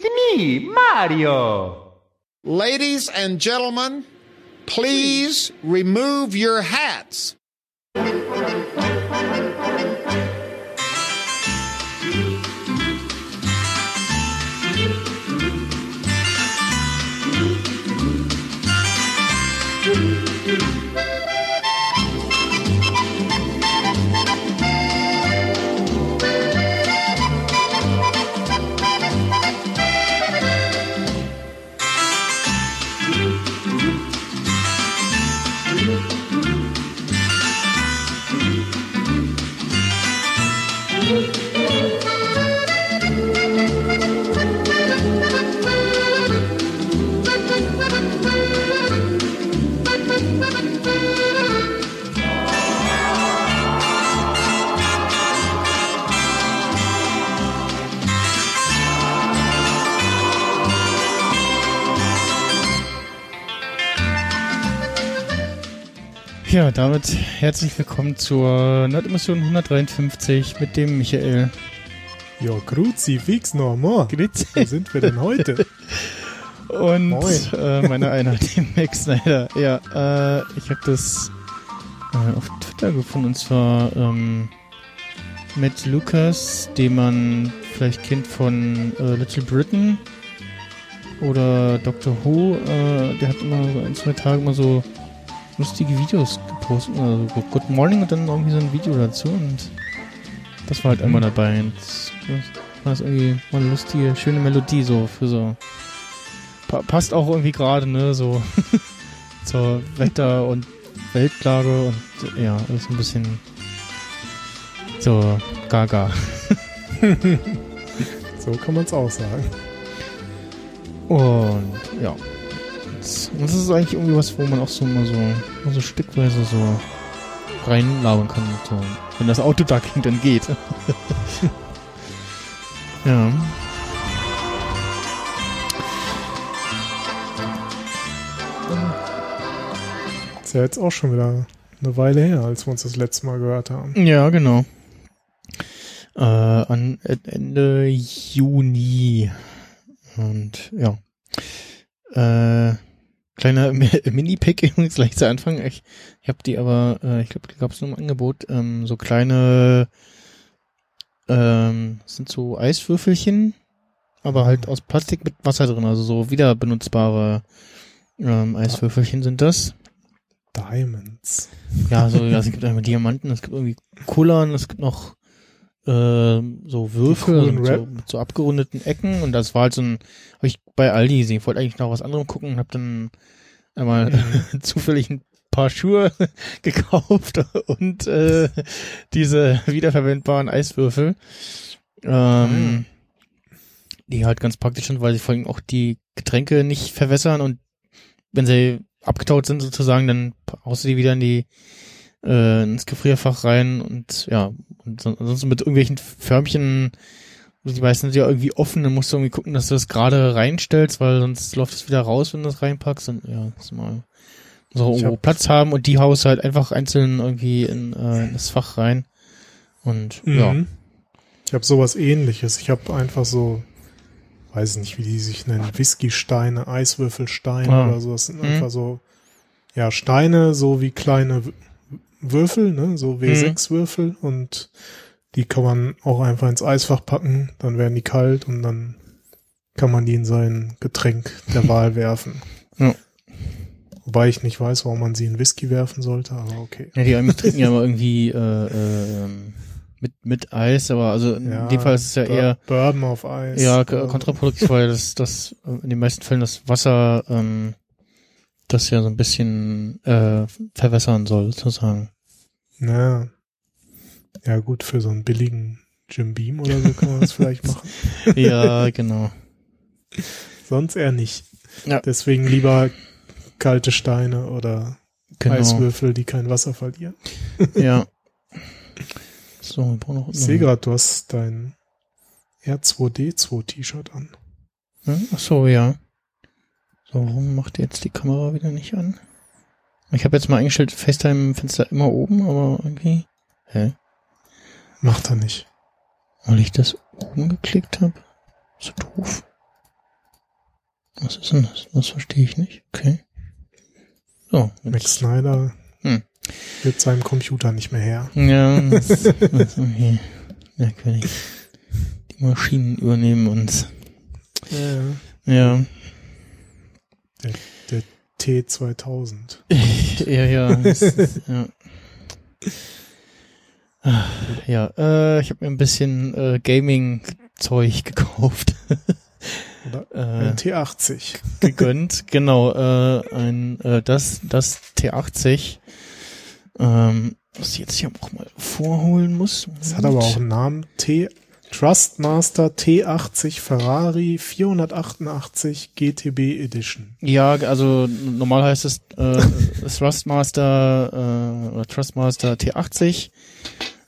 It's me, Mario. Ladies and gentlemen, please remove your hats. Ja, damit herzlich willkommen zur Nerdemission 153 mit dem Michael. Ja, grüezi, fix nochmal. Grüezi. Wo sind wir denn heute? Und äh, meine Einheit, dem Max Snyder. Ja, äh, ich habe das äh, auf Twitter gefunden und zwar ähm, Matt Lucas, den man vielleicht kennt von äh, Little Britain oder Doctor Who. Äh, der hat immer so ein, zwei Tage immer so lustige Videos gepostet. Also so Good Morning und dann irgendwie so ein Video dazu und das war halt Mhm. einmal dabei. Und das, das war das irgendwie mal eine lustige, schöne Melodie so für so Pa passt auch irgendwie gerade, ne, so zur Wetter- und Weltlage und ja, ist ein bisschen so gaga. So kann man es auch sagen. Und ja. Das, das ist eigentlich irgendwie was, wo man auch so mal so, mal so stückweise so reinlaufen kann. So. Wenn das Auto da ging, dann geht. ja. Ist ja jetzt auch schon wieder eine Weile her, als wir uns das letzte Mal gehört haben. Ja, genau. Äh, an Ende Juni. Und ja. Äh, kleiner Mi- Mini-Pack übrigens gleich zu Anfang. Ich, ich habe die aber, äh, ich glaube, die gab es nur im Angebot. Ähm, so kleine, ähm, sind so Eiswürfelchen, aber halt aus Plastik mit Wasser drin. Also so wieder benutzbare ähm, Eiswürfelchen sind das. Diamonds. Ja, so, ja, es gibt einmal Diamanten, es gibt irgendwie Kullern, es gibt noch ähm, so Würfel mit, so, mit so abgerundeten Ecken. Und das war halt so ein, habe ich bei Aldi gesehen, ich wollte eigentlich noch was anderem gucken und habe dann einmal zufällig ein paar Schuhe gekauft und äh, diese wiederverwendbaren Eiswürfel, ähm, die halt ganz praktisch sind, weil sie vor allem auch die Getränke nicht verwässern. Und wenn sie abgetaut sind sozusagen, dann haust du die wieder in die äh, ins Gefrierfach rein und ja, und son- ansonsten mit irgendwelchen Förmchen, die meisten sind ja irgendwie offen, dann musst du irgendwie gucken, dass du das gerade reinstellst, weil sonst läuft es wieder raus, wenn du das reinpackst und ja, ist mal so irgendwo hab- Platz haben und die haust halt einfach einzeln irgendwie in, äh, in das Fach rein und ja, Mhm. Ich habe sowas ähnliches. Ich habe einfach so, weiß nicht, wie die sich nennen, Whisky-Steine, Eiswürfelsteine Ah. oder so. Das sind Mhm. einfach so, ja, Steine, so wie kleine Würfel, ne, so W6-Würfel und die kann man auch einfach ins Eisfach packen, dann werden die kalt und dann kann man die in sein Getränk der Wahl werfen. Ja. Wobei ich nicht weiß, warum man sie in Whisky werfen sollte, aber okay. Ja, die Amis trinken ja immer irgendwie äh, äh, mit, mit Eis, aber also in Ja, dem Fall ist es ja Bur- eher Bourbon auf Eis. ja, kontraproduktiv, weil das, das in den meisten Fällen das Wasser ähm, das ja so ein bisschen äh, verwässern soll, sozusagen. Na, ja gut, für so einen billigen Jim Beam oder so kann man das vielleicht machen. Ja, genau. Sonst eher nicht. Ja. Deswegen lieber kalte Steine oder genau. Eiswürfel, die kein Wasser verlieren. Ja. So, wir brauchen noch Ich sehe gerade, du hast dein R2D2 T-Shirt an. Hm? Ach so, ja. So, warum macht jetzt die Kamera wieder nicht an? Ich habe jetzt mal eingestellt, FaceTime-Fenster immer oben, aber irgendwie. Hä? Macht er nicht. Weil ich das oben geklickt habe? So doof. Was ist denn das? Das verstehe ich nicht. Okay. So. Max Jetzt, Snyder Hm. wird seinem Computer nicht mehr her. ja, das, das irgendwie merkwürdig. Die Maschinen übernehmen uns. Ja. Ja. Der T2000. ja, ja. ist- ja. Ah, Ja, äh, ich habe mir ein bisschen äh, Gaming-Zeug gekauft. Oder äh, ein T80. gegönnt. genau, äh, ein äh, das das T80, ähm, was ich jetzt hier auch mal vorholen muss. Das hat aber auch einen Namen. T Trustmaster T80 Ferrari 488 GTB Edition. Ja, also normal heißt es äh, Thrustmaster äh, oder Trustmaster T80.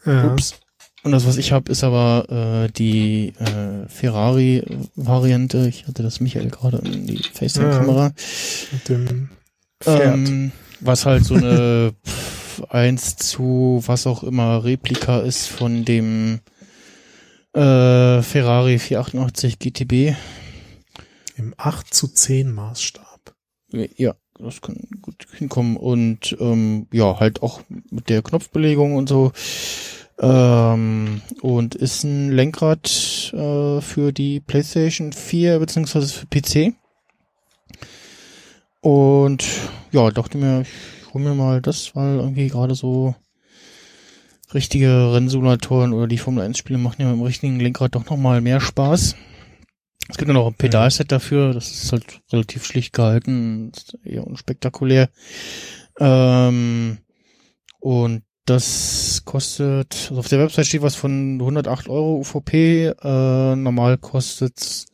Ja. Ups. Und das, was ich habe, ist aber äh, die äh, Ferrari-Variante. Ich hatte das Michael gerade in die FaceTime-Kamera. Mit dem Pferd. Ähm, was halt so eine pff, 1 zu was auch immer Replika ist von dem äh, Ferrari 488 GTB. Im 8 zu 10 Maßstab. Ja, das kann gut hinkommen. Und ähm, ja, halt auch mit der Knopfbelegung und so. Ähm, und ist ein Lenkrad äh, für die PlayStation 4 beziehungsweise für PC. Und ja, dachte mir, ich hol mir mal das, weil irgendwie gerade so richtige Rennsimulatoren oder die Formel 1 Spiele machen ja mit dem richtigen Lenkrad doch nochmal mehr Spaß. Es gibt ja noch ein Pedalset dafür, das ist halt relativ schlicht gehalten, ist eher unspektakulär. Ähm, und das kostet, also auf der Website steht was von 108 Euro UVP, äh, normal kostet's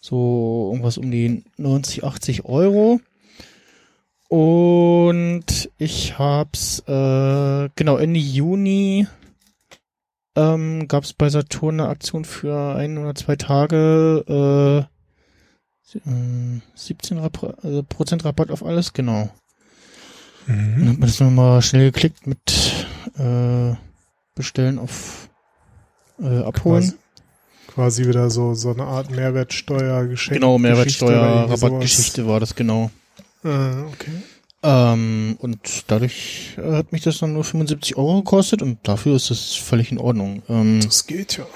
so irgendwas um die 90, 80 Euro. Und ich hab's, äh, genau, Ende Juni ähm, gab es bei Saturn eine Aktion für ein oder zwei Tage äh, ähm, 17 Rapp also Prozent Rabatt auf alles, genau. Dann Mhm. hat man das nochmal schnell geklickt mit äh, Bestellen auf äh, Abholen. Quasi, quasi wieder so, so eine Art Mehrwertsteuer-Geschichte. genau, Mehrwertsteuer, Rabattgeschichte war das genau. Ah, okay. Ähm, und dadurch äh, hat mich das dann nur 75 Euro gekostet und dafür ist es völlig in Ordnung. Ähm, Das geht ja.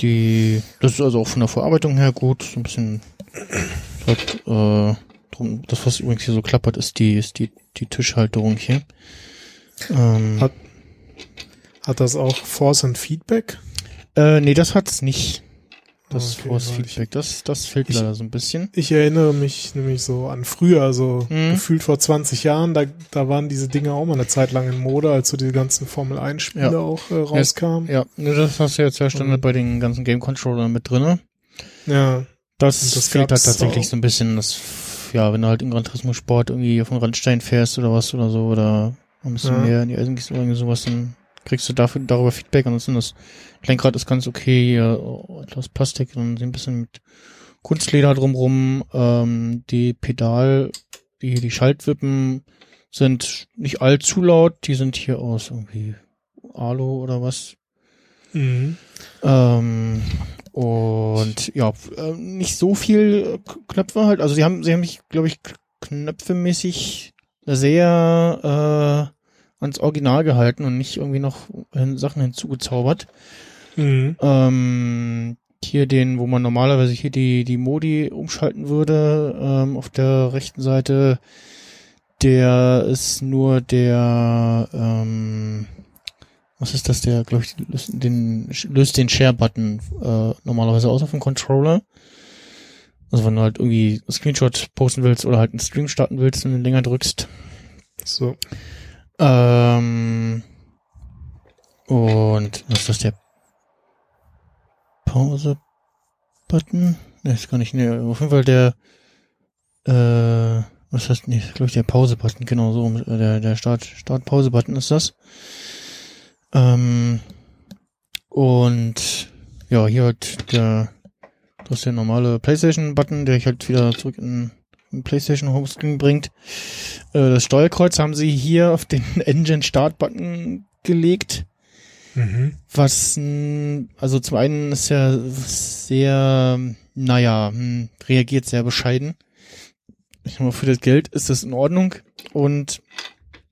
Die, das ist also auch von der Verarbeitung her gut, so ein bisschen, halt, äh, drum, das was übrigens hier so klappert, ist die, ist die, die Tischhalterung hier. Ähm, Hat- Hat das auch Force and Feedback? äh, nee, das hat's nicht. Das Okay, Force weil ich- Feedback, das, das fehlt Ich- leider so ein bisschen. Ich erinnere mich nämlich so an früher, so Mhm. gefühlt vor 20 Jahren, da, da waren diese Dinge auch mal eine Zeit lang in Mode, als so die ganzen Formel 1 Spiele Ja. auch äh, rauskamen. Ja, ne, das hast du jetzt ja Standard Mhm. bei den ganzen Game Controllern mit drinne. Ja. Das, Und das fehlt halt tatsächlich auch. so ein bisschen, das, ja, wenn du halt im Gran Turismo Sport irgendwie auf den Randstein fährst oder was oder so, oder ein bisschen Ja. mehr in die Eisen gehst oder irgendwie sowas, dann kriegst du dafür, darüber Feedback. Ansonsten das Lenkrad ist ganz okay, hier, oh, etwas Plastik und ein bisschen mit Kunstleder drumrum, ähm, die Pedal, die, die Schaltwippen sind nicht allzu laut, die sind hier aus irgendwie Alu oder was. Mhm. Ähm, und ja, äh, nicht so viel äh, Knöpfe halt. Also sie haben, sie haben mich, glaube ich, knöpfemäßig sehr äh, ans Original gehalten und nicht irgendwie noch äh, Sachen hinzugezaubert. Mhm. Ähm, hier den, wo man normalerweise hier die, die Modi umschalten würde, ähm, auf der rechten Seite, der ist nur der, ähm, was ist das, der, glaube ich, löst den, löst den Share-Button äh, normalerweise aus auf dem Controller. Also wenn du halt irgendwie einen Screenshot posten willst oder halt einen Stream starten willst und den länger drückst. So. Ähm, und was ist das, der Pause-Button? Ne, ist gar nicht, ne, auf jeden Fall der, äh, was heißt, nee, glaube ich, der Pause-Button, genau so, der, der Start, Start-Pause-Button ist das. Ähm, und, ja, hier halt der, das ist der normale PlayStation-Button, der ich halt wieder zurück in PlayStation Homescreen bringt. Äh, das Steuerkreuz haben sie hier auf den Engine-Start-Button gelegt. Mhm. Was, also zum einen ist ja sehr, naja, hm, reagiert sehr bescheiden. ich sag mal, für das Geld ist das in Ordnung. Und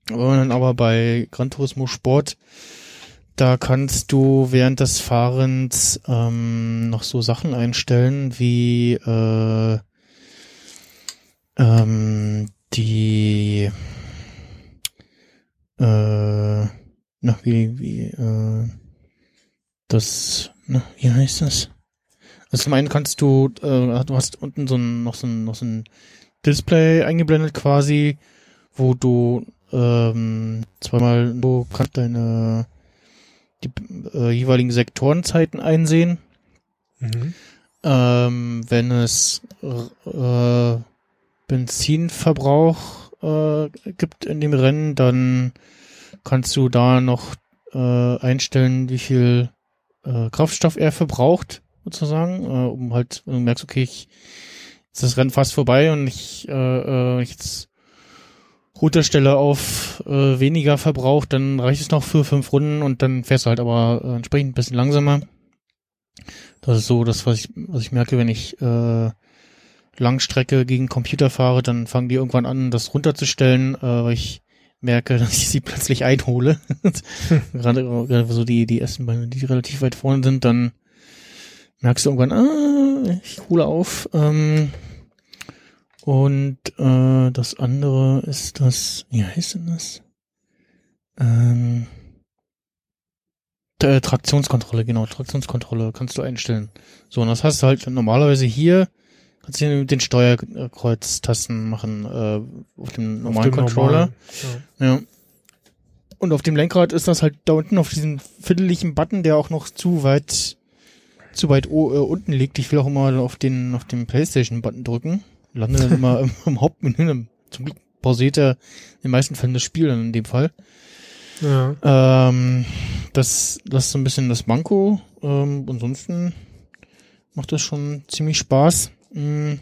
wenn man dann aber bei Gran Turismo Sport, da kannst du während des Fahrens ähm, noch so Sachen einstellen wie äh, ähm, die äh, na, wie, wie, äh, das, na, wie heißt das? Also zum einen kannst du, äh, du hast unten so ein, noch so ein, noch so ein Display eingeblendet quasi, wo du ähm, zweimal du kannst deine die äh, jeweiligen Sektorenzeiten einsehen. Mhm. Ähm, wenn es äh, Benzinverbrauch äh, gibt in dem Rennen, dann kannst du da noch äh, einstellen, wie viel äh, Kraftstoff er verbraucht, sozusagen, äh, um halt, wenn du merkst, okay, ich, jetzt ist das Rennen fast vorbei und ich äh, äh, jetzt runterstelle auf äh, weniger Verbrauch, dann reicht es noch für fünf Runden und dann fährst du halt aber äh, entsprechend ein bisschen langsamer. Das ist so das, was ich, was ich merke, wenn ich äh, Langstrecke gegen Computer fahre, dann fangen die irgendwann an, das runterzustellen, äh, weil ich merke, dass ich sie plötzlich einhole. gerade, gerade so die, die ersten Beine, die relativ weit vorne sind, dann merkst du irgendwann, ah, ich hole auf. Ähm, und äh, das andere ist das, wie heißt denn das? Ähm, äh, Traktionskontrolle, genau, Traktionskontrolle kannst du einstellen. So, und das hast du halt normalerweise hier, kannst du den Steuerkreuztasten machen, äh, auf dem normalen Auf dem Controller. normalen, Ja. Ja. Und auf dem Lenkrad ist das halt da unten auf diesem fiddeligen Button, der auch noch zu weit zu weit o, äh, unten liegt. Ich will auch immer auf den auf den PlayStation-Button drücken. Lande dann immer im, im Hauptmenü. Zum Glück pausiert er in den meisten Fällen das Spiel dann in dem Fall. Ja. Ähm, das, das ist so ein bisschen das Manko. Ähm, ansonsten macht das schon ziemlich Spaß. Mm.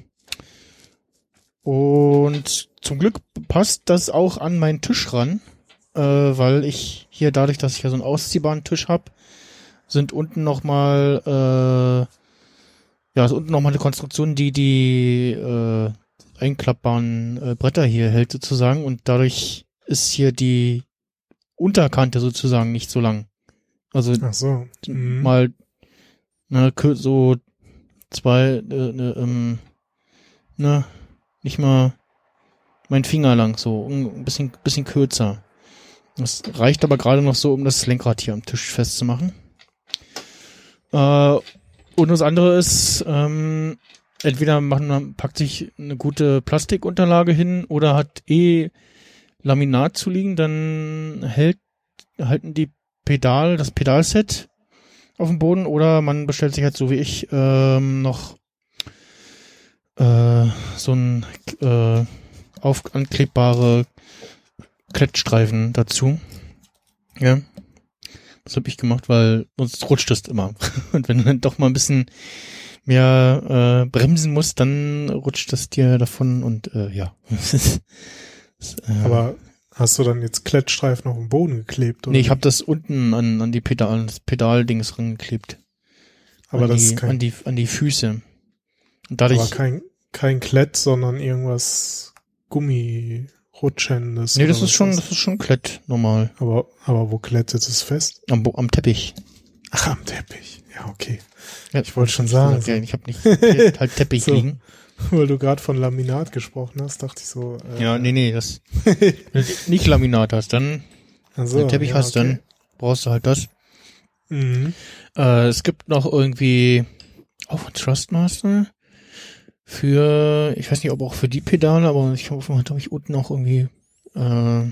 Und zum Glück passt das auch an meinen Tisch ran, äh, weil ich hier dadurch, dass ich ja so einen ausziehbaren Tisch habe, sind unten nochmal, äh, ja, ist unten nochmal eine Konstruktion, die die äh, einklappbaren äh, Bretter hier hält sozusagen und dadurch ist hier die Unterkante sozusagen nicht so lang. Also Ach so. Mhm. mal ne, so zwei, äh, ne, ähm, ne, nicht mal mein Finger lang, so ein bisschen, bisschen kürzer. Das reicht aber gerade noch so, um das Lenkrad hier am Tisch festzumachen. Äh, und das andere ist, ähm, entweder machen, packt sich eine gute Plastikunterlage hin oder hat eh Laminat zu liegen, dann hält, halten die Pedal, das Pedalset auf dem Boden oder man bestellt sich halt so wie ich ähm, noch äh, so ein äh, auf anklebbare Klettstreifen dazu. Ja. Das habe ich gemacht, weil sonst rutscht es immer. Und wenn du dann doch mal ein bisschen mehr äh, bremsen musst, dann rutscht das dir davon und äh, ja. Das äh, Aber hast du dann jetzt Klettstreifen auf den Boden geklebt? Oder? Nee, ich habe das unten an, an die Pedal, das Pedaldings rangeklebt. aber an das die, ist kein, an die an die Füße. Und dadurch aber kein, kein Klett, sondern irgendwas Gummirutschendes. Nee, das ist was schon das ist schon Klett normal Aber, aber wo klettet es fest? am, am Teppich. Ach, am Teppich. Ja, okay. Ja, Ich wollte schon sagen, ich habe nicht halt Teppich So. liegen. Weil du gerade von Laminat gesprochen hast, dachte ich so. Äh, Ja, nee, nee, das wenn du nicht Laminat hast, dann also, wenn du Teppich ja, hast, okay. dann brauchst du halt das. Mhm. Äh, es gibt noch irgendwie auch von Trustmaster für, ich weiß nicht, ob auch für die Pedale, aber ich habe glaube ich unten auch irgendwie äh,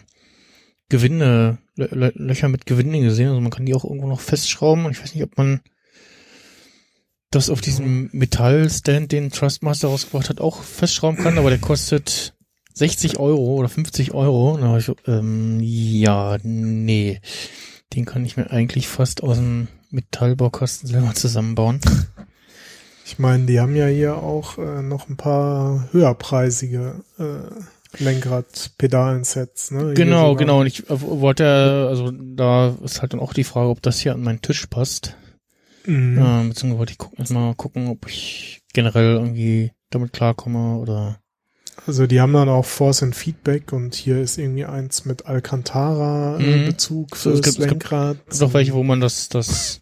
Gewinde, Lö Lö Löcher mit Gewinden gesehen. Also man kann die auch irgendwo noch festschrauben und ich weiß nicht, ob man das auf diesem Metallstand, den Trustmaster rausgebracht hat, auch festschrauben kann, aber der kostet 60 Euro oder 50 Euro. Hab ich, ähm, ja, nee. Den kann ich mir eigentlich fast aus dem Metallbaukasten selber zusammenbauen. Ich meine, die haben ja hier auch äh, noch ein paar höherpreisige äh, Lenkrad-Pedalensets. Ne? Genau, genau. Und ich äh, wollte, also da ist halt dann auch die Frage, ob das hier an meinen Tisch passt. Mhm. Ja, beziehungsweise wollte ich gucken, erstmal gucken, ob ich generell irgendwie damit klarkomme oder. Also die haben dann auch Force and Feedback und hier ist irgendwie eins mit Alcantara äh, Mhm. Es fürs es gibt- Lenkrad. Es gibt auch welche, wo man das, das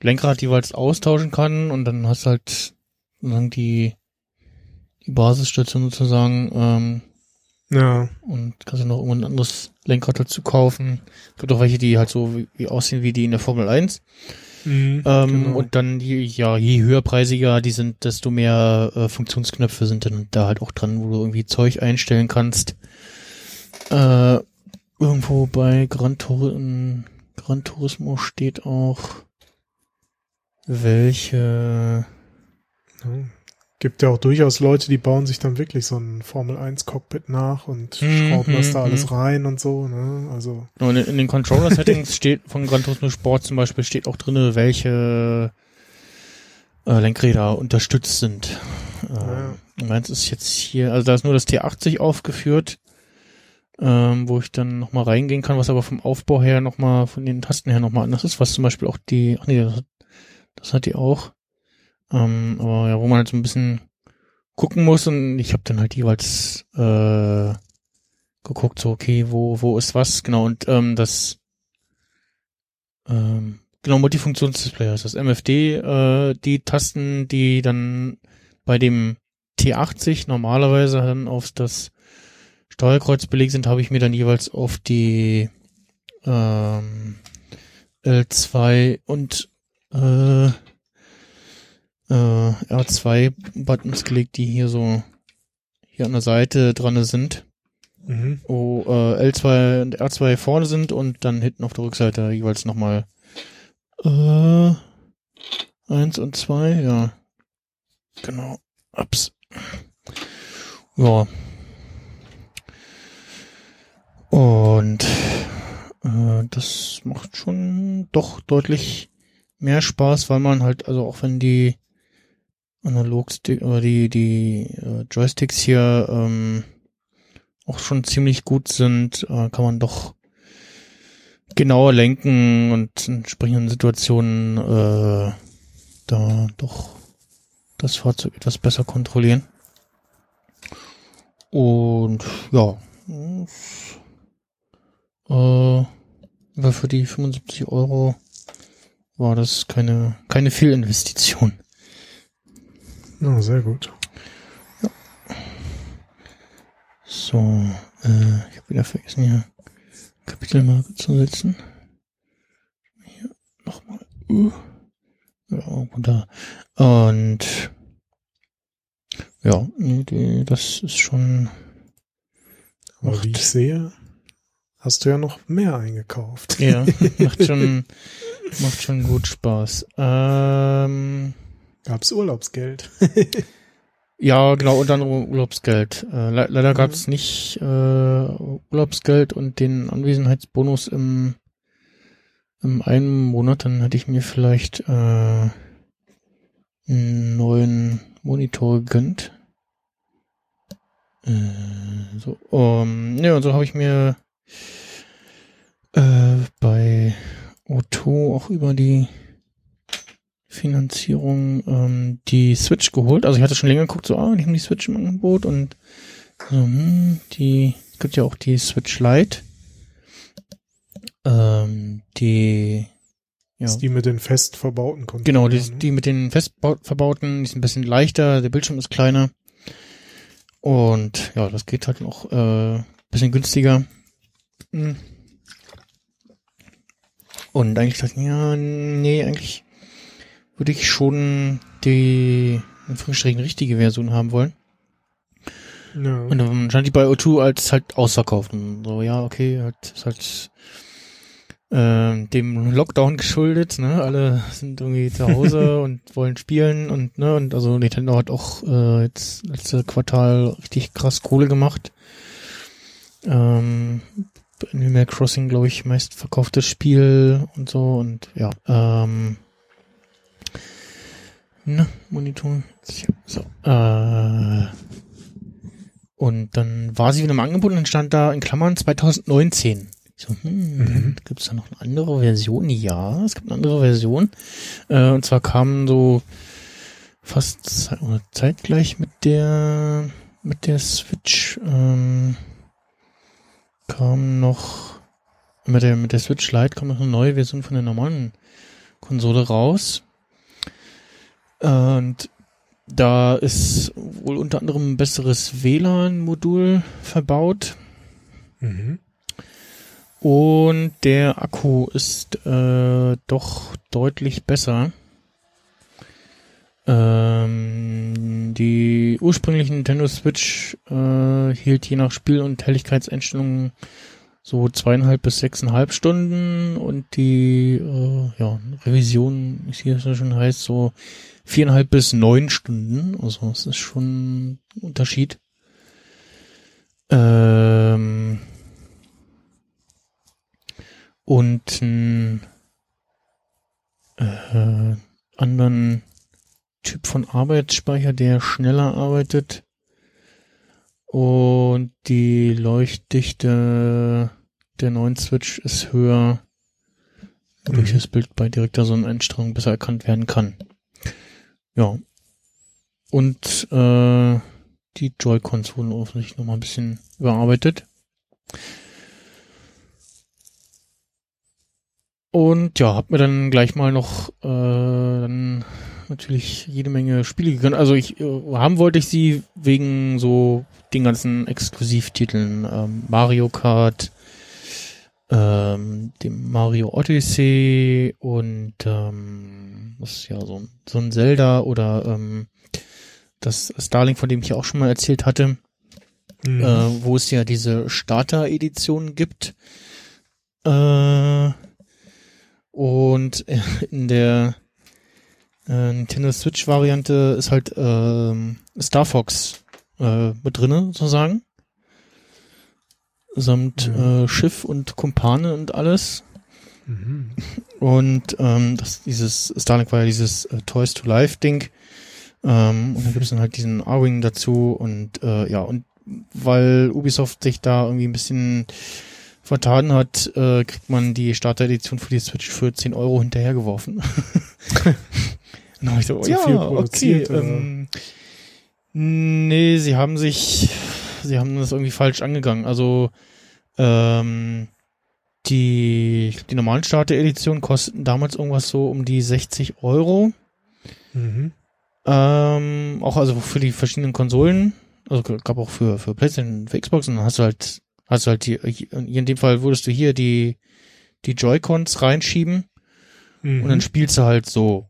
Lenkrad jeweils austauschen kann und dann hast du halt sozusagen die, die Basisstation sozusagen ähm, Ja, und kannst du noch irgendwann ein anderes Lenkrad dazu kaufen. Es gibt auch welche, die halt so wie, wie aussehen wie die in der Formel 1. mhm, Ähm, genau. Und dann, je, ja, je höherpreisiger die sind, desto mehr äh, Funktionsknöpfe sind dann da halt auch dran, wo du irgendwie Zeug einstellen kannst. Äh, irgendwo bei Gran, Tur Gran Turismo steht auch, welche, Ja. Gibt ja auch durchaus Leute, die bauen sich dann wirklich so ein Formel 1 Cockpit nach und Mhm, schrauben das da mhm. alles rein und so, ne? Also, Und in, den Controller-Settings steht von Gran Turismo Sport zum Beispiel steht auch drinne, welche äh, Lenkräder unterstützt sind. Ja. Ähm, meins ist jetzt hier, also da ist nur das T80 aufgeführt, ähm, wo ich dann nochmal reingehen kann, was aber vom Aufbau her nochmal, von den Tasten her nochmal anders ist, was zum Beispiel auch die, ach nee, das hat, das hat die auch. Ähm, aber ja, wo man halt so ein bisschen gucken muss und ich habe dann halt jeweils äh, geguckt, so okay, wo wo ist was? Genau und ähm, das ähm, genau Multifunktionsdisplay ist das. MFD, äh, die Tasten, die dann bei dem T80 normalerweise dann auf das Steuerkreuz belegt sind, habe ich mir dann jeweils auf die ähm, L2 und äh, äh, R2 Buttons gelegt, die hier so hier an der Seite dran sind mhm. wo äh, L2 und R2 vorne sind und dann hinten auf der Rückseite jeweils nochmal äh, eins und zwei, ja. Genau. Ups. Ja. Und äh, das macht schon doch deutlich mehr Spaß, weil man halt, also auch wenn die Analogstick oder die, die äh, Joysticks hier ähm, auch schon ziemlich gut sind, äh, kann man doch genauer lenken und in entsprechenden Situationen äh, da doch das Fahrzeug etwas besser kontrollieren. Und ja, äh, aber für die 75 Euro war das keine, keine Fehlinvestition. Ja, sehr gut. So, äh, ich habe wieder vergessen, hier Kapitelmarke zu setzen. Hier nochmal. Uh. Ja, runter. Und ja, nee, die, das ist schon. Aber wie ich sehe, hast du ja noch mehr eingekauft. Ja, macht schon, macht schon gut Spaß. Ähm, Gab's Urlaubsgeld? Ja, genau, und dann Urlaubsgeld. Äh, le leider gab es nicht äh, Urlaubsgeld und den Anwesenheitsbonus im, im einen Monat. Dann hätte ich mir vielleicht äh, einen neuen Monitor gegönnt. Äh, so, um, ja, und so habe ich mir äh, bei O2 auch über die Finanzierung ähm, die Switch geholt. Also ich hatte schon länger geguckt, so, ah, die haben die Switch im Angebot und so, hm, die, es gibt ja auch die Switch Lite. Ähm, die, ja, Ist die mit den fest verbauten Controllern? genau, die, ne? die mit den fest bau- verbauten, die ist ein bisschen leichter, der Bildschirm ist kleiner. Und ja, das geht halt noch äh, bisschen günstiger. Hm. Und eigentlich dachte ich, ja, nee, eigentlich würde ich schon die in Anführungsstrichen richtige Version haben wollen. Ja. Und dann stand die bei O2 als halt ausverkauft. Und so, ja, okay, halt, ist halt ähm, dem Lockdown geschuldet, ne? Alle sind irgendwie zu Hause und wollen spielen und ne, und also Nintendo hat auch äh, jetzt letzte Quartal richtig krass Kohle gemacht. Ähm, Animal Crossing, glaube ich, meist verkauftes Spiel und so und ja, ähm, ne, Monitor. So, äh, und dann war sie wieder im Angebot und dann stand da in Klammern 2019. Ich so, hm, Mhm. gibt es da noch eine andere Version? Ja, es gibt eine andere Version. Äh, und zwar kamen so fast zeitgleich mit der mit der Switch ähm, kam noch mit der mit der Switch Lite kam noch eine neue Version von der normalen Konsole raus. Und da ist wohl unter anderem ein besseres WLAN-Modul verbaut. Mhm. Und der Akku ist äh, doch deutlich besser. Ähm, die ursprüngliche Nintendo Switch äh, hielt je nach Spiel- und Helligkeitseinstellungen so zweieinhalb bis sechseinhalb Stunden und die äh, ja, Revision, wie es hier schon heißt, so viereinhalb bis neun Stunden. Also es ist schon ein Unterschied. Ähm, und einen äh, anderen Typ von Arbeitsspeicher, der schneller arbeitet. Und die Leuchtdichte der neuen Switch ist höher, wodurch Mhm. das Bild bei direkter Sonneneinstrahlung besser erkannt werden kann. Ja. Und äh, die Joy-Cons wurden offensichtlich nochmal ein bisschen überarbeitet. Und ja, hab mir dann gleich mal noch äh, dann natürlich jede Menge Spiele gegönnt. Also ich äh, haben wollte ich sie wegen so den ganzen Exklusivtiteln ähm, Mario Kart, ähm, dem Mario Odyssey und ähm, das ist ja so, ein- so ein Zelda oder ähm, das Starlink, von dem ich ja auch schon mal erzählt hatte, Mhm. äh, wo es ja diese Starter-Edition gibt. Äh, und in der äh, Nintendo Switch-Variante ist halt ähm, Star Fox äh, mit drinne, sozusagen. Samt Mhm. äh, Schiff und Kumpane und alles. Mhm. Und ähm, das, dieses Starlink war ja dieses äh, Toys to Life Ding. Ähm, und dann gibt es dann halt diesen A-Wing dazu und äh, ja, und weil Ubisoft sich da irgendwie ein bisschen vertan hat, äh, kriegt man die Starter-Edition für die Switch für 10 Euro hinterhergeworfen. dann hab ich so, Zu ja, viel okay. produziert, oder? Nee, sie haben sich, sie haben das irgendwie falsch angegangen. Also ähm, die, die normalen Starter-Editionen kosteten damals irgendwas so um die 60 Euro. Mhm. Ähm, auch also für die verschiedenen Konsolen. Also gab auch für, für PlayStation, für Xbox und dann hast du halt, hast du halt die, hier in dem Fall würdest du hier die, die Joy-Cons reinschieben Mhm. und dann spielst du halt so.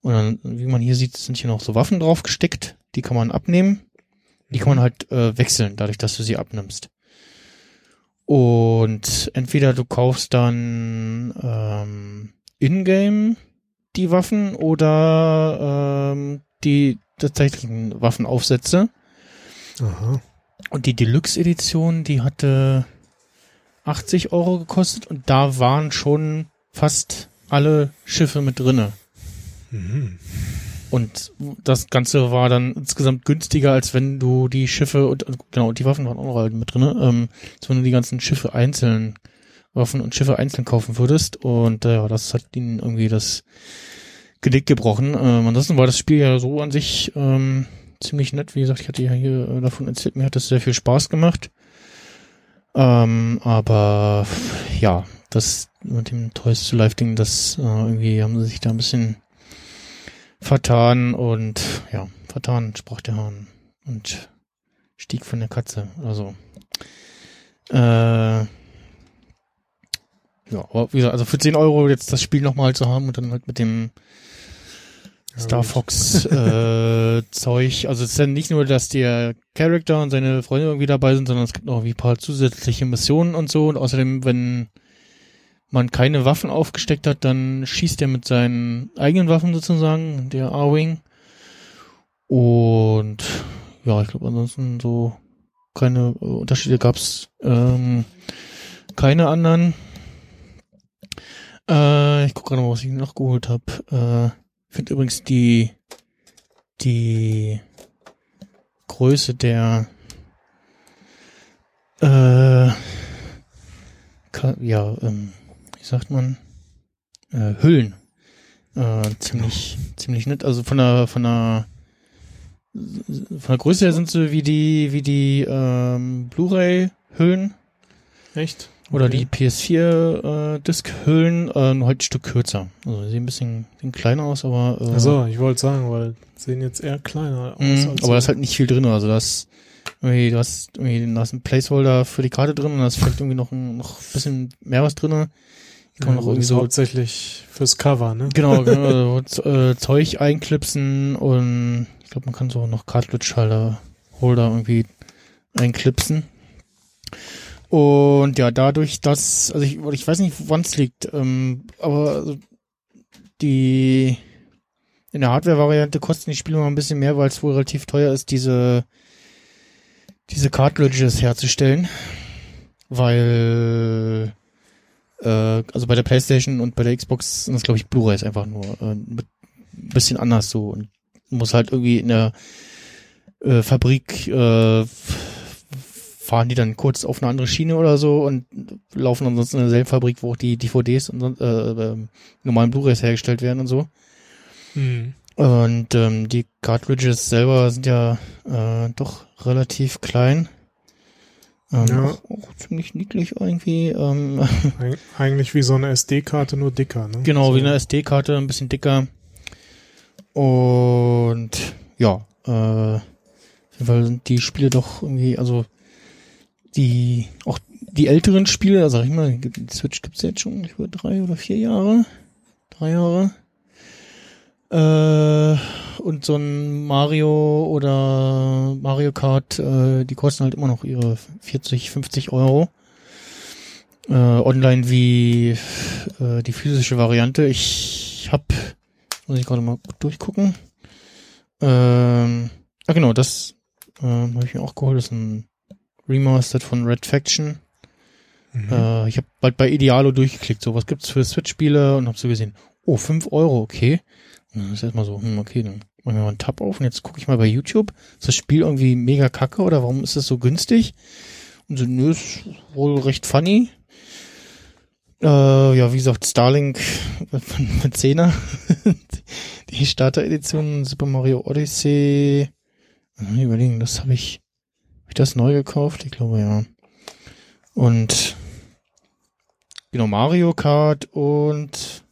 Und dann, wie man hier sieht, sind hier noch so Waffen drauf gesteckt. Die kann man abnehmen. Die kann man halt äh, wechseln, dadurch, dass du sie abnimmst. Und entweder du kaufst dann ähm, in-game die Waffen oder ähm, die tatsächlichen Waffenaufsätze. Aha. Und die Deluxe-Edition, die hatte 80 Euro gekostet und da waren schon fast alle Schiffe mit drinne. Mhm. Und das Ganze war dann insgesamt günstiger, als wenn du die Schiffe und und genau, die Waffen waren auch noch halt mit drinne, ähm, als wenn du die ganzen Schiffe einzeln, Waffen und Schiffe einzeln kaufen würdest. Und äh, ja, das hat ihnen irgendwie das Genick gebrochen. Ähm, ansonsten war das Spiel ja so an sich ähm, ziemlich nett. Wie gesagt, ich hatte ja hier äh, davon erzählt, mir hat das sehr viel Spaß gemacht. Ähm, aber ja, das mit dem Toys to Life Ding, das äh, irgendwie haben sie sich da ein bisschen vertan und ja, vertan sprach der Hahn und stieg von der Katze. Also äh, ja, aber wie gesagt, also für 10 Euro jetzt das Spiel nochmal zu haben und dann halt mit dem Star. Fox äh, Zeug. Also es ist ja nicht nur, dass der Charakter und seine Freunde irgendwie dabei sind, sondern es gibt noch ein paar zusätzliche Missionen und so. Und außerdem, wenn man keine Waffen aufgesteckt hat, dann schießt er mit seinen eigenen Waffen sozusagen, der A-Wing. Und ja, ich glaube ansonsten so keine äh, Unterschiede gab's ähm, keine anderen. Äh, ich gucke gerade mal, was ich noch geholt habe. Äh, ich finde übrigens die die Größe der äh, ja, ähm, sagt man, äh, Hüllen. Äh, ziemlich, ziemlich nett. Also von der, von der von der Größe her sind sie wie die, wie die ähm, Blu-ray-Hüllen Echt? oder Okay. die PS4-Disc-Hüllen, äh, nur halt ein Stück kürzer. Also sehen ein bisschen sehen kleiner aus, aber äh, Also, ich wollte sagen, weil sehen jetzt eher kleiner aus. Als aber da ist halt nicht viel drin. Also das irgendwie, du hast irgendwie da ist ein Placeholder für die Karte drin und da ist vielleicht irgendwie noch ein, noch ein bisschen mehr was drin. Kann man noch gut, irgendwie so hauptsächlich fürs Cover, ne? genau, genau also, äh, Zeug einklipsen und ich glaube man kann so noch Cartridge Holder irgendwie einklipsen. Und ja, dadurch, dass, also ich, ich weiß nicht, woran es liegt, ähm, aber also die in der Hardware-Variante kosten die Spiele mal ein bisschen mehr, weil es wohl relativ teuer ist, diese diese Cartridges herzustellen, weil äh, also bei der PlayStation und bei der Xbox sind das glaube ich Blu-rays einfach nur äh, ein bisschen anders so und muss halt irgendwie in der äh, Fabrik äh, fahren die dann kurz auf eine andere Schiene oder so und laufen ansonsten in derselben Fabrik, wo auch die DVDs und äh, äh, normalen Blu-rays hergestellt werden und so. Mhm. Und ähm, die Cartridges selber sind ja äh, doch relativ klein. Ähm, Ja. auch, auch ziemlich niedlich irgendwie. Ähm, Eig eigentlich wie so eine SD-Karte, nur dicker, ne? genau, so. wie eine SD-Karte, ein bisschen dicker. Und ja, äh, auf jeden Fall sind die Spiele doch irgendwie, also die, auch die älteren Spiele, also sag ich mal, die Switch gibt's jetzt schon über drei oder vier Jahre. Drei Jahre. Äh, und so ein Mario oder Mario Kart, äh, die kosten halt immer noch ihre 40, 50 Euro. Äh, online wie äh, die physische Variante. Ich hab, muss ich gerade mal durchgucken. Ähm, ah genau, das ähm, habe ich mir auch geholt. Das ist ein Remastered von Red Faction. Mhm. Äh, ich habe bald bei Idealo durchgeklickt, so was gibt's für Switch-Spiele und habe so gesehen, oh, 5 Euro, okay. Und dann ist erstmal so, hm, okay, dann machen wir mal einen Tab auf und jetzt gucke ich mal bei YouTube. Ist das Spiel irgendwie mega kacke oder warum ist das so günstig? Und so, nö, ist wohl recht funny. Äh, ja, wie gesagt, Starlink mit 10er. Die Starter-Edition Super Mario Odyssey. Äh, Überlegen, das habe ich, hab ich das neu gekauft? Ich glaube, ja. Und genau, Mario Kart und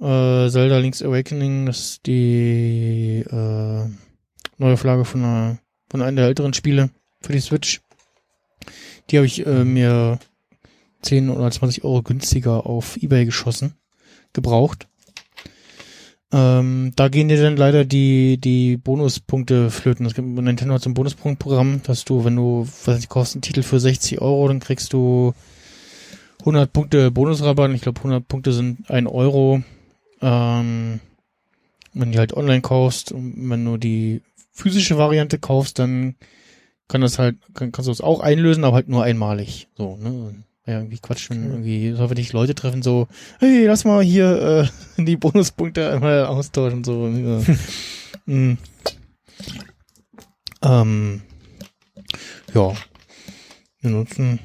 äh, Zelda Link's Awakening, das ist die äh, neue Flagge von, einer, von einem der älteren Spiele für die Switch. Die habe ich äh, mir 10 oder 20 Euro günstiger auf Ebay geschossen, gebraucht. Ähm, da gehen dir dann leider die, die Bonuspunkte flöten. Es gibt Nintendo hat so ein Bonuspunktprogramm, dass du, wenn du, was ich, kaufst einen Titel für 60 Euro, dann kriegst du 100 Punkte Bonusrabatt. Ich glaube, 100 Punkte sind 1 Euro. Ähm, wenn du die halt online kaufst und wenn du die physische Variante kaufst, dann kann das halt, kann, kannst du es auch einlösen, aber halt nur einmalig. So, ne? Ja, irgendwie Quatsch, wenn irgendwie, so wenn dich Leute treffen, so, hey, lass mal hier äh, die Bonuspunkte einmal austauschen, so. Ja. mm. ähm, ja. Ansonsten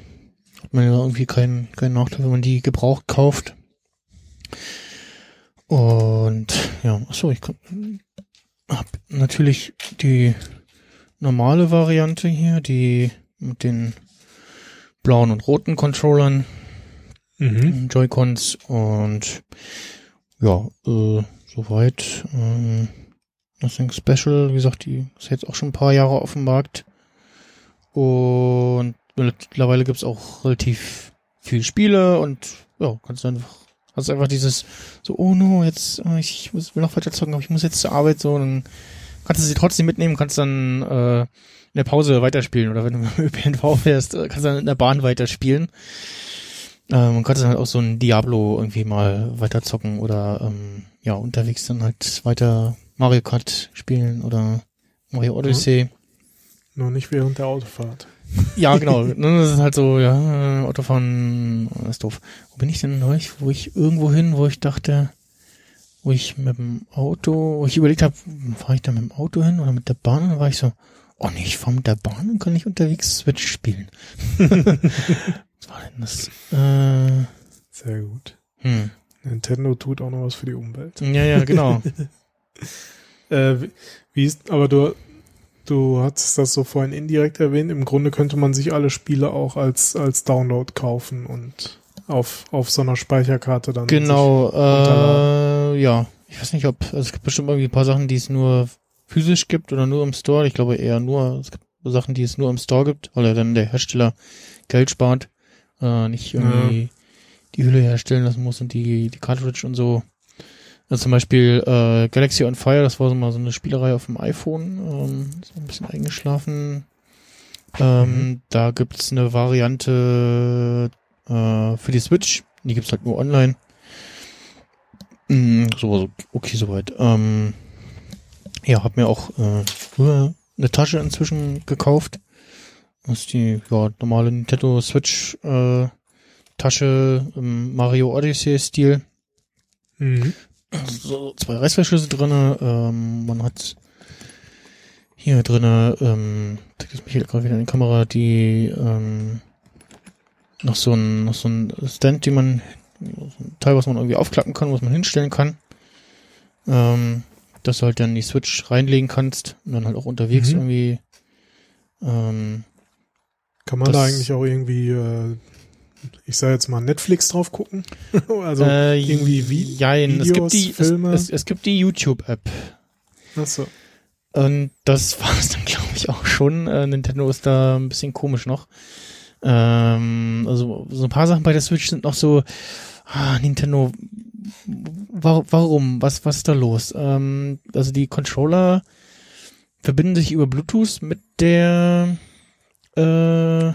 hat man ja irgendwie keinen keinen Nachteil, wenn man die gebraucht kauft. Und ja, achso, ich kann, hab natürlich die normale Variante hier, die mit den blauen und roten Controllern, Mhm. Joy-Cons und ja, äh, soweit ähm, Nothing Special. Wie gesagt, die ist jetzt auch schon ein paar Jahre auf dem Markt. Und mittlerweile gibt's auch relativ viel Spiele und ja, kannst du einfach, hast einfach dieses so, oh no, jetzt, äh, ich muss, will noch weiter zocken, aber ich muss jetzt zur Arbeit so, dann kannst du sie trotzdem mitnehmen, kannst dann äh, in der Pause weiterspielen oder wenn du mit dem ÖPNV fährst, äh, kannst du dann in der Bahn weiterspielen. Ähm, und kannst dann halt auch so ein Diablo irgendwie mal weiter zocken oder ähm, ja, unterwegs dann halt weiter Mario Kart spielen oder Mario Odyssey. Nur nicht während der Autofahrt. Ja, genau. Das ist halt so, ja, Autofahren das ist doof. Wo bin ich denn neulich? Wo ich irgendwo hin, wo ich dachte, wo ich mit dem Auto, wo ich überlegt habe, fahre ich da mit dem Auto hin oder mit der Bahn? Und dann war ich so, oh nee, ich fahre mit der Bahn und kann nicht unterwegs Switch spielen. Was war denn das? Äh, Sehr gut. hm. Nintendo tut auch noch was für die Umwelt. Ja, ja, genau. Äh, wie ist, aber du, du hattest das so vorhin indirekt erwähnt. Im Grunde könnte man sich alle Spiele auch als, als Download kaufen und auf, auf so einer Speicherkarte dann. Genau, äh, ja. Ich weiß nicht, ob, also es gibt bestimmt irgendwie ein paar Sachen, die es nur physisch gibt oder nur im Store. Ich glaube eher nur, es gibt Sachen, die es nur im Store gibt, weil ja dann der Hersteller Geld spart, äh, nicht irgendwie die Hülle herstellen lassen muss und die, die Cartridge und so. Also zum Beispiel äh, Galaxy on Fire, das war so mal so eine Spielerei auf dem iPhone, ähm, so ein bisschen eingeschlafen. Ähm, Da gibt's eine Variante äh, für die Switch, die gibt's halt nur online. Mm, so, so, okay, soweit. Ähm, ja, hab mir auch äh, früher eine Tasche inzwischen gekauft. Das ist die ja, normale Nintendo Switch äh, Tasche im Mario Odyssey Stil. Mhm. So zwei Reißverschlüsse drinne. Ähm, man hat hier drinne, ähm, zeigt es Michael gerade wieder in die Kamera, die ähm, noch so ein noch so ein Stand, die man so ein Teil, was man irgendwie aufklappen kann, was man hinstellen kann. Ähm, dass du halt dann die Switch reinlegen kannst und dann halt auch unterwegs Mhm. irgendwie ähm, Kann man Das- da eigentlich auch irgendwie, äh, ich sage jetzt mal Netflix drauf gucken? also äh, irgendwie wie jein, es gibt die Filme? Es, es, es gibt die YouTube-App. Achso. Und das war es dann, glaube ich, auch schon. Äh, Nintendo ist da ein bisschen komisch noch. Ähm, also so ein paar Sachen bei der Switch sind noch so, ah, Nintendo, wa warum? Was, was ist da los? Ähm, also die Controller verbinden sich über Bluetooth mit der äh,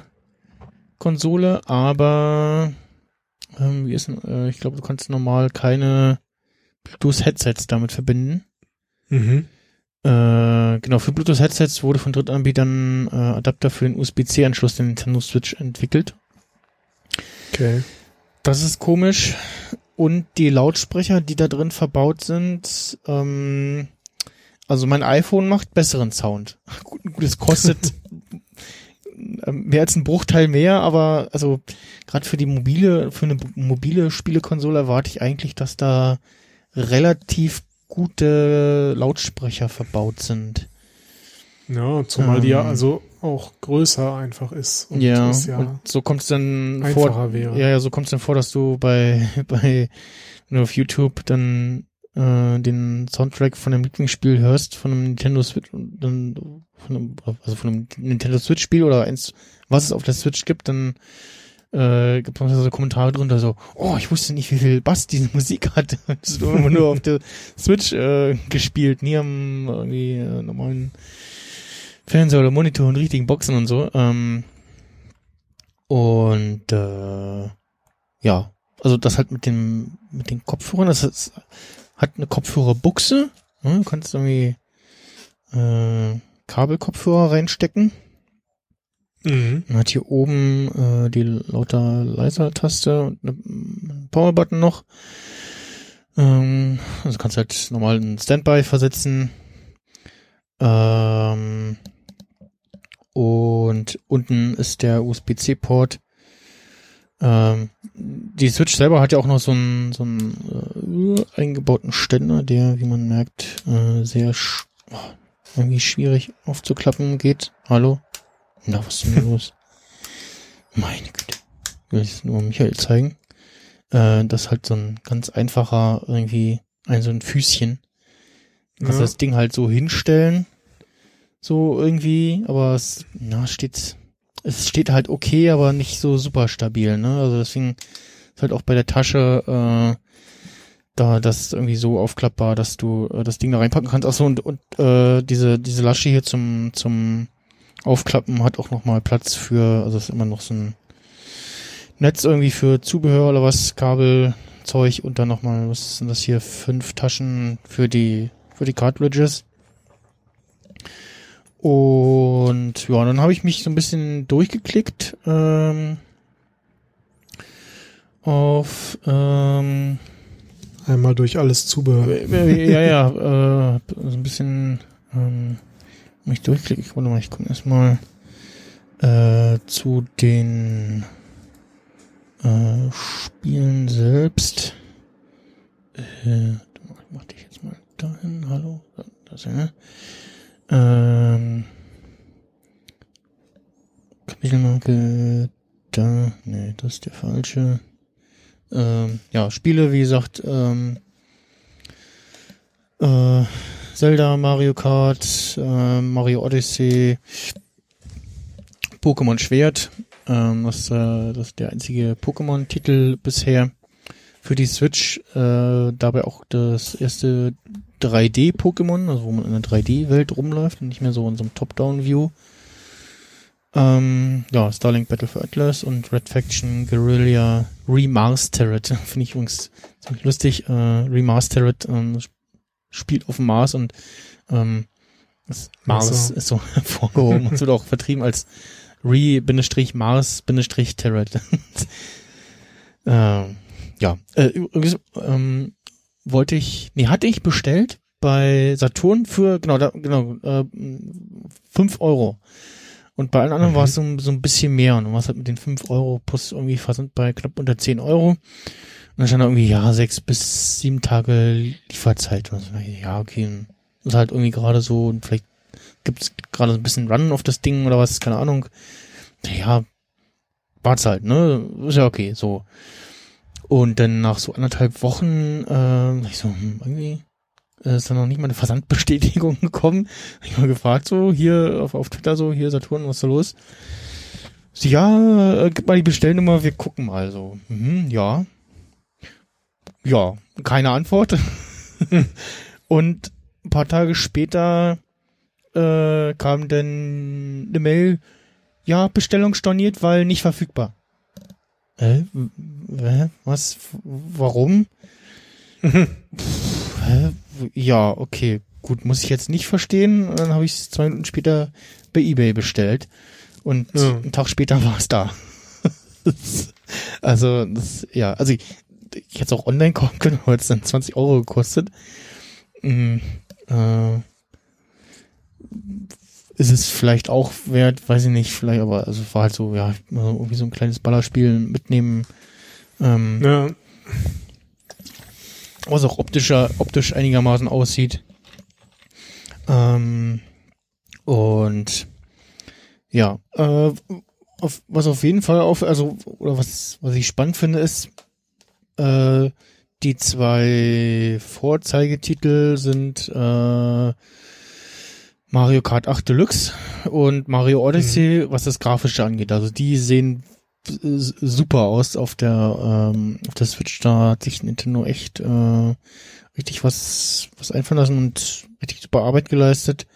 Konsole, aber ähm, wie ist denn, äh, ich glaube, du kannst normal keine Bluetooth-Headsets damit verbinden. Mhm. Äh, genau, für Bluetooth-Headsets wurde von Drittanbietern äh, Adapter für den USB-C-Anschluss der Nintendo Switch entwickelt. Okay. Das ist komisch. Und die Lautsprecher, die da drin verbaut sind, ähm, also mein iPhone macht besseren Sound. Gut, gut es kostet mehr als ein Bruchteil mehr, aber also gerade für die mobile, für eine mobile Spielekonsole erwarte ich eigentlich, dass da relativ gute Lautsprecher verbaut sind. Ja, zumal die ja Ähm. also auch größer einfach ist. Und ja, ja und so kommt es dann vor, wäre. ja, ja, so kommt es dann vor, dass du bei, bei, wenn du auf YouTube dann äh, den Soundtrack von einem Lieblingsspiel hörst, von einem Nintendo Switch, dann von einem, also von einem Nintendo Switch Spiel oder eins, was es auf der Switch gibt, dann äh, gibt es so Kommentare drunter so, oh, ich wusste nicht, wie viel Bass diese Musik hat. Das ist immer nur auf der Switch äh, gespielt, nie am irgendwie äh, normalen Fernseher oder Monitor und richtigen Boxen und so. Ähm, und äh, ja, also das halt mit dem mit den Kopfhörern, das ist, hat eine Kopfhörerbuchse. Ne? Du kannst irgendwie äh, Kabelkopfhörer reinstecken. Mhm. Man hat hier oben äh, die lauter leiser Taste und eine- einen Power-Button noch. Ähm, also kannst halt normal einen Standby versetzen. Ähm, und unten ist der USB-C-Port. Ähm, die Switch selber hat ja auch noch so einen, so einen äh, eingebauten Ständer, der, wie man merkt, äh, sehr sch oh, irgendwie schwierig aufzuklappen geht. Hallo? Na, was ist denn los? Meine Güte. Ich will es nur Michael zeigen. Äh, das ist halt so ein ganz einfacher, irgendwie, ein so ein Füßchen. Kannst Ja. das Ding halt so hinstellen. So irgendwie, aber es, na, steht, es steht halt okay, aber nicht so super stabil, ne? Also deswegen ist halt auch bei der Tasche, äh, da das irgendwie so aufklappbar, dass du äh, das Ding da reinpacken kannst. Achso, und, und äh, diese, diese Lasche hier zum, zum Aufklappen hat auch nochmal Platz für, also ist immer noch so ein Netz irgendwie für Zubehör oder was, Kabelzeug und dann nochmal, was sind das hier, fünf Taschen für die, für die Cartridges. Und ja, dann habe ich mich so ein bisschen durchgeklickt ähm, auf ähm, Einmal durch alles Zubehör. ja, ja, äh, so ein bisschen ähm, mich durchklicken. Ich warte mal, ich gucke erstmal äh, zu den äh, Spielen selbst. Äh, ich mach dich jetzt mal dahin. Hallo, da, das, ja. Ähm, Kapitelmarke, da, nee, das ist der falsche. Ähm, ja, Spiele, wie gesagt, ähm, äh, Zelda, Mario Kart, äh, Mario Odyssey, Pokémon Schwert, ähm, das, äh, das ist der einzige Pokémon-Titel bisher für die Switch. Äh, dabei auch das erste 3D-Pokémon, also wo man in einer 3D-Welt rumläuft und nicht mehr so in so einem Top-Down-View. Ähm, ja, Starlink Battle for Atlas und Red Faction Guerrilla Remastered. Finde ich übrigens ziemlich lustig. Äh, Remastered ähm, spielt auf dem Mars und ähm, das Mars Also. ist so hervorgehoben und es wird auch vertrieben als Re-Mars-Terred. ähm, ja, äh, übrigens, ähm, wollte ich, nee, hatte ich bestellt bei Saturn für, genau, da, genau, äh, fünf Euro. Und bei allen anderen Mhm. war es so, so ein bisschen mehr. Und du warst halt mit den fünf Euro plus irgendwie Versand bei knapp unter zehn Euro. Und dann stand da irgendwie, ja, sechs bis sieben Tage Lieferzeit. Und so, ja, okay. Und ist halt irgendwie gerade so, und vielleicht gibt es gerade so ein bisschen Run auf das Ding oder was, keine Ahnung. Ja, wart's halt, ne? Ist ja okay, so. Und dann nach so anderthalb Wochen, äh, ich so, hm, irgendwie äh, ist dann noch nicht mal eine Versandbestätigung gekommen. Ich mal gefragt, so, hier auf, auf Twitter, so, hier Saturn, was ist da los? So, ja, äh, gib mal die Bestellnummer, wir gucken mal, so. Mhm, ja. Ja, keine Antwort. Und ein paar Tage später äh, kam dann eine Mail, ja, Bestellung storniert, weil nicht verfügbar. Äh, w- was? Warum? Pff, hä? Ja, okay. Gut, muss ich jetzt nicht verstehen. Und Dann habe ich es zwei Minuten später bei Ebay bestellt. Und Ja. einen Tag später war es da. also, das, ja, also ich, ich hätte es auch online kaufen können, aber es dann 20 Euro gekostet. Mm, äh, ist es vielleicht auch wert, weiß ich nicht, vielleicht, aber also es war halt so, ja, irgendwie so ein kleines Ballerspiel mitnehmen. Ähm, Ja, was auch optischer, optisch einigermaßen aussieht. Ähm, und ja, äh, auf, was auf jeden Fall auf, also, oder was, was ich spannend finde, ist, äh, die zwei Vorzeigetitel sind äh, Mario Kart 8 Deluxe und Mario Odyssey, was das Grafische angeht. Also die sehen super aus auf der ähm, auf der Switch. Da hat sich Nintendo echt äh, richtig was was einfallen lassen und richtig super Arbeit geleistet.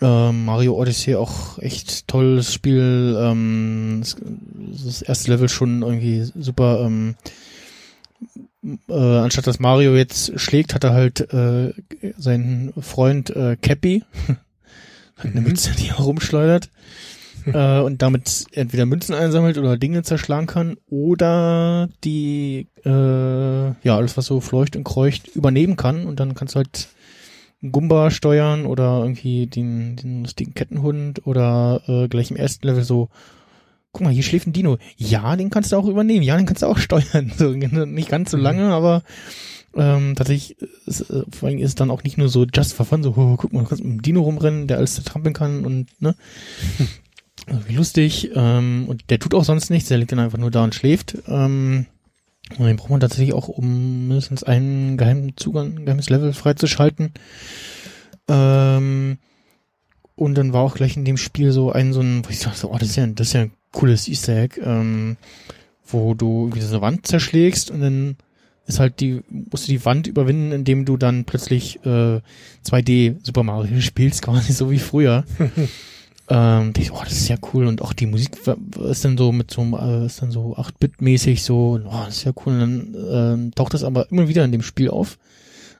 Ähm, Mario Odyssey auch echt tolles Spiel. Ähm, das, das erste Level schon irgendwie super. Ähm, äh, anstatt dass Mario jetzt schlägt, hat er halt äh, seinen Freund äh, Cappy, hat eine Mhm. Mütze, die er rumschleudert äh, und damit entweder Münzen einsammelt oder Dinge zerschlagen kann oder die äh, ja alles was so fleucht und kreucht übernehmen kann und dann kannst du halt einen Gumba steuern oder irgendwie den, den lustigen Kettenhund oder äh, gleich im ersten Level so guck mal, hier schläft ein Dino. Ja, den kannst du auch übernehmen. Ja, den kannst du auch steuern. So, nicht ganz so lange, aber ähm, tatsächlich ist, äh, vor allem ist es dann auch nicht nur so just for fun, so, oh, guck mal, du kannst mit dem Dino rumrennen, der alles zertrampeln kann und, ne? Also, wie lustig. Ähm, und der tut auch sonst nichts, der liegt dann einfach nur da und schläft. Ähm, und den braucht man tatsächlich auch, um mindestens einen geheimen Zugang, ein geheimes Level freizuschalten. Ähm, und dann war auch gleich in dem Spiel so ein, so ein, wo ich dachte, oh, das ist ja, das ist ja ein cooles Easter Egg, ähm, wo du irgendwie so eine Wand zerschlägst und dann ist halt die, musst du die Wand überwinden, indem du dann plötzlich äh, 2D Super Mario spielst, quasi so wie früher. ähm, ich, oh, das ist ja cool und auch die Musik ist dann so mit so äh, ist dann so 8-Bit-mäßig so, oh, das ist ja cool. Und dann ähm, taucht das aber immer wieder in dem Spiel auf.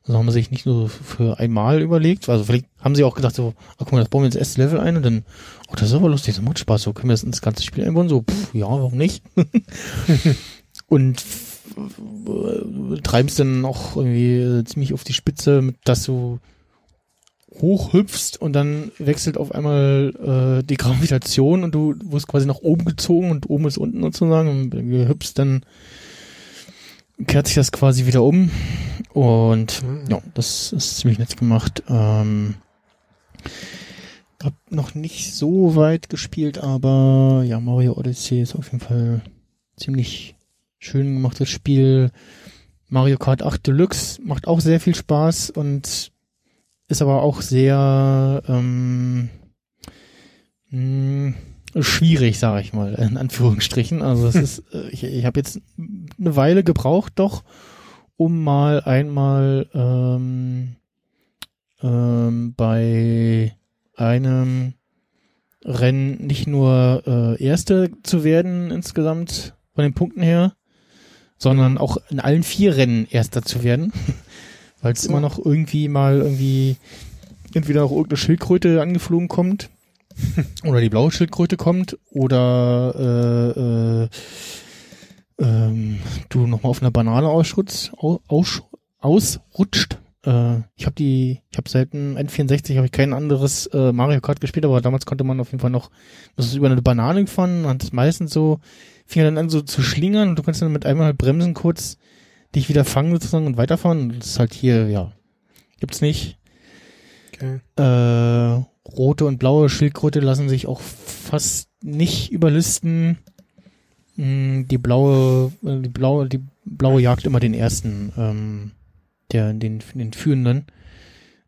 Also haben sie sich nicht nur für einmal überlegt, also vielleicht haben sie auch gedacht so, ah, guck mal, das bauen wir ins erste Level ein und dann, oh, das ist aber lustig, das macht Spaß, so können wir das ins ganze Spiel einbauen, so, pff, ja, warum nicht? und äh, treibst dann auch irgendwie äh, ziemlich auf die Spitze, dass du hochhüpfst und dann wechselt auf einmal äh, die Gravitation und du wirst quasi nach oben gezogen und oben ist unten sozusagen und du hüpfst dann kehrt sich das quasi wieder um. Und Mhm. ja, das ist ziemlich nett gemacht. Ähm, hab noch nicht so weit gespielt, aber ja, Mario Odyssey ist auf jeden Fall ziemlich schön gemachtes Spiel. Mario Kart 8 Deluxe macht auch sehr viel Spaß und ist aber auch sehr ähm, mh, schwierig, sage ich mal, in Anführungsstrichen. Also es ist, äh, ich, ich habe jetzt eine Weile gebraucht, doch, um mal einmal ähm, ähm, bei einem Rennen nicht nur äh, Erste zu werden insgesamt von den Punkten her, sondern auch in allen vier Rennen Erster zu werden, weil es immer noch irgendwie mal irgendwie entweder auch irgendeine Schildkröte angeflogen kommt oder die blaue Schildkröte kommt oder äh, äh, ähm, du nochmal auf einer Banane ausschrutzt, au- aus, ausrutscht. Äh, ich habe die, ich habe seit dem N64 habe ich kein anderes äh, Mario Kart gespielt, aber damals konnte man auf jeden Fall noch, das ist über eine Banane gefahren, hat es meistens so, fing dann an so zu schlingern und du kannst dann mit einmal halt bremsen kurz, dich wieder fangen sozusagen und weiterfahren. Und das ist halt hier, ja, gibt's nicht. Okay. Äh, rote und blaue Schildkröte lassen sich auch fast nicht überlisten. Mm, Die blaue, äh, die blaue, die blaue jagt immer den ersten, ähm, der, den, den führenden.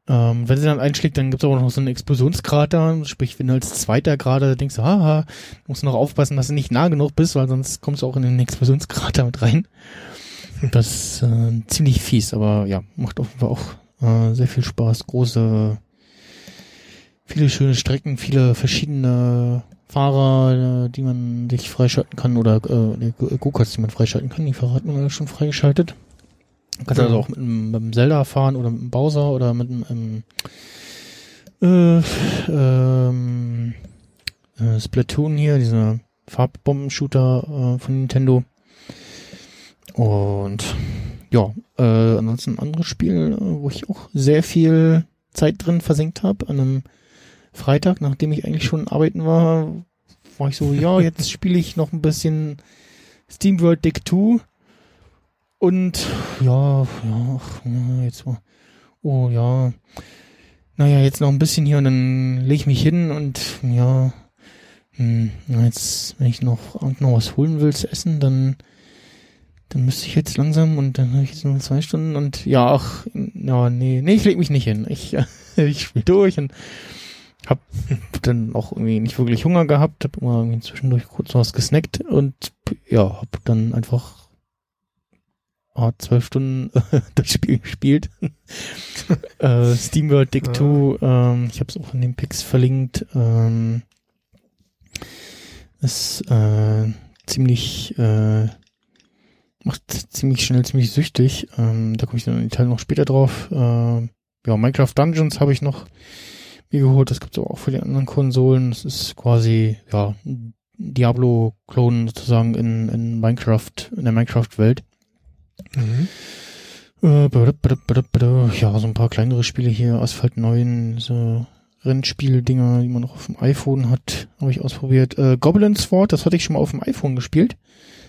Ähm, wenn sie dann einschlägt, dann gibt's aber noch so einen Explosionskrater. Sprich, wenn du als Zweiter gerade denkst, haha, musst du noch aufpassen, dass du nicht nah genug bist, weil sonst kommst du auch in den Explosionskrater mit rein. Das ist äh, ziemlich fies, aber ja, macht Fall auch äh, sehr viel Spaß. Große, viele schöne Strecken, viele verschiedene Fahrer, äh, die man sich freischalten kann oder äh, Go-Karts, die man freischalten kann. Die Fahrer hat man ja schon freigeschaltet. Man kann also auch mit einem, mit einem Zelda fahren oder mit einem Bowser oder mit einem ähm, äh, ähm, äh, Splatoon hier, dieser Farbbomben-Shooter äh, von Nintendo. Und ja, äh, ansonsten ein anderes Spiel, äh, wo ich auch sehr viel Zeit drin versenkt habe, an einem Freitag, nachdem ich eigentlich schon arbeiten war, war ich so, ja, jetzt spiele ich noch ein bisschen SteamWorld Dick 2 und ja, ja, jetzt mal, oh ja, naja, jetzt noch ein bisschen hier und dann lege ich mich hin und ja, hm, jetzt, wenn ich noch, noch was holen will zu essen, dann dann müsste ich jetzt langsam und dann habe ich jetzt nur zwei Stunden und ja, ach, ja, nee, nee, ich leg mich nicht hin. Ich, ich spiele durch und hab dann auch irgendwie nicht wirklich Hunger gehabt, hab immer irgendwie zwischendurch kurz was gesnackt und ja, hab dann einfach ah, zwölf Stunden das Spiel gespielt. äh, SteamWorld Dick Ah. 2, ähm, ich habe es auch in den Picks verlinkt. Ähm, ist äh, ziemlich äh, macht ziemlich schnell ziemlich süchtig. Ähm, da komme ich dann in Italien noch später drauf. Äh, ja, Minecraft Dungeons habe ich noch mir geholt. Das gibt es auch für die anderen Konsolen. Das ist quasi ja Diablo-Klon sozusagen in, in Minecraft, in der Minecraft-Welt. Mhm. Äh. Ja, so ein paar kleinere Spiele hier, Asphalt 9, so Rennspiel-Dinger, die man noch auf dem iPhone hat, habe ich ausprobiert. Äh, Goblin Sword, das hatte ich schon mal auf dem iPhone gespielt.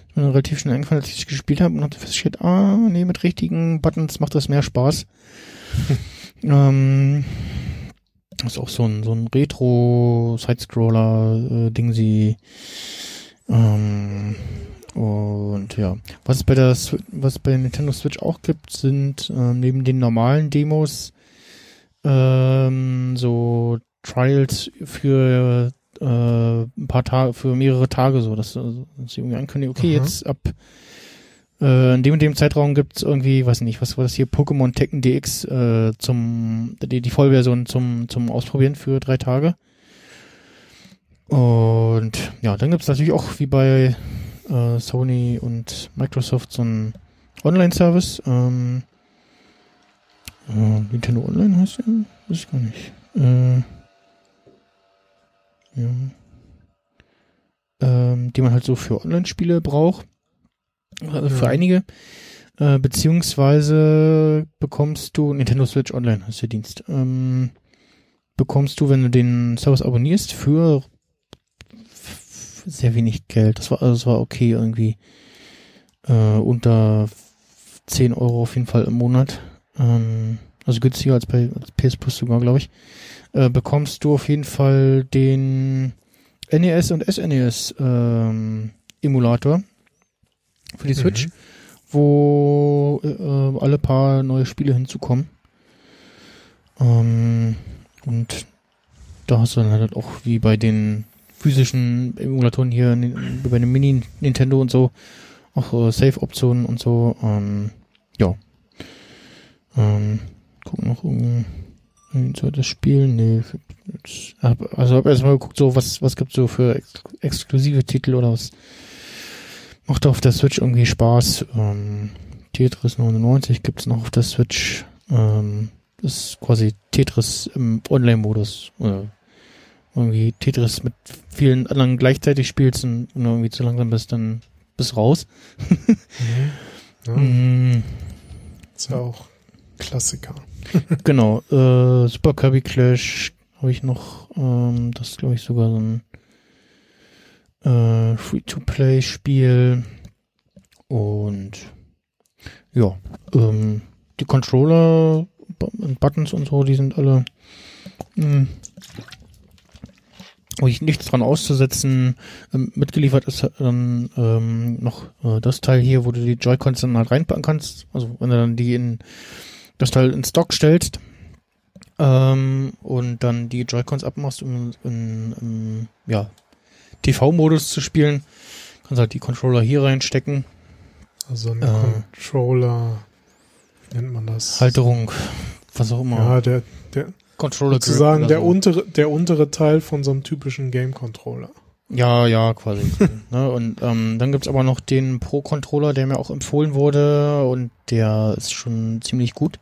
Ist mir relativ schnell eingefallen, als ich es gespielt habe und hatte festgestellt, ah, nee, mit richtigen Buttons macht das mehr Spaß. ähm, das ist auch so ein, so ein Retro-Sidescroller-Ding, sie. Ähm, und ja, was es bei der was es bei der Nintendo Switch auch gibt, sind ähm, neben den normalen Demos ähm, so Trials für äh, ein paar Tage, für mehrere Tage so, dass, also, dass sie irgendwie ankündigen, okay, Aha. jetzt ab äh, in dem und dem Zeitraum gibt's irgendwie, weiß nicht, was war das hier, Pokémon Tekken DX äh, zum die, die Vollversion zum zum Ausprobieren für drei Tage. Und ja, dann gibt's natürlich auch wie bei äh, Sony und Microsoft so einen Online-Service. Ähm, äh, Nintendo Online heißt der? Weiß ich gar nicht. Äh, ja. Ähm, die man halt so für Online-Spiele braucht. Also für einige. Äh, beziehungsweise bekommst du, Nintendo Switch Online heißt der Dienst, ähm, bekommst du, wenn du den Service abonnierst, für sehr wenig Geld. Das war, also das war okay irgendwie. Äh, unter 10 Euro auf jeden Fall im Monat. Ähm, also günstiger als bei als PS Plus sogar, glaube ich. Äh, bekommst du auf jeden Fall den NES und SNES ähm, Emulator für die Switch, wo äh, alle paar neue Spiele hinzukommen. Ähm, und da hast du dann halt auch wie bei den physischen Emulatoren hier nin- bei dem Mini Nintendo und so auch äh, Save-Optionen und so. Ähm, ja. Ähm, gucken noch irgendwie ein zweites Spiel. Nee, also hab erstmal geguckt, so was was gibt's so für ex exklusive Titel oder was macht auf der Switch irgendwie Spaß. Ähm, Tetris 99 gibt's noch auf der Switch. Ähm, das ist quasi Tetris im Online-Modus. Oder irgendwie Tetris mit vielen anderen gleichzeitig spielst und, und irgendwie zu langsam bist, dann bist raus. Ja, Mm, ist ja auch Klassiker. genau. Äh, Super Kirby Clash habe ich noch. Ähm, das ist, glaube ich, sogar so ein äh, Free-to-Play-Spiel. Und ja, ähm, die Controller und Buttons und so, die sind alle mh, wo ich nichts dran auszusetzen. Ähm, mitgeliefert ist dann ähm, noch äh, das Teil hier, wo du die Joy-Cons dann halt reinpacken kannst. Also wenn du dann die in das Teil in Stock stellst ähm, und dann die Joy-Cons abmachst, um in, in ja, TV-Modus zu spielen, kannst halt die Controller hier reinstecken. Also ein Äh. Controller, wie nennt man das? Halterung, was auch immer. Ja, der, der Controller sozusagen der so. untere, der untere Teil von so einem typischen Game-Controller. Ja, ja, quasi. ne? Und ähm, dann gibt's aber noch den Pro-Controller, der mir auch empfohlen wurde und der ist schon ziemlich gut.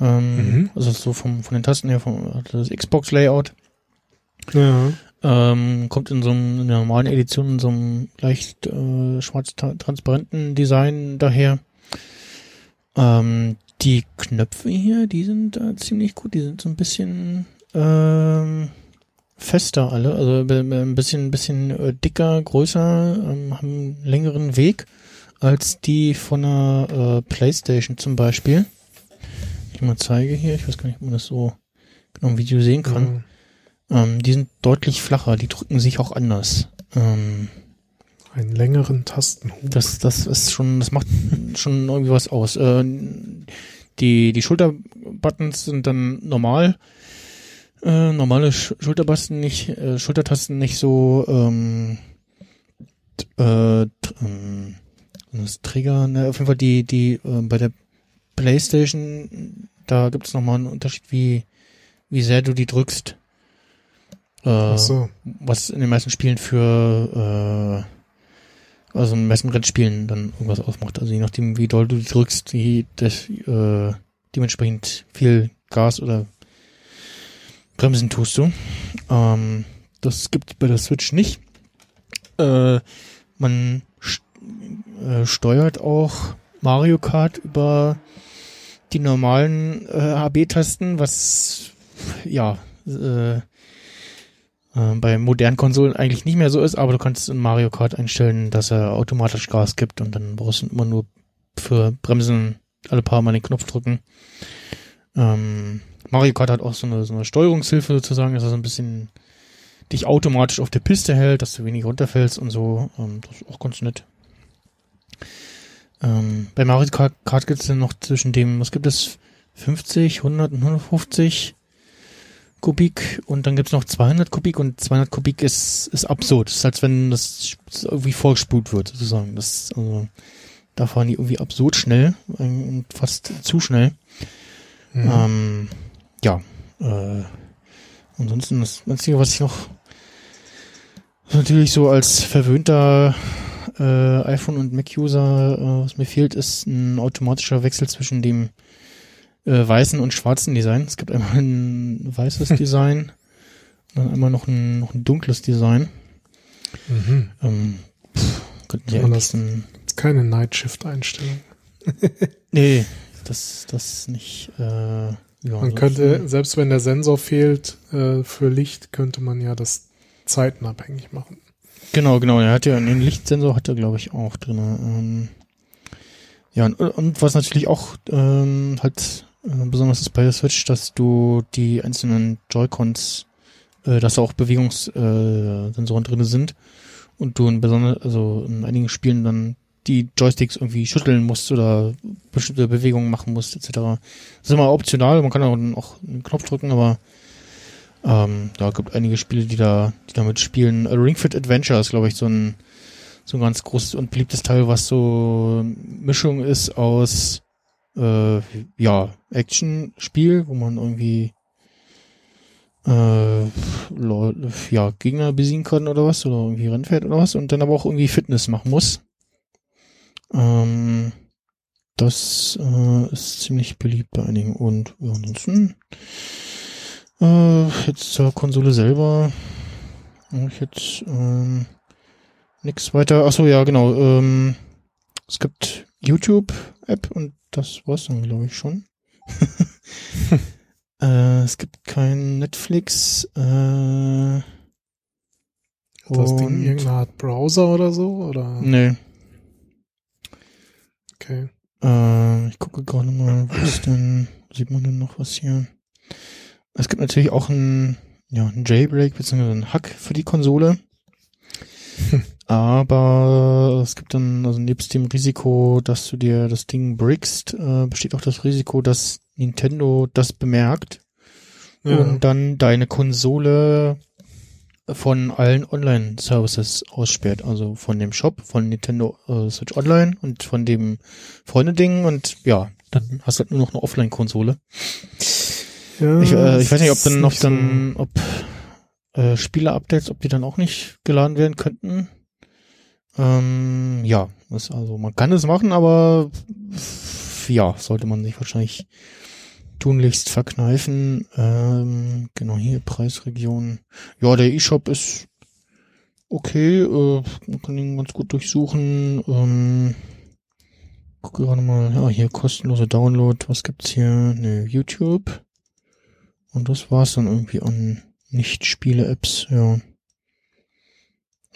Ähm, Mhm. Also so vom, von den Tasten her, vom das Xbox-Layout. Ja. Ähm, kommt in so einem, in der normalen Edition in so einem leicht äh, schwarz-transparenten Design daher. Ähm, die Knöpfe hier, die sind äh, ziemlich gut. Die sind so ein bisschen ähm, fester alle, also be- ein bisschen, ein bisschen äh, dicker, größer, ähm, haben einen längeren Weg als die von einer äh, Playstation zum Beispiel. Ich mal zeige hier, ich weiß gar nicht, ob man das so genau im Video sehen kann. Ähm, die sind deutlich flacher, die drücken sich auch anders. Ähm, Einen längeren Tastenhub. das, das ist schon, das macht schon irgendwie was aus. Äh, die, die Schulterbuttons sind dann normal. Äh, normale Sch Schultertasten nicht, äh, Schultertasten nicht so, ähm, äh, ähm, das Trigger, ne, auf jeden Fall die, die, äh, bei der Playstation, da gibt es nochmal einen Unterschied, wie, wie sehr du die drückst. Äh, so. was in den meisten Spielen für äh, also in den meisten Rennspielen dann irgendwas ausmacht. Also je nachdem, wie doll du drückst, die, das, äh, dementsprechend viel Gas oder Bremsen tust du. Ähm, das gibt bei der Switch nicht. Äh, man st äh, steuert auch Mario Kart über die normalen äh, AB-Tasten, was ja äh, äh, bei modernen Konsolen eigentlich nicht mehr so ist, aber du kannst in Mario Kart einstellen, dass er automatisch Gas gibt und dann brauchst du immer nur für Bremsen alle paar Mal den Knopf drücken. Ähm, Mario Kart hat auch so eine, so eine Steuerungshilfe sozusagen, dass er so ein bisschen dich automatisch auf der Piste hält, dass du wenig runterfällst und so. Ähm, das ist auch ganz nett. Ähm, bei Mario Kart, Kart gibt es dann noch zwischen dem, was gibt es, 50, 100 und 150 Kubik und dann gibt's noch 200 Kubik und 200 Kubik ist, ist absurd. Das ist als wenn das irgendwie vorgespult wird, sozusagen. Das, also, da fahren die irgendwie absurd schnell und fast zu schnell. Mhm. Ähm, ja, äh, ansonsten das Einzige, was ich noch natürlich so als verwöhnter äh, iPhone- und Mac-User, äh, was mir fehlt, ist ein automatischer Wechsel zwischen dem äh, weißen und schwarzen Design. Es gibt einmal ein weißes Design, dann einmal noch ein, noch ein dunkles Design. Mhm. Ähm, pff, könnten das- Ist keine Night-Shift-Einstellung. nee, das, das nicht, äh, ja, Man könnte, selbst wenn der Sensor fehlt äh, für Licht, könnte man ja das zeitenabhängig machen. Genau, genau. Er hat ja den Lichtsensor hat er, glaube ich, auch drin. Ähm, Ja, und, und was natürlich auch ähm, halt besonders ist bei der Switch, dass du die einzelnen Joy-Cons, äh, dass da auch Bewegungssensoren äh, drin sind und du in besonders, also in einigen Spielen dann die Joysticks irgendwie schütteln musst oder bestimmte Bewegungen machen musst, etc. Das ist immer optional, man kann auch, einen Knopf drücken, aber ähm, ja, gibt einige Spiele, die da, die damit spielen. A Ring Fit Adventure ist, glaube ich, so ein so ein ganz großes und beliebtes Teil, was so Mischung ist aus äh, ja, Action-Spiel, wo man irgendwie äh, ja, Gegner besiegen kann oder was, oder irgendwie Rennfährt oder was, und dann aber auch irgendwie Fitness machen muss. Ähm, das äh, ist ziemlich beliebt bei einigen. Und ansonsten äh, jetzt zur Konsole selber habe ich jetzt ähm, nichts weiter. Achso, ja, genau. Ähm, es gibt YouTube-App und das war's dann, glaube ich, schon. äh, es gibt kein Netflix. Äh, das Ding irgendeine Art Browser oder so? Oder? Nee. Okay. Äh, ich gucke gerade mal, was denn, sieht man denn noch was hier? Es gibt natürlich auch ein, ja, ein Jailbreak bzw. ein Hack für die Konsole. Aber es gibt dann, also nebst dem Risiko, dass du dir das Ding brickst, äh, besteht auch das Risiko, dass Nintendo das bemerkt ja. und dann deine Konsole von allen Online-Services aussperrt. Also von dem Shop, von Nintendo äh, Switch Online und von dem Freunde-Ding und ja, dann hast du halt nur noch eine Offline-Konsole. Ja, ich, äh, ich weiß nicht, ob dann noch dann, so. ob äh, Spiele-Updates, ob die dann auch nicht geladen werden könnten. Ähm, ja, ist also man kann es machen, aber ja, sollte man sich wahrscheinlich tunlichst verkneifen. Ähm, genau hier Preisregion. Ja, der eShop ist okay, äh, man kann ihn ganz gut durchsuchen. Ähm, gucke gerade mal, ja, hier kostenlose Download. Was gibt's hier? Ne, YouTube. Und das war's dann irgendwie an Nicht-Spiele-Apps, ja.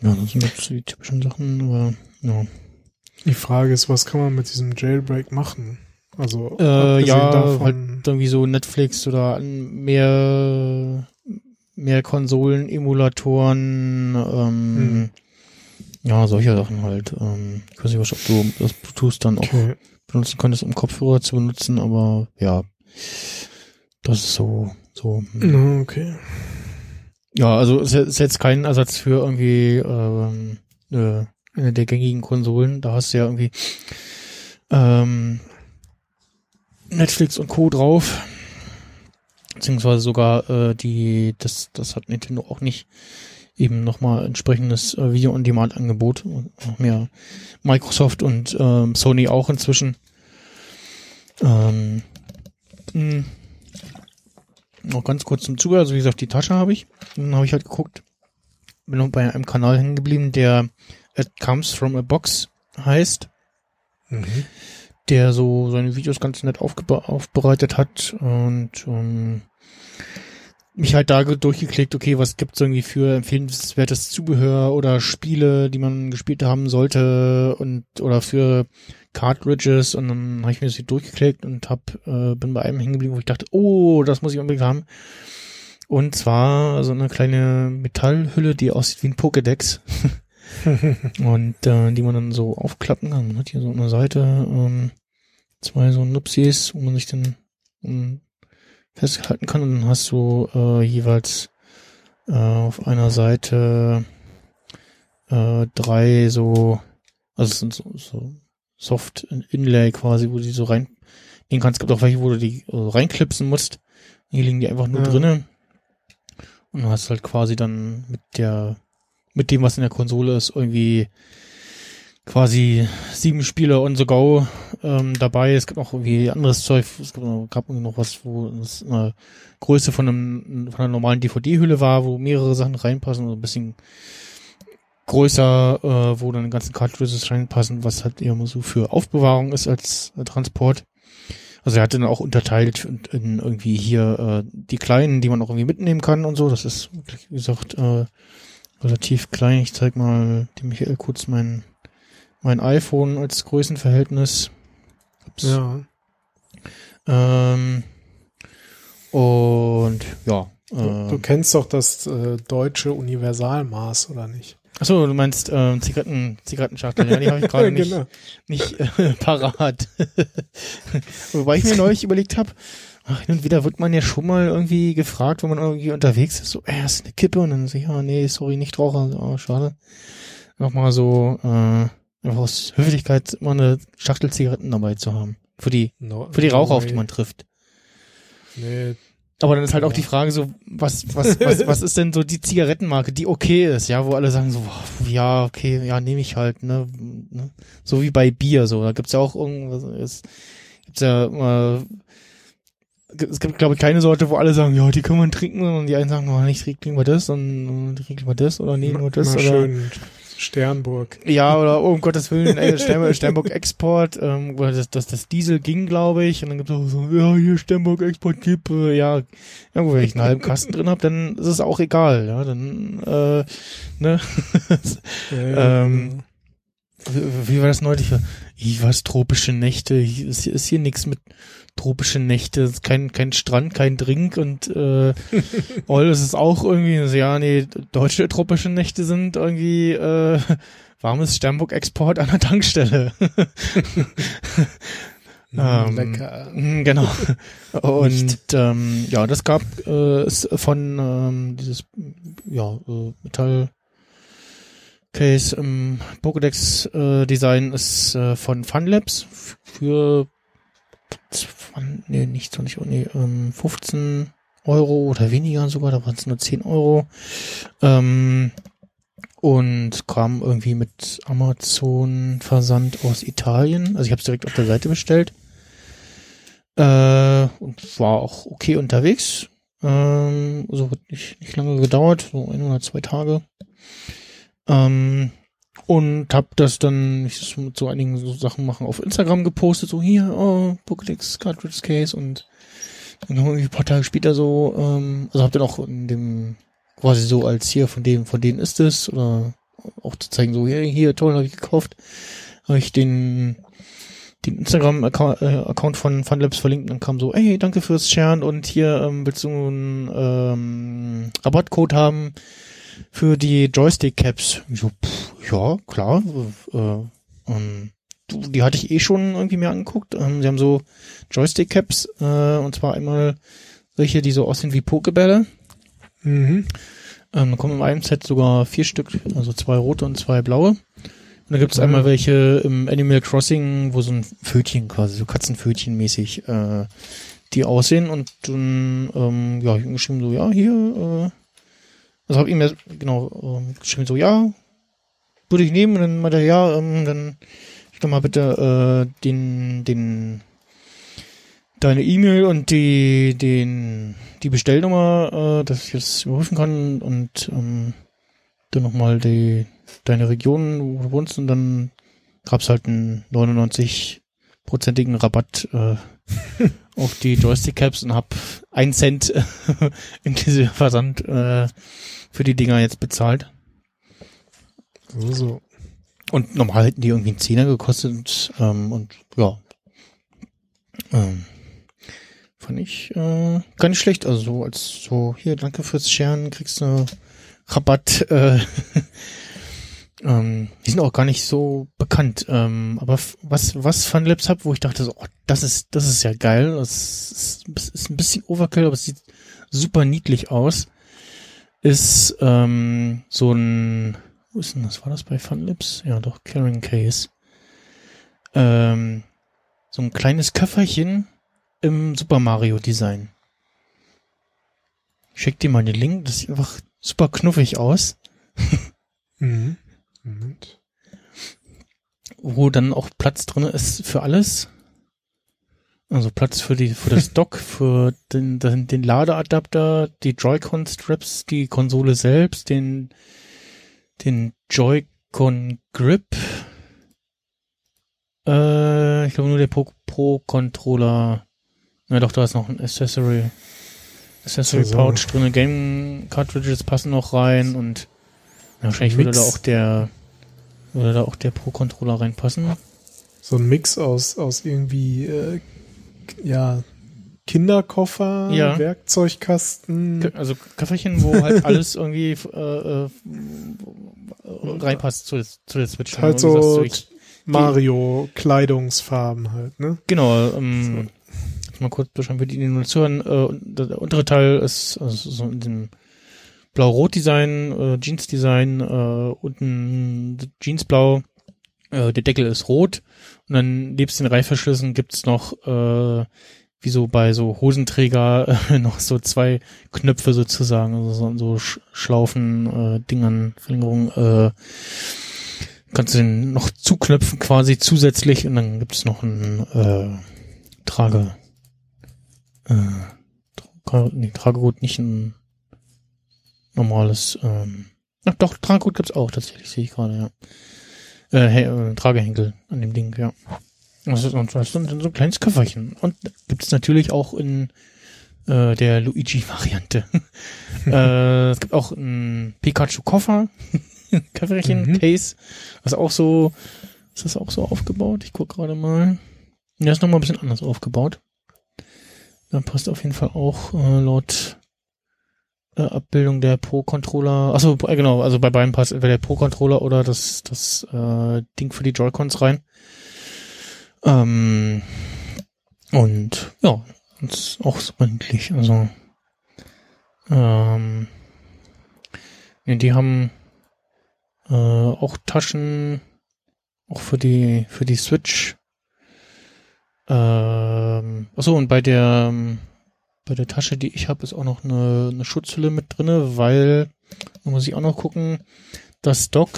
Ja, das sind jetzt die typischen Sachen, aber ja. Die Frage ist, was kann man mit diesem Jailbreak machen? Also äh, ja, davon, halt irgendwie so Netflix oder mehr mehr Konsolen, Emulatoren, ähm, hm. ja, solche Sachen halt. Ähm, ich weiß nicht, ob du das Bluetooth dann auch okay. benutzen könntest, um Kopfhörer zu benutzen, aber ja, das ist so, so. Hm. Okay. Ja, also es ist jetzt kein Ersatz für irgendwie ähm, äh, eine der gängigen Konsolen. Da hast du ja irgendwie ähm, Netflix und Co. drauf. Beziehungsweise sogar äh, die, das, das hat Nintendo auch nicht eben nochmal entsprechendes äh, Video-on-Demand-Angebot. Noch mehr Microsoft und ähm, Sony auch inzwischen. Ähm, mh, noch ganz kurz zum Zuhören. Also wie gesagt, die Tasche habe ich. Dann habe ich halt geguckt. Bin noch bei einem Kanal hängen geblieben, der It Comes From a Box heißt. Mhm. Der so seine Videos ganz nett aufbereitet hat und ähm, mich halt da durchgeklickt, okay, was gibt's irgendwie für empfehlenswertes Zubehör oder Spiele, die man gespielt haben sollte und oder für Cartridges und dann habe ich mir das hier durchgeklickt und hab, äh, bin bei einem hängen geblieben, wo ich dachte, oh, das muss ich unbedingt haben. Und zwar so eine kleine Metallhülle, die aussieht wie ein Pokédex. und äh, die man dann so aufklappen kann. Man hat hier so eine Seite ähm, zwei so Nupsis, wo man sich dann um, festhalten kann. Und dann hast du äh, jeweils äh, auf einer Seite äh, drei so, also es sind so, so Soft Inlay quasi, wo du die so rein den kannst. Es gibt auch welche, wo du die äh, reinklipsen musst. Hier liegen die einfach nur ja. drinnen. Und du hast halt quasi dann mit der, mit dem, was in der Konsole ist, irgendwie quasi sieben Spiele on the go ähm, dabei. Es gibt auch irgendwie anderes Zeug. Es gab noch, gab noch was, wo es eine Größe von einem von einer normalen DVD-Hülle war, wo mehrere Sachen reinpassen, so ein bisschen größer, äh, wo dann die ganzen Cartridges reinpassen, was halt eher so für Aufbewahrung ist als äh, Transport. Also er hat dann auch unterteilt in, in irgendwie hier äh, die kleinen, die man auch irgendwie mitnehmen kann und so. Das ist, wie gesagt, äh, relativ klein. Ich zeig mal dem Michael kurz mein, mein iPhone als Größenverhältnis. Ups. Ja. Ähm, und ja. Du, du Äh, kennst doch das äh, deutsche Universalmaß, oder nicht? Achso, du meinst ähm, Zigaretten, Zigarettenschachtel, ja, die habe ich gerade nicht, Genau. nicht äh, parat. Wobei ich mir neulich überlegt habe, ach, hin und wieder wird man ja schon mal irgendwie gefragt, wenn man irgendwie unterwegs ist, so, äh, ist eine Kippe und dann so, ja, nee, sorry, nicht Raucher, so, oh, schade. Nochmal so, äh, einfach aus Höflichkeit immer eine Schachtel Zigaretten dabei zu haben. Für die, No, für die Raucher, auf no die way. man trifft. Nee, Aber dann ist halt auch die Frage so, was, was, was, was ist denn so die Zigarettenmarke, die okay ist, ja, wo alle sagen so, boah, ja, okay, ja, nehme ich halt, ne, ne, so wie bei Bier, so, da gibt's ja auch irgendwas, es gibt's ja immer, es gibt, glaube ich, keine Sorte, wo alle sagen, ja, die können wir trinken, und die einen sagen, oh, nicht trinken wir das, und äh, trinken wir das, oder nee, nur das, mal oder, schön Sternburg. ja, oder oh, um Gottes Willen, ey, Sternburg, Sternburg Export, ähm, das, das, das Diesel ging, glaube ich, und dann gibt's auch so, ja, hier Sternburg Export Kippe, ja, ja, gut, wenn ich einen halben Kasten drin hab, dann ist es auch egal, ja, dann, äh, ne, Ja, Ähm, wie, wie war das neulich? Ich was, tropische Nächte, hier ist, ist hier nichts mit tropische Nächte, kein, kein Strand, kein Drink und äh, all das ist auch irgendwie, so, ja, nee, deutsche tropische Nächte sind irgendwie äh, warmes Sternburg-Export an der Tankstelle. Ähm, Lecker. Mm, Genau. Und ähm, ja, das gab äh, es von ähm, dieses ja äh, Metall Case im Pokédex äh, Design ist äh, von Funlabs für nee, nicht 20 Euro, nee, ähm, 15 Euro oder weniger sogar, da waren es nur 10 Euro. Ähm, und kam irgendwie mit Amazon Versand aus Italien. Also ich habe es direkt auf der Seite bestellt. Äh, und war auch okay unterwegs. Ähm, also hat nicht, nicht lange gedauert, so ein oder zwei Tage. Ähm, und hab das dann, ich mit so einigen so Sachen machen, auf Instagram gepostet, so hier, oh, Pokédex Cartridge Case und dann haben wir irgendwie ein paar Tage später so, ähm, also hab dann auch in dem, quasi so als hier, von dem, von denen ist es, oder auch zu zeigen, so, hier, hier, toll, habe ich gekauft, habe ich den, den Instagram-Account äh, von Funlabs verlinkt und dann kam so, ey, danke fürs Sharen und hier ähm, willst du einen ähm, Rabattcode haben für die Joystick-Caps. So, pff, ja, klar. Äh, ähm, die hatte ich eh schon irgendwie mir angeguckt. Ähm, sie haben so Joystick-Caps äh, und zwar einmal solche, die so aussehen wie Pokebälle. Mhm. Ähm, kommen in einem Set sogar vier Stück, also zwei rote und zwei blaue. Und da gibt es Mhm. einmal welche im Animal Crossing, wo so ein Pfötchen quasi, so Katzenpfötchen mäßig, äh, die aussehen. Und dann, ähm, ja, ich geschrieben so, ja, hier, äh, also habe ihm ja, genau, ähm, geschrieben so, ja, würde ich nehmen. Und dann meinte er, ja, ähm, dann ich doch mal bitte äh, den, den, deine E-Mail und die, den, die Bestellnummer, äh, dass ich das überprüfen kann und ähm, dann nochmal die, deine Region, wo du wohnst und dann gab's halt einen 99-prozentigen Rabatt äh, auf die Joystick-Caps und hab einen Cent in diese Versand äh, für die Dinger jetzt bezahlt. So, so. Und normal hätten die irgendwie einen Zehner gekostet ähm, und ja. Ähm, fand ich äh, gar nicht schlecht. Also so als so, hier, danke fürs Sharen, kriegst du Rabatt. Äh, ähm, die sind auch gar nicht so bekannt. Ähm, aber was, was Funlabs hab, wo ich dachte so, oh, das ist, das ist ja geil. Das ist, das ist ein bisschen Overkill, aber es sieht super niedlich aus. Ist ähm, so ein wo ist denn das? War das bei Funlips? Ja, doch, Carrying Case. Ähm, so ein kleines Köfferchen im Super Mario Design. Ich schick dir mal den Link, das sieht einfach super knuffig aus. Mhm. Moment. Wo dann auch Platz drin ist für alles. Also Platz für die, für das Dock, für den, den, den Ladeadapter, die Joy-Con Straps, die Konsole selbst, den, den Joy-Con Grip. Äh, ich glaube nur der Pro, Pro Controller. Ja doch, da ist noch ein Accessory. Accessory So. Pouch drin. Game Cartridges passen noch rein und ja, wahrscheinlich würde da auch der würde da auch der Pro Controller reinpassen. so ein Mix aus, aus irgendwie, äh, ja, Kinderkoffer, Ja. Werkzeugkasten. Also Köfferchen, wo halt alles irgendwie äh, äh, reinpasst zu, der- zu der Switch. Halt so sagst, ich, Mario Kleidungsfarben halt, ne? genau, ähm, jetzt mal kurz beschreiben für die, die nur zuhören. Äh, der untere Teil ist also so in dem Blau-Rot-Design, äh, Jeans-Design, äh, unten Jeansblau, äh, der Deckel ist rot. Und dann nebst den Reißverschlüssen gibt's noch äh, wie so bei so Hosenträger äh, noch so zwei Knöpfe sozusagen, also so, so Sch Schlaufen, äh, Dingern, Verlängerungen, äh, kannst du den noch zuknöpfen quasi zusätzlich und dann gibt's noch ein äh, Trage, äh, Tra nee, Tragegut, nicht ein normales, ähm, ach doch, Tragegut gibt's auch tatsächlich, sehe ich gerade, ja. Äh, hey, äh, Tragehenkel an dem Ding, ja. Das ist, das ist so ein so ein kleines Köfferchen. Und gibt es natürlich auch in äh, der Luigi-Variante. äh, es gibt auch ein Pikachu-Koffer, Köfferchen, Mhm. Case. Das ist auch so, ist das auch so aufgebaut? Ich guck gerade mal. Ja, ist nochmal ein bisschen anders aufgebaut. Da passt auf jeden Fall auch äh, laut äh, Abbildung der Pro-Controller. Achso, äh, genau, also bei beiden passt entweder der Pro-Controller oder das, das äh, Ding für die Joy-Cons rein. Ähm, und ja, das ist auch so endlich. Also ähm, ja, die haben äh, auch Taschen, auch für die für die Switch. Ähm, achso, und bei der ähm, bei der Tasche, die ich habe, ist auch noch eine, eine Schutzhülle mit drinne, weil da muss ich auch noch gucken. Das Dock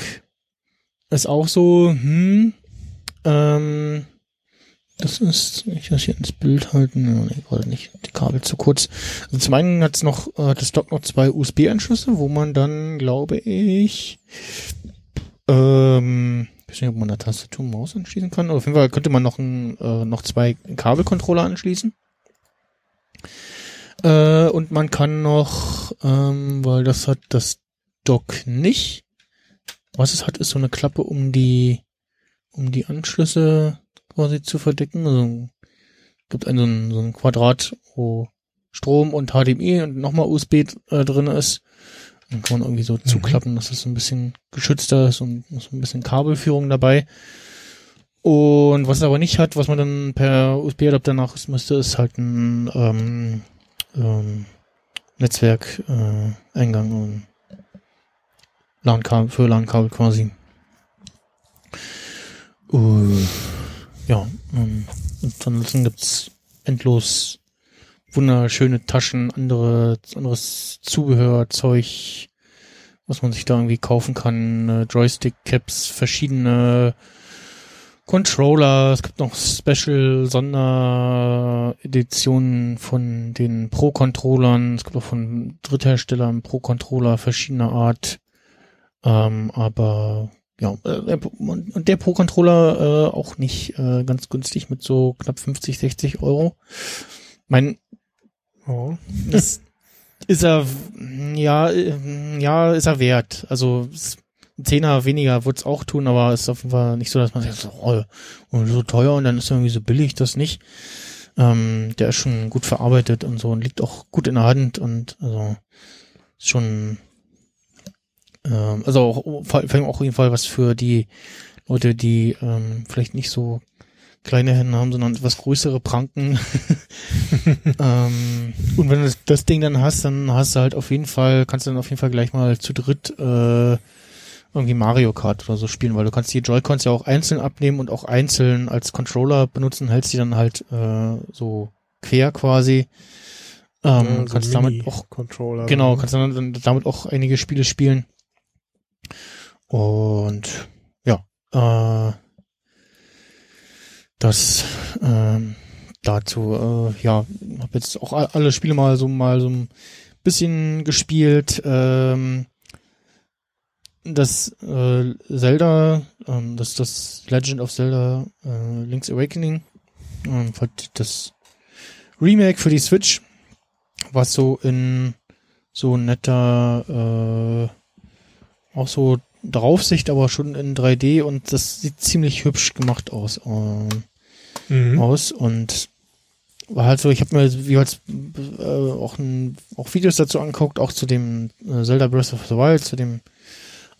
ist auch so, hm, ähm, das ist, ich muss hier ins Bild halten, ja, nee, gerade nicht, die Kabel zu kurz. Also zum einen hat's noch, äh, hat das Dock noch zwei USB-Anschlüsse, wo man dann, glaube ich, ähm, ich weiß nicht, ob man da Tastatur Maus anschließen kann, aber auf jeden Fall könnte man noch, ein, äh, noch zwei Kabelcontroller anschließen. Äh, und man kann noch, ähm, weil das hat das Dock nicht. Was es hat, ist so eine Klappe um die, um die Anschlüsse quasi zu verdecken. Also gibt einen so ein, so ein Quadrat, wo Strom und HDMI und nochmal USB äh, drin ist. Dann kann man irgendwie so zuklappen, dass es ein bisschen geschützter ist und so ein bisschen Kabelführung dabei. Und was es aber nicht hat, was man dann per USB-Adapter nach müsste, ist halt ein ähm, ähm, Netzwerk-Eingang äh, und LAN-Kabel für LAN-Kabel quasi. Uh, ja, ähm, und ansonsten gibt's endlos wunderschöne Taschen, andere, anderes Zubehör, Zeug, was man sich da irgendwie kaufen kann, äh, Joystick-Caps, verschiedene Controller, es gibt noch Special Sondereditionen von den Pro-Controllern, es gibt auch von Drittherstellern Pro-Controller verschiedener Art, ähm, aber ja, äh, und der Pro-Controller äh, auch nicht äh, ganz günstig mit so knapp 50, 60 Euro. Mein, Oh. das ist er, ja, äh, ja, ist er wert. Also es- ein Zehner weniger wird's auch tun, aber es ist auf jeden Fall nicht so, dass man sagt, so, oh, so teuer und dann ist irgendwie so billig, das nicht. Ähm, der ist schon gut verarbeitet und so und liegt auch gut in der Hand und also ist schon ähm, also auch, vor allem auch auf jeden Fall was für die Leute, die ähm, vielleicht nicht so kleine Hände haben, sondern etwas größere Pranken. ähm, und wenn du das, das Ding dann hast, dann hast du halt auf jeden Fall, kannst du dann auf jeden Fall gleich mal zu dritt äh, irgendwie Mario Kart oder so spielen, weil du kannst die Joy-Cons ja auch einzeln abnehmen und auch einzeln als Controller benutzen, hältst die dann halt äh, so quer quasi. Ähm, Ja, so kannst damit auch Controller. Genau, kannst dann, dann damit auch einige Spiele spielen. Und ja, äh, das ähm, dazu, äh, ja, habe jetzt auch alle Spiele mal so mal so ein bisschen gespielt. Ähm, das äh, Zelda, ähm, das das Legend of Zelda äh, Link's Awakening, ähm, das Remake für die Switch, was so in so netter, äh, auch so Draufsicht, aber schon in 3D und das sieht ziemlich hübsch gemacht aus. Ähm, Mhm. aus und war halt so, ich habe mir jeweils äh, auch, ein, auch Videos dazu angeguckt, auch zu dem äh, Zelda Breath of the Wild, zu dem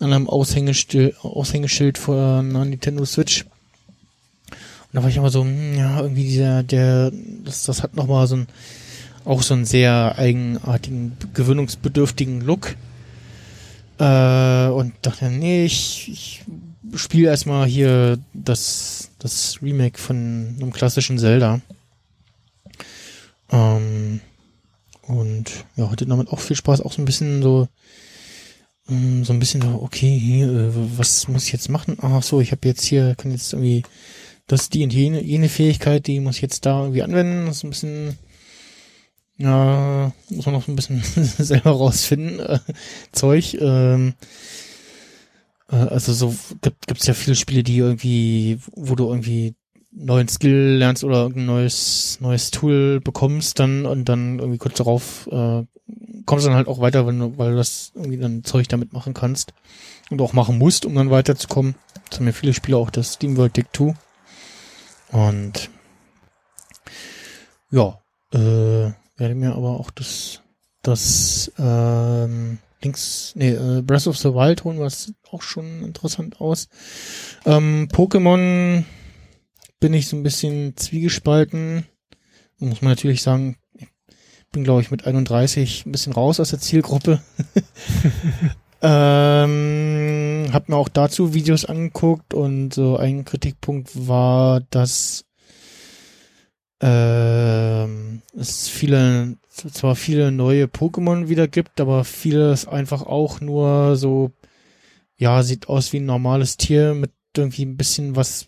anderen Aushängeschild, Aushängeschild von einer Nintendo Switch. Und da war ich immer so, hm, ja, irgendwie dieser, der, das, das hat nochmal so ein, auch so einen sehr eigenartigen, gewöhnungsbedürftigen Look. Äh, und dachte, nee, ich, ich spiele erstmal hier das, das Remake von einem klassischen Zelda. Ähm, und ja, hatte damit auch viel Spaß, auch so ein bisschen so, ähm, so ein bisschen okay, äh, was muss ich jetzt machen? Ach so, ich habe jetzt hier, kann jetzt irgendwie das, die und jene, jene Fähigkeit, die muss ich jetzt da irgendwie anwenden. Das ist ein bisschen, ja, muss man noch ein bisschen selber rausfinden, äh, Zeug. Ähm, äh, also so gibt gibt's ja viele Spiele, die irgendwie, wo du irgendwie neuen Skill lernst oder irgendein neues neues Tool bekommst dann und dann irgendwie kurz darauf äh, kommst dann halt auch weiter, wenn du, weil du das irgendwie dann Zeug damit machen kannst und auch machen musst, um dann weiterzukommen. Das haben ja viele Spieler auch das SteamWorld Dick 2. Und ja, äh, werde mir aber auch das das ähm, links, nee, äh, Breath of the Wild holen, was auch schon interessant aus. Ähm, Pokémon bin ich so ein bisschen zwiegespalten. Muss man natürlich sagen, bin glaube ich mit 31 ein bisschen raus aus der Zielgruppe. ähm, hab mir auch dazu Videos angeguckt und so ein Kritikpunkt war, dass ähm, es viele, zwar viele neue Pokémon wieder gibt, aber vieles einfach auch nur so, ja, sieht aus wie ein normales Tier mit irgendwie ein bisschen was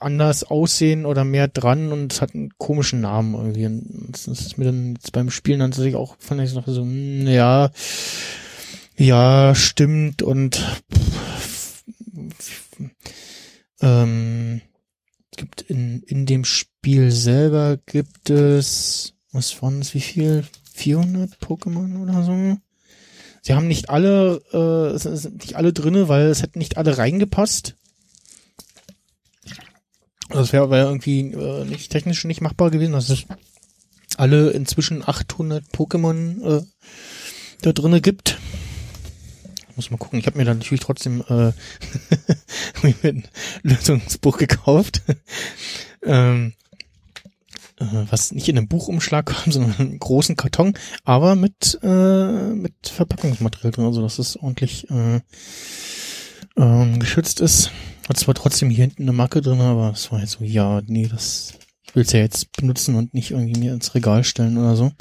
anders aussehen oder mehr dran und es hat einen komischen Namen irgendwie. Und das ist mir dann jetzt beim Spielen dann tatsächlich auch, fand ich noch so, hm, ja, ja, stimmt und ähm, gibt in, in dem Spiel selber gibt es, was waren es, wie viel? 400 Pokémon oder so? Sie haben nicht alle, äh, sind nicht alle drinne, weil es hätten nicht alle reingepasst. Das wäre wär irgendwie äh, nicht technisch nicht machbar gewesen. dass es alle inzwischen 800 Pokémon äh, da drinne gibt. Muss mal gucken. Ich habe mir dann natürlich trotzdem äh, ein Lösungsbuch gekauft. ähm, äh, was nicht in einem Buchumschlag kam, sondern in einem großen Karton, aber mit äh, mit Verpackungsmaterial drin, also dass es ordentlich äh, ähm, geschützt ist. Hat zwar trotzdem hier hinten eine Macke drin, aber es war jetzt so, ja, nee, das, ich will es ja jetzt benutzen und nicht irgendwie mir ins Regal stellen oder so.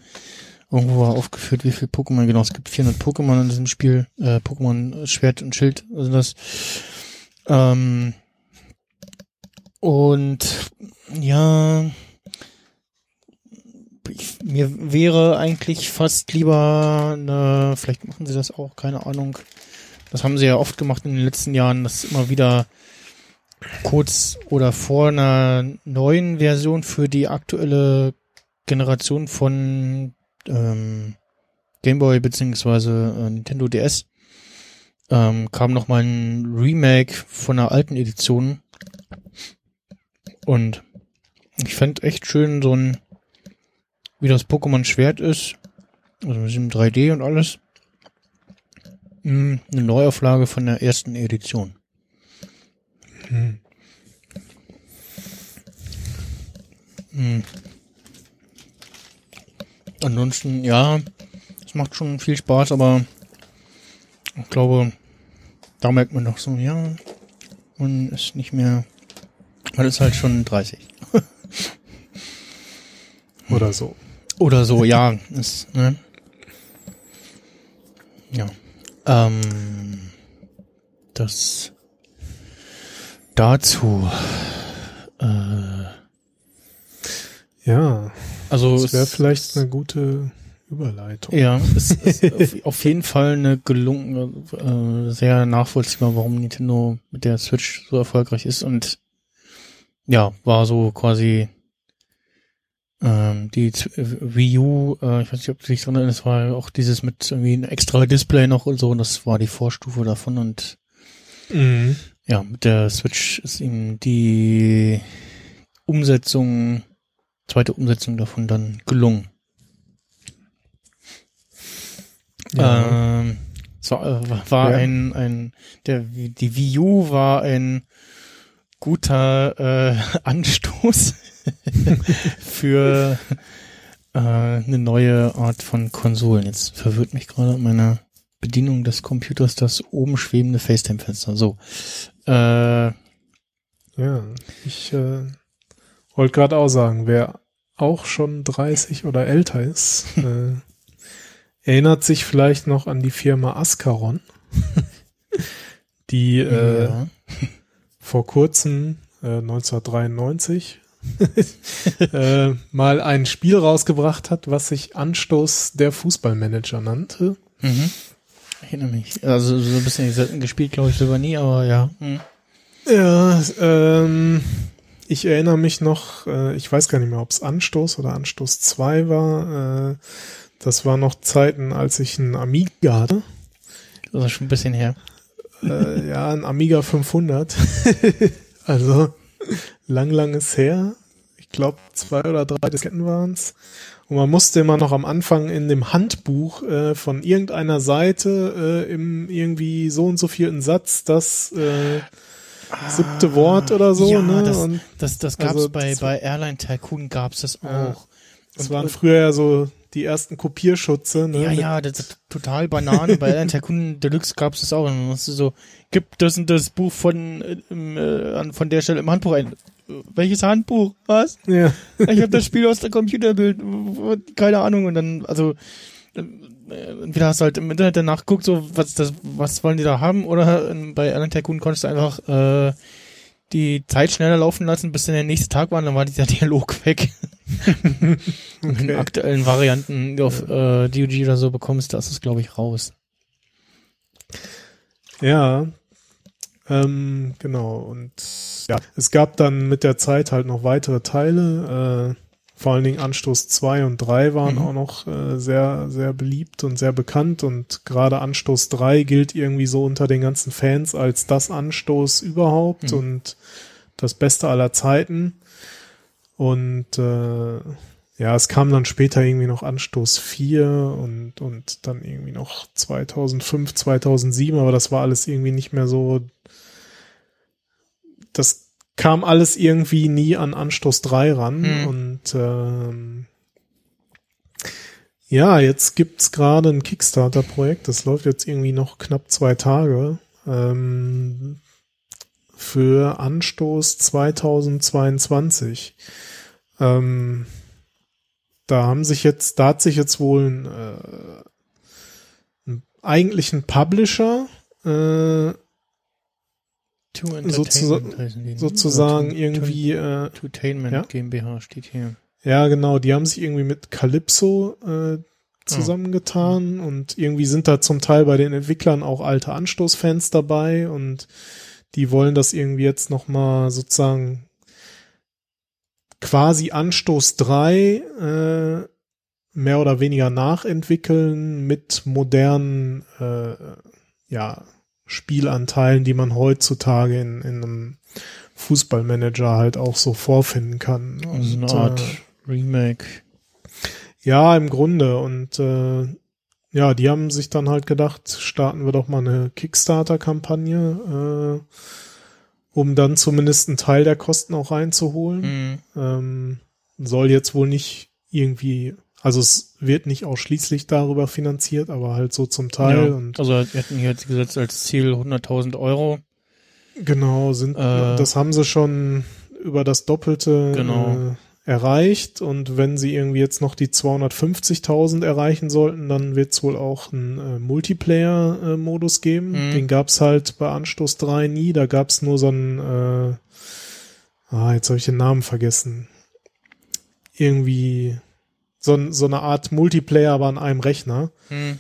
Irgendwo war aufgeführt, wie viel Pokémon, genau, es gibt 400 Pokémon in diesem Spiel, äh, Pokémon Schwert und Schild, also das, ähm, und, ja, ich, mir wäre eigentlich fast lieber eine, vielleicht machen sie das auch, keine Ahnung, das haben sie ja oft gemacht in den letzten Jahren, dass immer wieder kurz oder vor einer neuen Version für die aktuelle Generation von ähm, Game Boy beziehungsweise äh, Nintendo DS ähm, kam noch mal ein Remake von einer alten Edition. Und ich fand echt schön so ein wie das Pokémon Schwert ist. Also mit dem 3D und alles. Hm, eine Neuauflage von der ersten Edition Hm. Hm. Ansonsten, ja, es macht schon viel Spaß, aber ich glaube, da merkt man doch so, ja, man ist nicht mehr, man ist halt schon 30. Oder so. Oder so, ja, ist, ne? Ja. Ähm, das dazu, äh, Ja, also das wäre vielleicht eine gute Überleitung. Ja, es ist auf, jeden Fall eine gelungene, äh, sehr nachvollziehbar, warum Nintendo mit der Switch so erfolgreich ist und ja, war so quasi ähm, die Wii U, äh, ich weiß nicht, ob du dich dran erinnerst, war auch dieses mit irgendwie ein extra Display noch und so, und das war die Vorstufe davon und Mhm. Ja, mit der Switch ist ihm die Umsetzung, zweite Umsetzung davon dann gelungen. Ja. Ähm, so, äh, war Ja. ein, ein, der, die Wii U war ein guter äh, Anstoß für äh, eine neue Art von Konsolen. Jetzt verwirrt mich gerade an meiner Bedienung des Computers das oben schwebende FaceTime-Fenster. So. Äh, Ja, ich äh, wollte gerade auch sagen, wer auch schon 30 oder älter ist, äh, erinnert sich vielleicht noch an die Firma Ascaron, die äh, ja. vor kurzem, äh, 1993, äh, mal ein Spiel rausgebracht hat, was sich Anstoß der Fußballmanager nannte. Mhm. Ich erinnere mich. Also so ein bisschen selten gespielt, glaube ich, selber nie, aber ja. Mhm. Ja, ähm, ich erinnere mich noch, äh, ich weiß gar nicht mehr, ob es Anstoß oder Anstoß 2 war. Äh, das war noch Zeiten, als ich einen Amiga hatte. Das ist schon ein bisschen her. Äh, ja, ein Amiga 500. also lang, lang ist her. Ich glaube, zwei oder drei Disketten waren's. Und man musste immer noch am Anfang in dem Handbuch äh, von irgendeiner Seite äh, im irgendwie so und so vierten Satz das äh, siebte Wort oder so, ja, ne? Das, und das, das gab's also bei, das- bei Airline Tycoon gab's das Ja. auch. das Und- waren früher ja so die ersten Kopierschutze, ne? Ja, ja, das ist total Banane. Bei Airline Tycoon Deluxe gab's das auch. Und dann hast du so, gib das und das Buch von, äh, äh, von der Stelle im Handbuch ein. Welches Handbuch? Was? ja. Ich habe das Spiel aus der Computerbild. Keine Ahnung. Und dann, also, äh, entweder hast du halt im Internet danach geguckt, so, was das, was wollen die da haben, oder ähm, bei Airline Tycoon konntest du einfach äh, die Zeit schneller laufen lassen, bis dann der nächste Tag war, und dann war dieser Dialog weg. In Okay. aktuellen Varianten, die auf äh, DOG oder so bekommst, da ist es, glaube ich, raus. Ja, ähm, genau. Und ja, es gab dann mit der Zeit halt noch weitere Teile. Äh, vor allen Dingen Anstoß 2 und 3 waren Mhm. auch noch äh, sehr, sehr beliebt und sehr bekannt. Und gerade Anstoß 3 gilt irgendwie so unter den ganzen Fans als das Anstoß überhaupt Mhm. und das Beste aller Zeiten. Und äh, ja, es kam dann später irgendwie noch Anstoß 4 und, und dann irgendwie noch 2005, 2007, aber das war alles irgendwie nicht mehr so, das kam alles irgendwie nie an Anstoß 3 ran Hm. und ähm, ja, jetzt gibt's gerade ein Kickstarter-Projekt, das läuft jetzt irgendwie noch knapp zwei Tage ähm, für Anstoß 2022. Ähm, da haben sich jetzt, da hat sich jetzt wohl ein, äh, ein eigentlichen Publisher äh, Sozusa- Entertainment ne? sozusagen Two- irgendwie, äh, Tutainment Ja? GmbH steht hier. ja genau, die haben sich irgendwie mit Calypso äh, zusammengetan und irgendwie sind da zum Teil bei den Entwicklern auch alte Anstoßfans dabei und die wollen das irgendwie jetzt nochmal sozusagen quasi Anstoß 3 äh, mehr oder weniger nachentwickeln mit modernen äh, ja, Spielanteilen, die man heutzutage in, in einem Fußballmanager halt auch so vorfinden kann. Also eine Art äh, Remake. ja, im Grunde. Und äh, ja, die haben sich dann halt gedacht, starten wir doch mal eine Kickstarter-Kampagne, äh, um dann zumindest einen Teil der Kosten auch reinzuholen. Mhm. Ähm, soll jetzt wohl nicht irgendwie, also es wird nicht ausschließlich darüber finanziert, aber halt so zum Teil. Ja, Und also wir hatten hier jetzt gesetzt als Ziel 100.000 Euro. genau, sind, Äh, das haben sie schon über das Doppelte Genau. äh, erreicht. Und wenn sie irgendwie jetzt noch die 250.000 erreichen sollten, dann wird es wohl auch einen äh, Multiplayer-Modus geben. Mhm. Den gab's halt bei Anstoß 3 nie. Da gab's nur so einen, äh, ah, jetzt habe ich den Namen vergessen. Irgendwie so, so eine Art Multiplayer, aber an einem Rechner Mhm.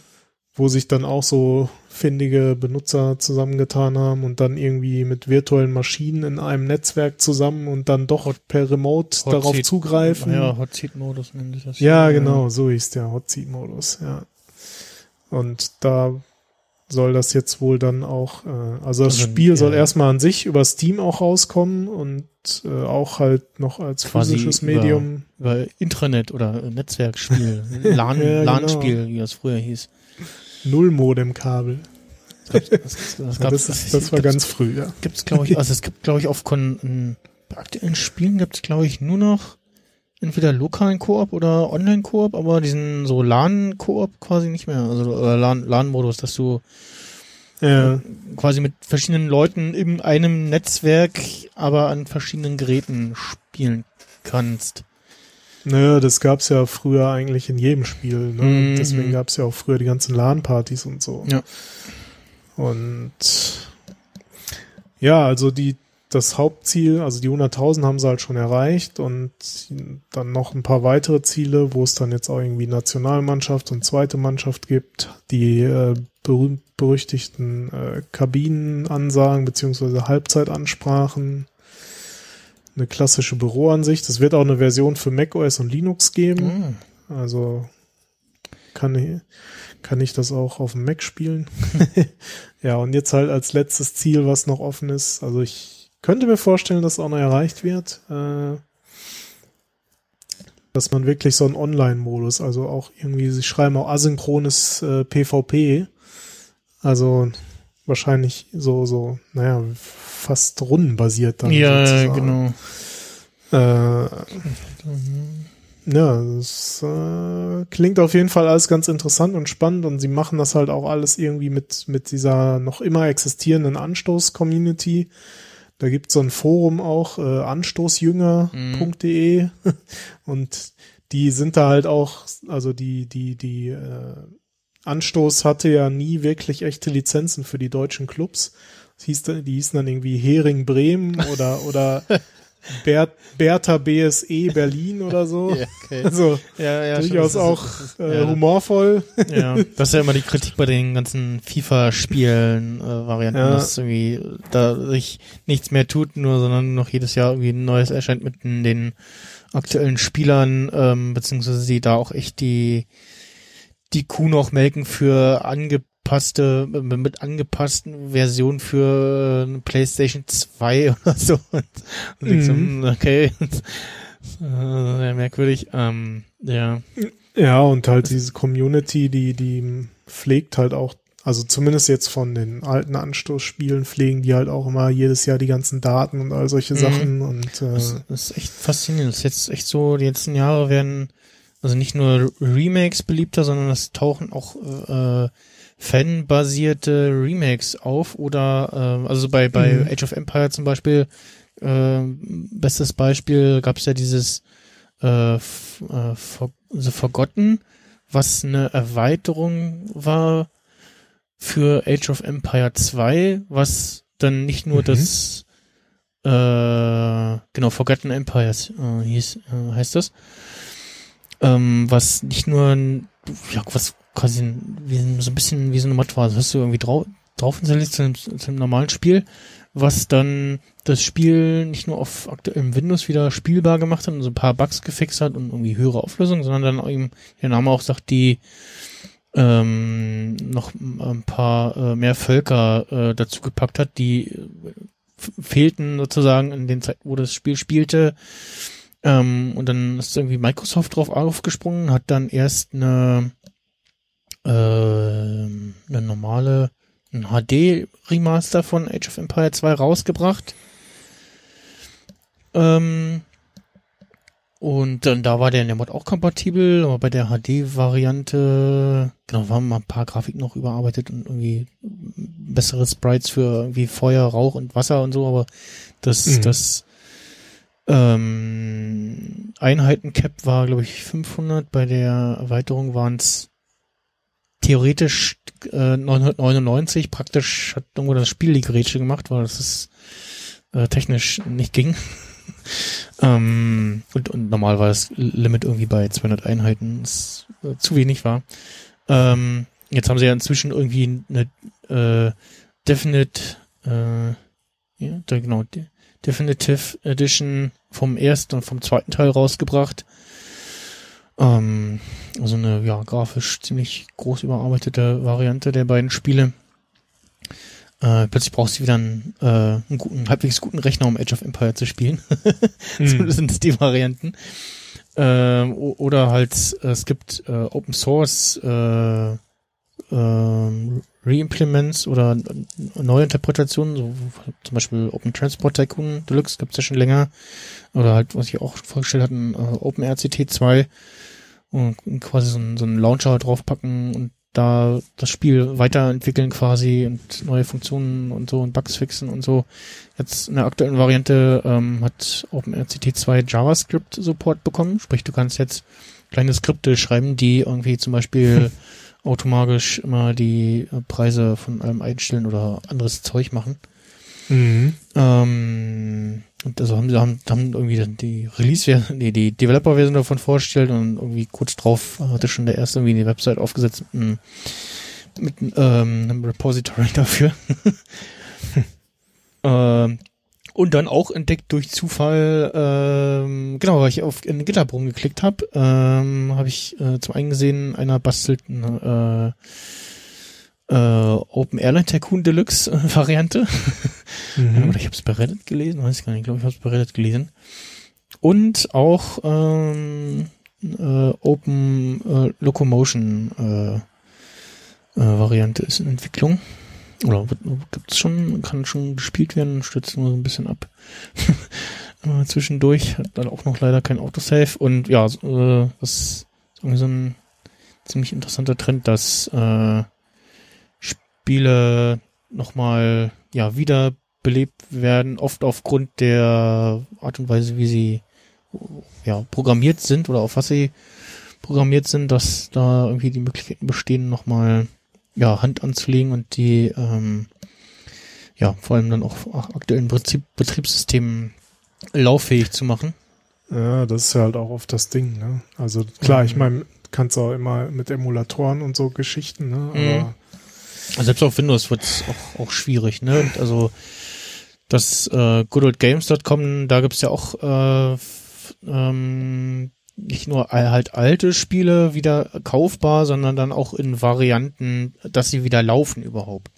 wo sich dann auch so findige Benutzer zusammengetan haben und dann irgendwie mit virtuellen Maschinen in einem Netzwerk zusammen und dann doch per Remote Hot darauf Seat- zugreifen. Ja, Hot Seat Modus nennt sich das. Ja, genau, so ist der Hot Seat Modus, ja. Und da soll das jetzt wohl dann auch, äh, also das Also, Spiel soll ja. erstmal an sich über Steam auch rauskommen und äh, auch halt noch als Quasi physisches über- Medium. Über Intranet oder Netzwerkspiel, LAN, Ja, genau. LAN-Spiel, wie das früher hieß. Null Modem-Kabel. Das, das, das, Ja, das, das war ganz früh, ja. Gibt's glaube ich, also es gibt glaube ich auf Kon in, bei aktuellen Spielen gibt's glaube ich nur noch entweder lokalen Koop oder Online-Koop, aber diesen so LAN-Koop quasi nicht mehr, also LAN- LAN-Modus, dass du Ja, quasi mit verschiedenen Leuten in einem Netzwerk, aber an verschiedenen Geräten spielen kannst. naja, das gab's ja früher eigentlich in jedem Spiel. Ne? Mhm. Deswegen gab's ja auch früher die ganzen LAN-Partys und so. Ja. Und ja, also die das Hauptziel, also die 100.000 haben sie halt schon erreicht und dann noch ein paar weitere Ziele, wo es dann jetzt auch irgendwie Nationalmannschaft und zweite Mannschaft gibt, die äh, berühmt berüchtigten äh, Kabinenansagen beziehungsweise Halbzeitansprachen, eine klassische Büroansicht. Es wird auch eine Version für macOS und Linux geben. Mhm. Also kann ich, kann ich das auch auf dem Mac spielen. ja, und jetzt halt als letztes Ziel, was noch offen ist. Also ich könnte mir vorstellen, dass auch noch erreicht wird. Äh, dass man wirklich so einen Online-Modus, also auch irgendwie, sie schreiben auch asynchrones äh, PvP. Also wahrscheinlich so, so, naja, fast rundenbasiert dann. Ja, sozusagen. genau. Äh, ja, das äh, klingt auf jeden Fall alles ganz interessant und spannend und sie machen das halt auch alles irgendwie mit, mit dieser noch immer existierenden Anstoß-Community. Da gibt es so ein Forum auch, äh, anstoßjünger.de und die sind da halt auch, also die, die, die äh, Anstoß hatte ja nie wirklich echte Lizenzen für die deutschen Clubs. Das hieß, dann- die hießen dann irgendwie Hering Bremen oder, oder Ber Bertha BSE Berlin oder so. Ja, okay. Also Ja, ja, durchaus schon, auch ist- äh, ja, humorvoll. Ja, das ist ja immer die Kritik bei den ganzen FIFA-Spielen, äh, Varianten, Ja. dass irgendwie da sich nichts mehr tut, nur sondern noch jedes Jahr irgendwie ein neues erscheint mit den, den aktuellen Spielern, ähm, beziehungsweise sie da auch echt die die Kuh noch melken für angepasste, mit angepassten Versionen für äh, PlayStation 2 oder so. Und, ich so, Mhm. hm, okay. sehr merkwürdig. Ähm, ja. Ja, und halt diese Community, die, die pflegt halt auch, also zumindest jetzt von den alten Anstoßspielen pflegen die halt auch immer jedes Jahr die ganzen Daten und all solche Mhm. Sachen und äh, Das, das ist echt faszinierend. Das ist jetzt echt so, die letzten Jahre werden also nicht nur Remakes beliebter, sondern es tauchen auch äh, fanbasierte Remakes auf oder äh, also bei bei Mhm. Age of Empire zum Beispiel äh, bestes Beispiel gab es ja dieses äh, äh, For The Forgotten, was eine Erweiterung war für Age of Empire 2, was dann nicht nur Mhm. das äh, genau, Forgotten Empires äh, hieß, äh, heißt das. Ähm, was nicht nur ein, ja, was quasi wie, so ein bisschen wie so eine Mod war. Das hast du irgendwie drau drauf installiert zu einem, zu einem normalen Spiel, was dann das Spiel nicht nur auf aktuellem Windows wieder spielbar gemacht hat und so ein paar Bugs gefixt hat und irgendwie höhere Auflösung, sondern dann eben, der Name auch sagt, die ähm, noch ein paar äh, mehr Völker äh, dazu gepackt hat, die äh, fehlten sozusagen in den Zeiten, wo das Spiel spielte. Ähm, und dann ist irgendwie Microsoft drauf aufgesprungen, hat dann erst eine, äh, eine normale, ein HD-Remaster von Age of Empire 2 rausgebracht. Ähm, und dann da war der in der Mod auch kompatibel, aber bei der HD-Variante, genau, waren mal ein paar Grafiken noch überarbeitet und irgendwie bessere Sprites für irgendwie Feuer, Rauch und Wasser und so, aber das, Mhm. das ähm, Einheiten-Cap war, glaube ich, 500, bei der Erweiterung waren es theoretisch äh, 999, praktisch hat irgendwo das Spiel die Gerätsche gemacht, weil das ist äh, technisch nicht ging. ähm, und, und normal war das Limit irgendwie bei 200 Einheiten, das äh, zu wenig war. Ähm, jetzt haben sie ja inzwischen irgendwie eine äh, Definite, äh, ja, da genau, de Definitive Edition vom ersten und vom zweiten Teil rausgebracht. Ähm, also eine ja grafisch ziemlich groß überarbeitete Variante der beiden Spiele. Äh, plötzlich brauchst du wieder einen, äh, einen, guten, halbwegs guten Rechner, um Age of Empire zu spielen. so sind es die Varianten. Ähm, oder halt, äh, es gibt äh, Open Source äh, ähm, Reimplements oder Neuinterpretationen, so zum Beispiel Open Transport Tycoon Deluxe gibt's ja schon länger. Oder halt, was ich auch vorgestellt hatte, äh, OpenRCT 2 und quasi so einen, so einen Launcher draufpacken und da das Spiel weiterentwickeln quasi und neue Funktionen und so und Bugs fixen und so. Jetzt in der aktuellen Variante ähm, hat OpenRCT 2 JavaScript Support bekommen, sprich du kannst jetzt kleine Skripte schreiben, die irgendwie zum Beispiel automatisch immer die äh, Preise von allem einstellen oder anderes Zeug machen. Mhm. Ähm, und also haben sie haben, haben irgendwie dann die Release-Version, nee, die Developer-Version davon vorgestellt und irgendwie kurz drauf hatte schon der erste irgendwie eine Website aufgesetzt mit einem, mit ähm, einem Repository dafür. ähm, und dann auch entdeckt durch Zufall, ähm, genau, weil ich auf in GitHub rumgeklickt habe, ähm, habe ich äh, zum einen gesehen, einer bastelt eine äh, äh, Open Airline Tycoon Deluxe äh, Variante. Mhm. Oder ich habe es bei Reddit gelesen, weiß ich gar nicht, ich glaube, ich habe es bei Reddit gelesen. Und auch ähm, äh, Open äh, Locomotion äh, äh, Variante ist in Entwicklung. Oder gibt es schon, kann schon gespielt werden, stürzt nur so ein bisschen ab. zwischendurch hat dann auch noch leider kein Autosave. Und ja, so, äh, das ist irgendwie so ein ziemlich interessanter Trend, dass äh, Spiele nochmal ja, wiederbelebt werden, oft aufgrund der Art und Weise, wie sie ja, programmiert sind oder auf was sie programmiert sind, dass da irgendwie die Möglichkeiten bestehen, nochmal ja, Hand anzulegen und die ähm, ja, vor allem dann auch aktuellen Betrieb, Betriebssystemen lauffähig zu machen. Ja, das ist ja halt auch oft das Ding, ne? Also klar, ich Mhm. meine, kannst auch immer mit Emulatoren und so Geschichten, ne? Aber Also Selbst auf Windows wird es auch, auch schwierig, ne? Und also das äh, goodoldgames.com, da gibt's ja auch äh, ähm, nicht nur al- halt alte Spiele wieder kaufbar, sondern dann auch in Varianten, dass sie wieder laufen überhaupt.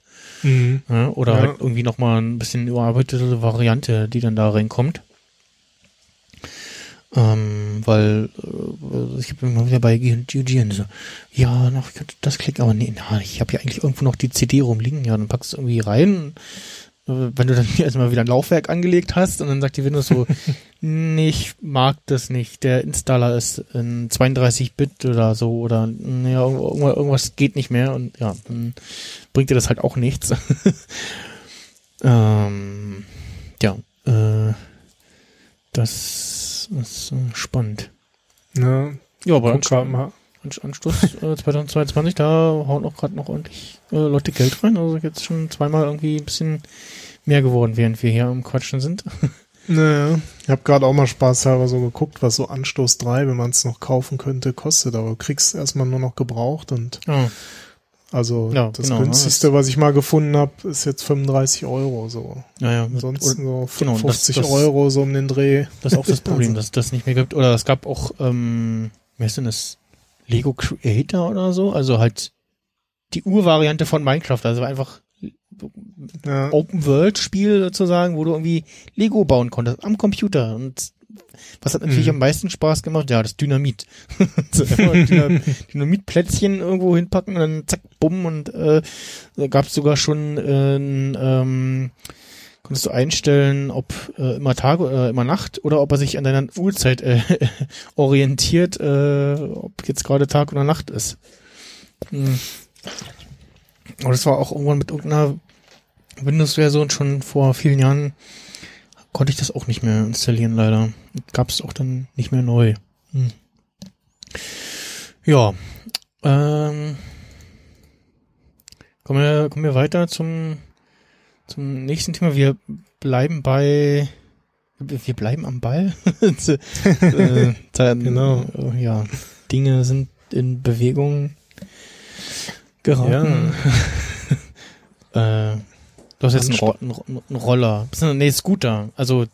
mhm. Ne? Oder Ja. halt irgendwie nochmal ein bisschen überarbeitete Variante, die dann da reinkommt. Ähm, weil äh, ich habe immer wieder bei GG so, ja, noch, das klicken, aber nee, na, ich habe ja eigentlich irgendwo noch die CD rumliegen, ja, dann packst du irgendwie rein. Wenn du dann erstmal wieder ein Laufwerk angelegt hast und dann sagt die Windows so, nee, ich mag das nicht, der Installer ist in 32-Bit oder so oder naja, irgendwas, geht nicht mehr und ja, dann bringt dir das halt auch nichts. ähm, ja, äh, das ist äh, spannend. ne? Ja, aber Guck Anstoß äh, 2022, da hauen auch gerade noch ordentlich äh, Leute Geld rein. Also jetzt schon zweimal irgendwie ein bisschen mehr geworden, während wir hier am Quatschen sind. Naja, ich habe gerade auch mal spaßhalber so geguckt, was so Anstoß 3, wenn man es noch kaufen könnte, kostet. Aber du kriegst erstmal nur noch gebraucht und Ah, also Ja, das genau, ne, günstigste, was ich mal gefunden habe, ist jetzt 35 Euro so. naja, Ansonsten so genau, das- 50 das- Euro so um den Dreh. das ist auch das Problem, Also- dass das nicht mehr gibt. Oder es gab auch, ähm, wie heißt denn das? Lego Creator oder so? Also halt die Urvariante von Minecraft, also einfach Ja. Open World Spiel sozusagen, wo du irgendwie Lego bauen konntest am Computer und was hat natürlich Mhm. am meisten Spaß gemacht? Ja, das Dynamit. so, Dynam Dynamitplätzchen irgendwo hinpacken und dann zack, bumm und äh, da gab es sogar schon äh, ein, ähm, konntest du einstellen, ob äh, immer Tag oder immer Nacht oder ob er sich an deiner Uhrzeit äh, orientiert, äh, ob jetzt gerade Tag oder Nacht ist. Hm. Aber das war auch irgendwann mit irgendeiner Windows-Version schon vor vielen Jahren konnte ich das auch nicht mehr installieren, leider. Gab es auch dann nicht mehr neu. Hm. Ja. Ähm, kommen, wir, kommen wir weiter zum, zum nächsten Thema. Wir bleiben bei wir bleiben am Ball. äh, dann, Genau. äh, Ja, Dinge sind in Bewegung geraten. äh, du hast jetzt einen, Ro einen, einen Roller. Nee, Scooter. Also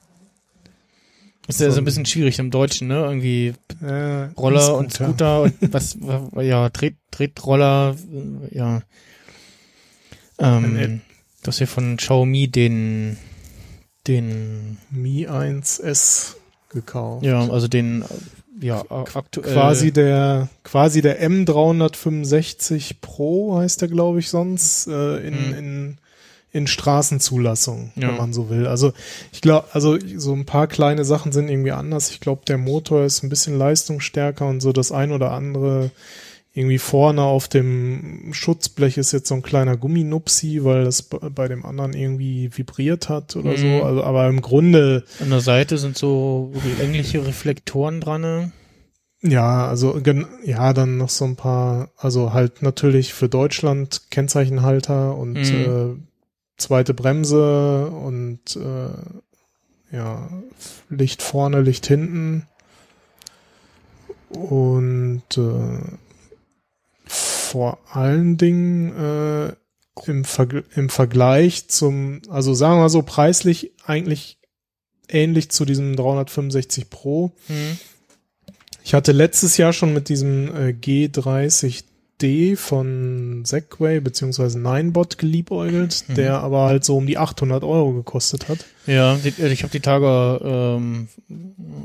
ist ja So ein bisschen schwierig im Deutschen, ne? Irgendwie Äh, Roller und Scooter und was, wa- ja, Tret, Tretroller, äh, ja. Ähm, Hast ja von Xiaomi den, den, Mi 1S gekauft. ja, also den, ja, aktuell. Quasi der, quasi der M365 Pro heißt der, glaube ich, sonst, äh, in, Hm. in, in Straßenzulassung, Ja. wenn man so will. Also ich glaube, also so ein paar kleine Sachen sind irgendwie anders. Ich glaube, der Motor ist ein bisschen leistungsstärker und so das ein oder andere irgendwie vorne auf dem Schutzblech ist jetzt so ein kleiner Gumminupsi, weil das bei dem anderen irgendwie vibriert hat oder Mhm. so. Also, aber im Grunde An der Seite sind so längliche Reflektoren dran. ne? Ja, also ja, dann noch so ein paar, also halt natürlich für Deutschland Kennzeichenhalter und Mhm. äh, zweite Bremse und äh, ja, Licht vorne, Licht hinten. Und äh, vor allen Dingen äh, im, Verg im Vergleich zum, also sagen wir mal so preislich eigentlich ähnlich zu diesem 365 Pro. Hm. Ich hatte letztes Jahr schon mit diesem äh, G30D von Segway beziehungsweise Ninebot geliebäugelt, Mhm. der aber halt so um die 800 Euro gekostet hat. Ja, die, ich habe die Tage ähm,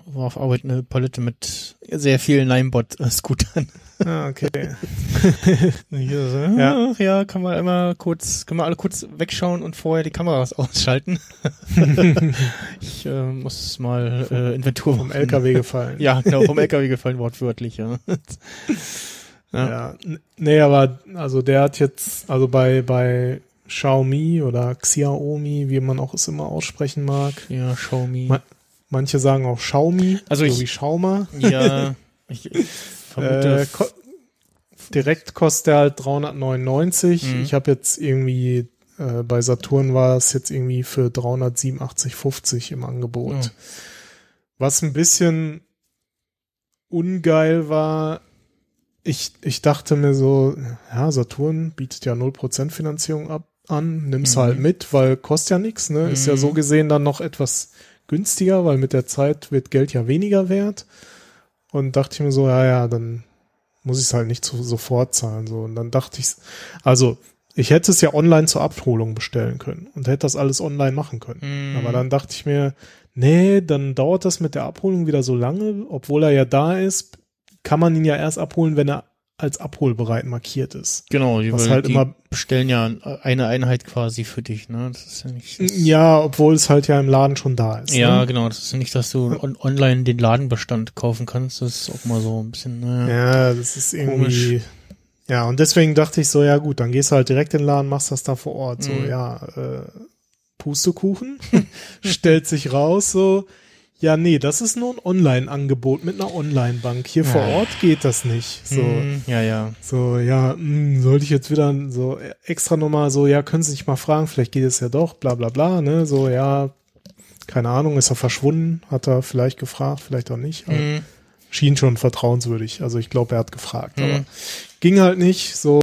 war auf Arbeit eine Palette mit sehr vielen Ninebot-Scootern. Ah, okay. Ja. ja. kann man immer kurz, kann man alle kurz wegschauen und vorher die Kameras ausschalten. ich äh, muss mal äh, Inventur Vom. LKW gefallen. Ja, genau, vom LKW gefallen, wortwörtlich, ja. Ja. ja. Nee, aber also der hat jetzt, also bei, bei Xiaomi oder Xiaomi, wie man auch es immer aussprechen mag. Ja, Xiaomi. Ma- Manche sagen auch Xiaomi, Also so ich- wie Schauma. ja, ich, ich vermute, Äh, ko direkt kostet er halt 399. Mhm. Ich habe jetzt irgendwie äh, bei Saturn war es jetzt irgendwie für 387,50 im Angebot. Ja. Was ein bisschen ungeil war, ich, ich dachte mir so, ja, Saturn bietet ja 0% Finanzierung ab, an, nimm's Mhm. halt mit, weil kostet ja nichts, ne? Ist ja Mhm. so gesehen dann noch etwas günstiger, weil mit der Zeit wird Geld ja weniger wert. Und dachte ich mir so, ja, ja, dann muss ich es halt nicht so, sofort zahlen. So. Und dann dachte ich, also ich hätte es ja online zur Abholung bestellen können und hätte das alles online machen können. Mhm. Aber dann dachte ich mir, nee, dann dauert das mit der Abholung wieder so lange, obwohl er ja da ist, kann man ihn ja erst abholen, wenn er als abholbereit markiert ist. genau, die, was halt die immer- bestellen ja eine Einheit quasi für dich, ne? Das ist ja nicht. Das, Ja, obwohl es halt ja im Laden schon da ist. Ja, Ne? genau. Das ist nicht, dass du on online den Ladenbestand kaufen kannst. Das ist auch mal so ein bisschen, naja. Ja, das ist irgendwie. Ja, und deswegen dachte ich so, ja gut, dann gehst du halt direkt in den Laden, machst das da vor Ort. So, Mhm. ja, äh, Pustekuchen, stellt sich raus, so, ja, nee, das ist nur ein Online-Angebot mit einer Online-Bank. Hier vor Ja. Ort geht das nicht. So, Hm, ja, ja. so, ja, mh, sollte ich jetzt wieder so extra nochmal so, ja, können Sie sich mal fragen, vielleicht geht es ja doch, bla bla bla, ne? So, ja, keine Ahnung, ist er verschwunden, hat er vielleicht gefragt, vielleicht auch nicht. Hm, schien schon vertrauenswürdig. Also ich glaube, er hat gefragt. Mhm. Aber ging halt nicht. So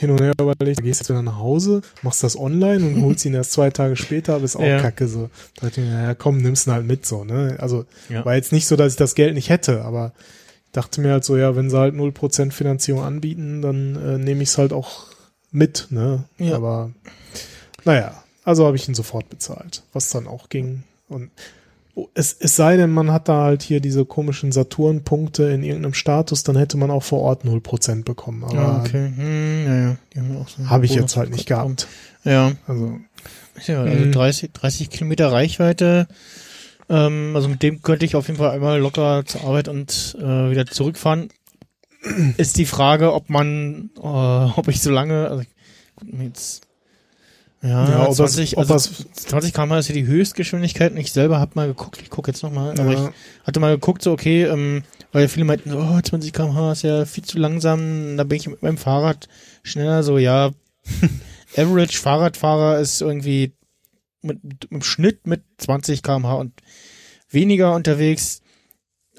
hin und her überlegt, gehst du wieder nach Hause, machst das online und holst ihn erst zwei Tage später, aber ist auch Ja. kacke. So. Da dachte ich mir, ja komm, nimmst ihn halt mit so. Ne? Also Ja. war jetzt nicht so, dass ich das Geld nicht hätte, aber ich dachte mir halt so, ja, wenn sie halt 0% Finanzierung anbieten, dann äh, nehme ich es halt auch mit. Ne? Ja. Aber naja, also habe ich ihn sofort bezahlt, was dann auch ging. Und es, es sei denn, man hat da halt hier diese komischen Saturn-Punkte in irgendeinem Status, dann hätte man auch vor Ort 0% bekommen. Aber ja, okay. Hm, ja, ja. So habe ich jetzt halt nicht gehabt. Ja. Also, Ja, also Mhm. 30, 30 Kilometer Reichweite. Ähm, also mit dem könnte ich auf jeden Fall einmal locker zur Arbeit und äh, wieder zurückfahren. Ist die Frage, ob man, äh, ob ich so lange, also jetzt, ja, Ja, ob das- 20, ob also das- 20 km ist ja die Höchstgeschwindigkeit und ich selber habe mal geguckt, ich gucke jetzt nochmal, aber ja, ich hatte mal geguckt, so okay, ähm, weil viele meinten, oh, 20 km/h ist ja viel zu langsam, da bin ich mit meinem Fahrrad schneller, so ja, Average Fahrradfahrer ist irgendwie mit, im Schnitt mit 20 km/h und weniger unterwegs.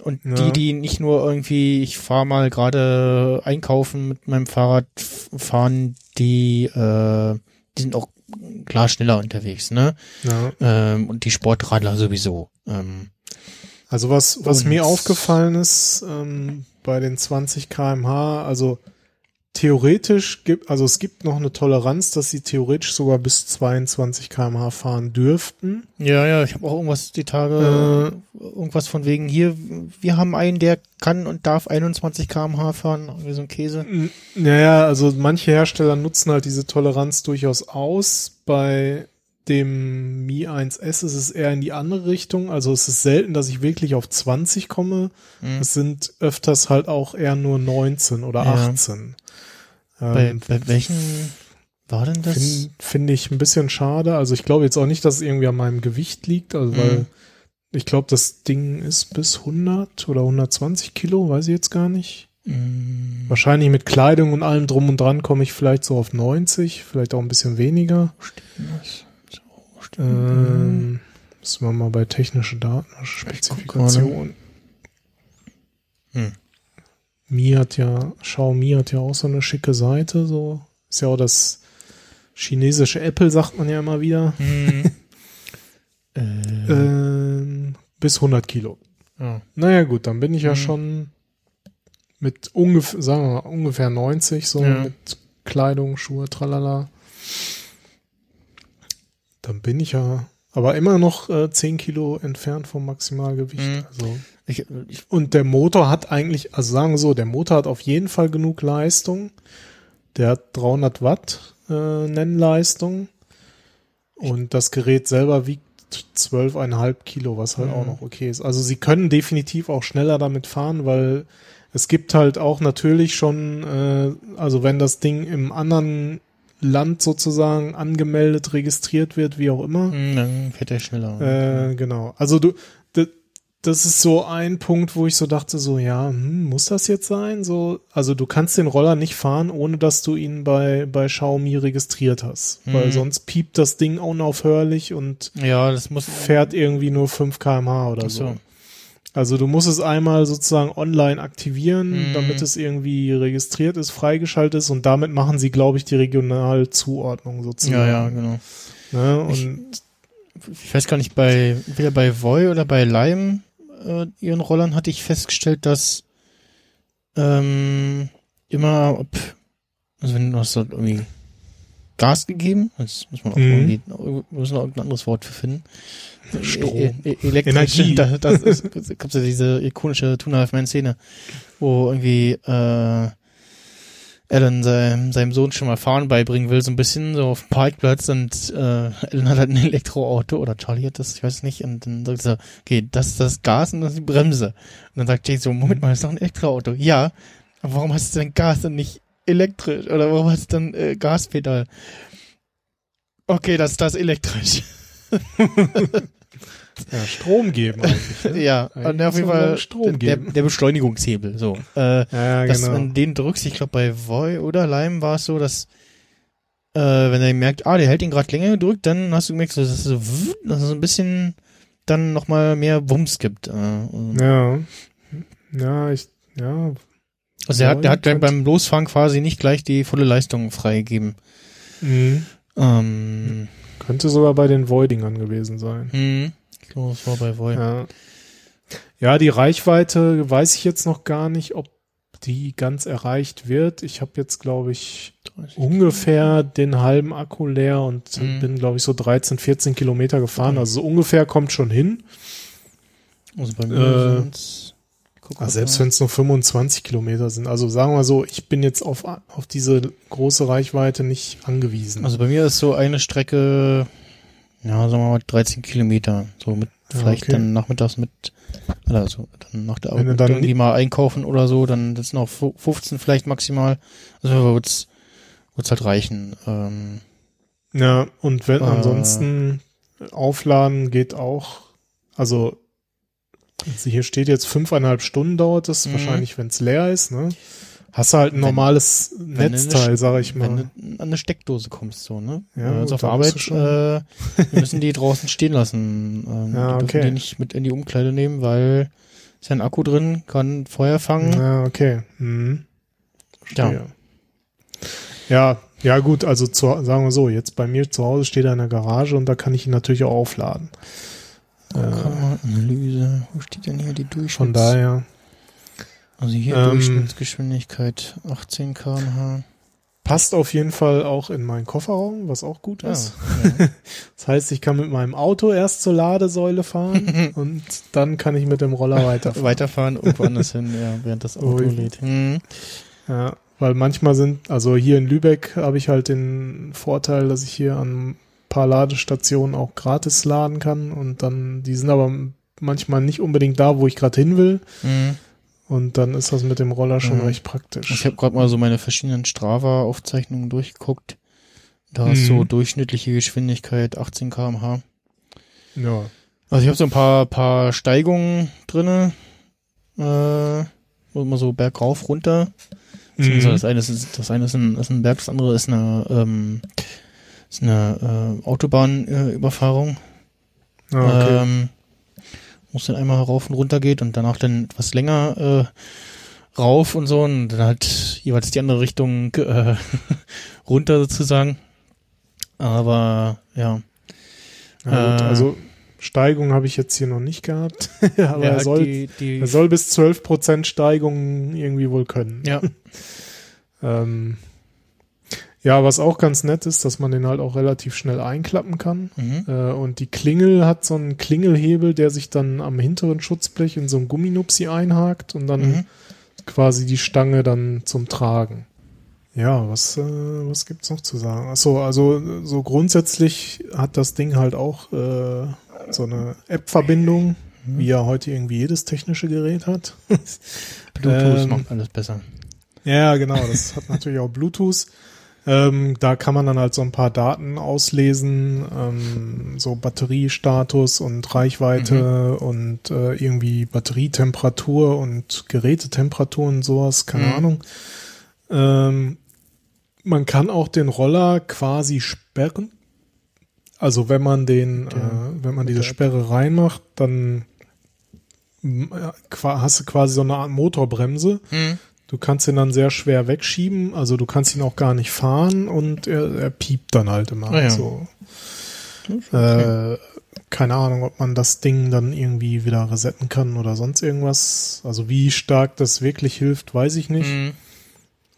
Und Ja. die, die nicht nur irgendwie, ich fahre mal gerade einkaufen mit meinem Fahrrad fahren, die, äh, die sind auch klar schneller unterwegs, ne? ja. Ähm, und die Sportradler sowieso. Ähm, Also was, was Und- mir aufgefallen ist ähm, bei den 20 kmh, also theoretisch gibt, also es gibt noch eine Toleranz, dass sie theoretisch sogar bis 22 km/h fahren dürften. Ja, ja, ich habe auch irgendwas die Tage, irgendwas von wegen hier, wir haben einen, der kann und darf 21 km/h fahren, irgendwie so ein Käse. Naja, also manche Hersteller nutzen halt diese Toleranz durchaus aus. Bei dem Mi 1S ist es eher in die andere Richtung. Also es ist selten, dass ich wirklich auf 20 komme. Mhm. Es sind öfters halt auch eher nur 19 oder Ja. 18. Bei, Ähm, bei welchen war denn das? Finde find ich ein bisschen schade. Also ich glaube jetzt auch nicht, dass es irgendwie an meinem Gewicht liegt, also weil Mhm. ich glaube, das Ding ist bis 100 oder 120 Kilo, weiß ich jetzt gar nicht. Mm, Wahrscheinlich mit Kleidung und allem drum und dran komme ich vielleicht so auf 90, vielleicht auch ein bisschen weniger. was? So, stimmt. Ähm, müssen wir mal bei technische Daten, Spezifikation. Hm. Mi hat ja, Xiaomi hat ja auch so eine schicke Seite, so. Ist ja auch das chinesische Apple, sagt man ja immer wieder. Hm. äh, Ähm, bis 100 Kilo. ja. Naja, gut, dann bin ich ja Mhm. schon mit ungefähr, sagen wir mal, ungefähr 90, so Ja. mit Kleidung, Schuhe, tralala. Dann bin ich ja aber immer noch äh, 10 Kilo entfernt vom Maximalgewicht. Mhm. Also. Ich, ich, Und der Motor hat eigentlich, also sagen wir so, der Motor hat auf jeden Fall genug Leistung. Der hat 300 Watt äh, Nennleistung. Und das Gerät selber wiegt 12,5 Kilo, was halt Mhm. auch noch okay ist. Also sie können definitiv auch schneller damit fahren, weil es gibt halt auch natürlich schon, äh, also wenn das Ding im anderen Land sozusagen angemeldet, registriert wird, wie auch immer, hm, dann fährt er schneller. äh, genau. Also du, das ist so ein Punkt, wo ich so dachte, so, ja, hm, muss das jetzt sein? So, also du kannst den Roller nicht fahren, ohne dass du ihn bei, bei Xiaomi registriert hast. Weil Mhm. sonst piept das Ding unaufhörlich und ja, das muss. fährt irgendwie nur 5 kmh oder so. so. Also du musst es einmal sozusagen online aktivieren, Mhm. damit es irgendwie registriert ist, freigeschaltet ist und damit machen sie, glaube ich, die Regionalzuordnung sozusagen. Ja, ja, genau. Ne? Ich- Und Ich weiß gar nicht, bei, entweder bei Voy oder bei Lime, äh, ihren Rollern hatte ich festgestellt, dass, ähm, immer, ob, also wenn du hast dort irgendwie Gas gegeben, das muss man auch Mhm. irgendwie, wir müssen noch irgendein anderes Wort für finden. Strom. E e elektrisch, Energie. Das, das ist, gibt's ja diese ikonische Two and Half Man Szene, wo irgendwie, äh, Alan seinem, seinem Sohn schon mal Fahren beibringen will, so ein bisschen, so auf dem Parkplatz und äh, Alan hat halt ein Elektroauto oder Charlie hat das, ich weiß nicht, und dann sagt er, okay, das ist das Gas und das ist die Bremse. Und dann sagt Jake so, Moment mal, das ist doch ein Elektroauto. Ja, aber warum hast du denn Gas und nicht elektrisch? Oder warum hast du dann äh, Gaspedal? Okay, das ist das elektrisch. ja, Strom geben eigentlich. Ne? ja, Eigentlich und auf jeden man Fall Strom der, geben. der Beschleunigungshebel, so. Äh, Ja, dass genau. wenn den drückst, ich glaube bei Voy oder Lime war es so, dass äh, wenn er merkt, ah, der hält ihn gerade länger gedrückt, dann hast du gemerkt, so, dass es so, dass es so ein bisschen dann nochmal mehr Wumms gibt. Äh, Ja. Ja, ich, ja. also er hat, der hat beim Losfahren quasi nicht gleich die volle Leistung freigegeben. Mhm. Ähm, Könnte sogar bei den Voidingern gewesen sein. hm, ich glaube, das war bei Voy. Ja. Ja, die Reichweite weiß ich jetzt noch gar nicht, ob die ganz erreicht wird. Ich habe jetzt, glaube ich, ungefähr den halben Akku leer und Mhm. bin, glaube ich, so 13, 14 Kilometer gefahren. Also so ungefähr kommt schon hin. Also bei mir Äh, sind's- Also selbst wenn es nur 25 Kilometer sind. Also sagen wir so, ich bin jetzt auf, auf diese große Reichweite nicht angewiesen. Also bei mir ist so eine Strecke, ja, sagen wir mal 13 Kilometer. So mit Ja, vielleicht okay. dann nachmittags mit, also dann nach der Arbeit dann irgendwie mal einkaufen oder so, dann das sind auch fu- 15 vielleicht maximal. Also wird's, wird's halt reichen. Ähm, Ja, und wenn Äh. ansonsten aufladen geht auch, also also hier steht jetzt fünfeinhalb Stunden dauert es, Mhm. wahrscheinlich wenn es leer ist, ne? Hast du halt ein Wenn- normales wenn Netzteil, eine- sag ich wenn mal. du an eine Steckdose kommst, so, ne? Ja, also gut, auf Arbeit, äh, wir müssen die draußen stehen lassen. Ähm, Ja, die okay. die nicht mit in die Umkleide nehmen, weil ist ja ein Akku drin, kann Feuer fangen. Ja, okay. Mhm. Ja. Ja, ja gut, also zu, sagen wir so, jetzt bei mir zu Hause steht er in der Garage und da kann ich ihn natürlich auch aufladen. Äh, Analyse, wo steht denn hier die Durchschnitts? von daher. Also hier Ähm, Durchschnittsgeschwindigkeit 18 km/h. Passt auf jeden Fall auch in meinen Kofferraum, was auch gut Ja, ist. ja. Das heißt, ich kann mit meinem Auto erst zur Ladesäule fahren und dann kann ich mit dem Roller weiterfahren. Weiterfahren irgendwo anders hin, ja, während das Auto Ui. lädt. Hm. Ja, weil manchmal sind, also hier in Lübeck habe ich halt den Vorteil, dass ich hier an ein paar Ladestationen auch gratis laden kann und dann, die sind aber manchmal nicht unbedingt da, wo ich gerade hin will Hm. Und dann ist das mit dem Roller schon Mhm. recht praktisch. Ich habe gerade mal so meine verschiedenen Strava-Aufzeichnungen durchgeguckt. Da ist Mhm. so durchschnittliche Geschwindigkeit 18 km/h. ja. Also ich habe so ein paar paar Steigungen drinne, äh, immer so bergauf runter. Mhm. Das eine ist das eine ist ein, ist ein Berg, das andere ist eine ähm, ist eine äh, Autobahnüberfahrung. Äh. Ah, okay. ähm, wo es dann einmal rauf und runter geht und danach dann etwas länger äh, rauf und so und dann halt jeweils die andere Richtung äh, runter sozusagen. Aber ja. Na gut, äh, also Steigung habe ich jetzt hier noch nicht gehabt, aber ja, er, soll, die, die, er soll bis 12% Steigung irgendwie wohl können. ja, Ähm, ja, was auch ganz nett ist, dass man den halt auch relativ schnell einklappen kann. mhm. Äh, und die Klingel hat so einen Klingelhebel, der sich dann am hinteren Schutzblech in so einem Gumminupsi einhakt und dann Mhm. quasi die Stange dann zum Tragen. Ja, was, äh, was gibt's noch zu sagen? Achso, also so grundsätzlich hat das Ding halt auch äh, so eine App-Verbindung, Mhm. wie ja heute irgendwie jedes technische Gerät hat. Bluetooth ähm, macht alles besser. Ja, genau, das hat natürlich auch Bluetooth. Ähm, da kann man dann halt so ein paar Daten auslesen, ähm, so Batteriestatus und Reichweite und äh, irgendwie Batterietemperatur und Gerätetemperatur und sowas, keine Mhm. Ahnung. Ähm, man kann auch den Roller quasi sperren. Also wenn man den, Der- äh, wenn man diese. Sperre reinmacht, dann mm, ja, qua- hast du quasi so eine Art Motorbremse. Mhm. Du kannst ihn dann sehr schwer wegschieben, also du kannst ihn auch gar nicht fahren und er, er piept dann halt immer. Ah ja. so. äh, keine Ahnung, ob man das Ding dann irgendwie wieder resetten kann oder sonst irgendwas. Also wie stark das wirklich hilft, weiß ich nicht. Mhm.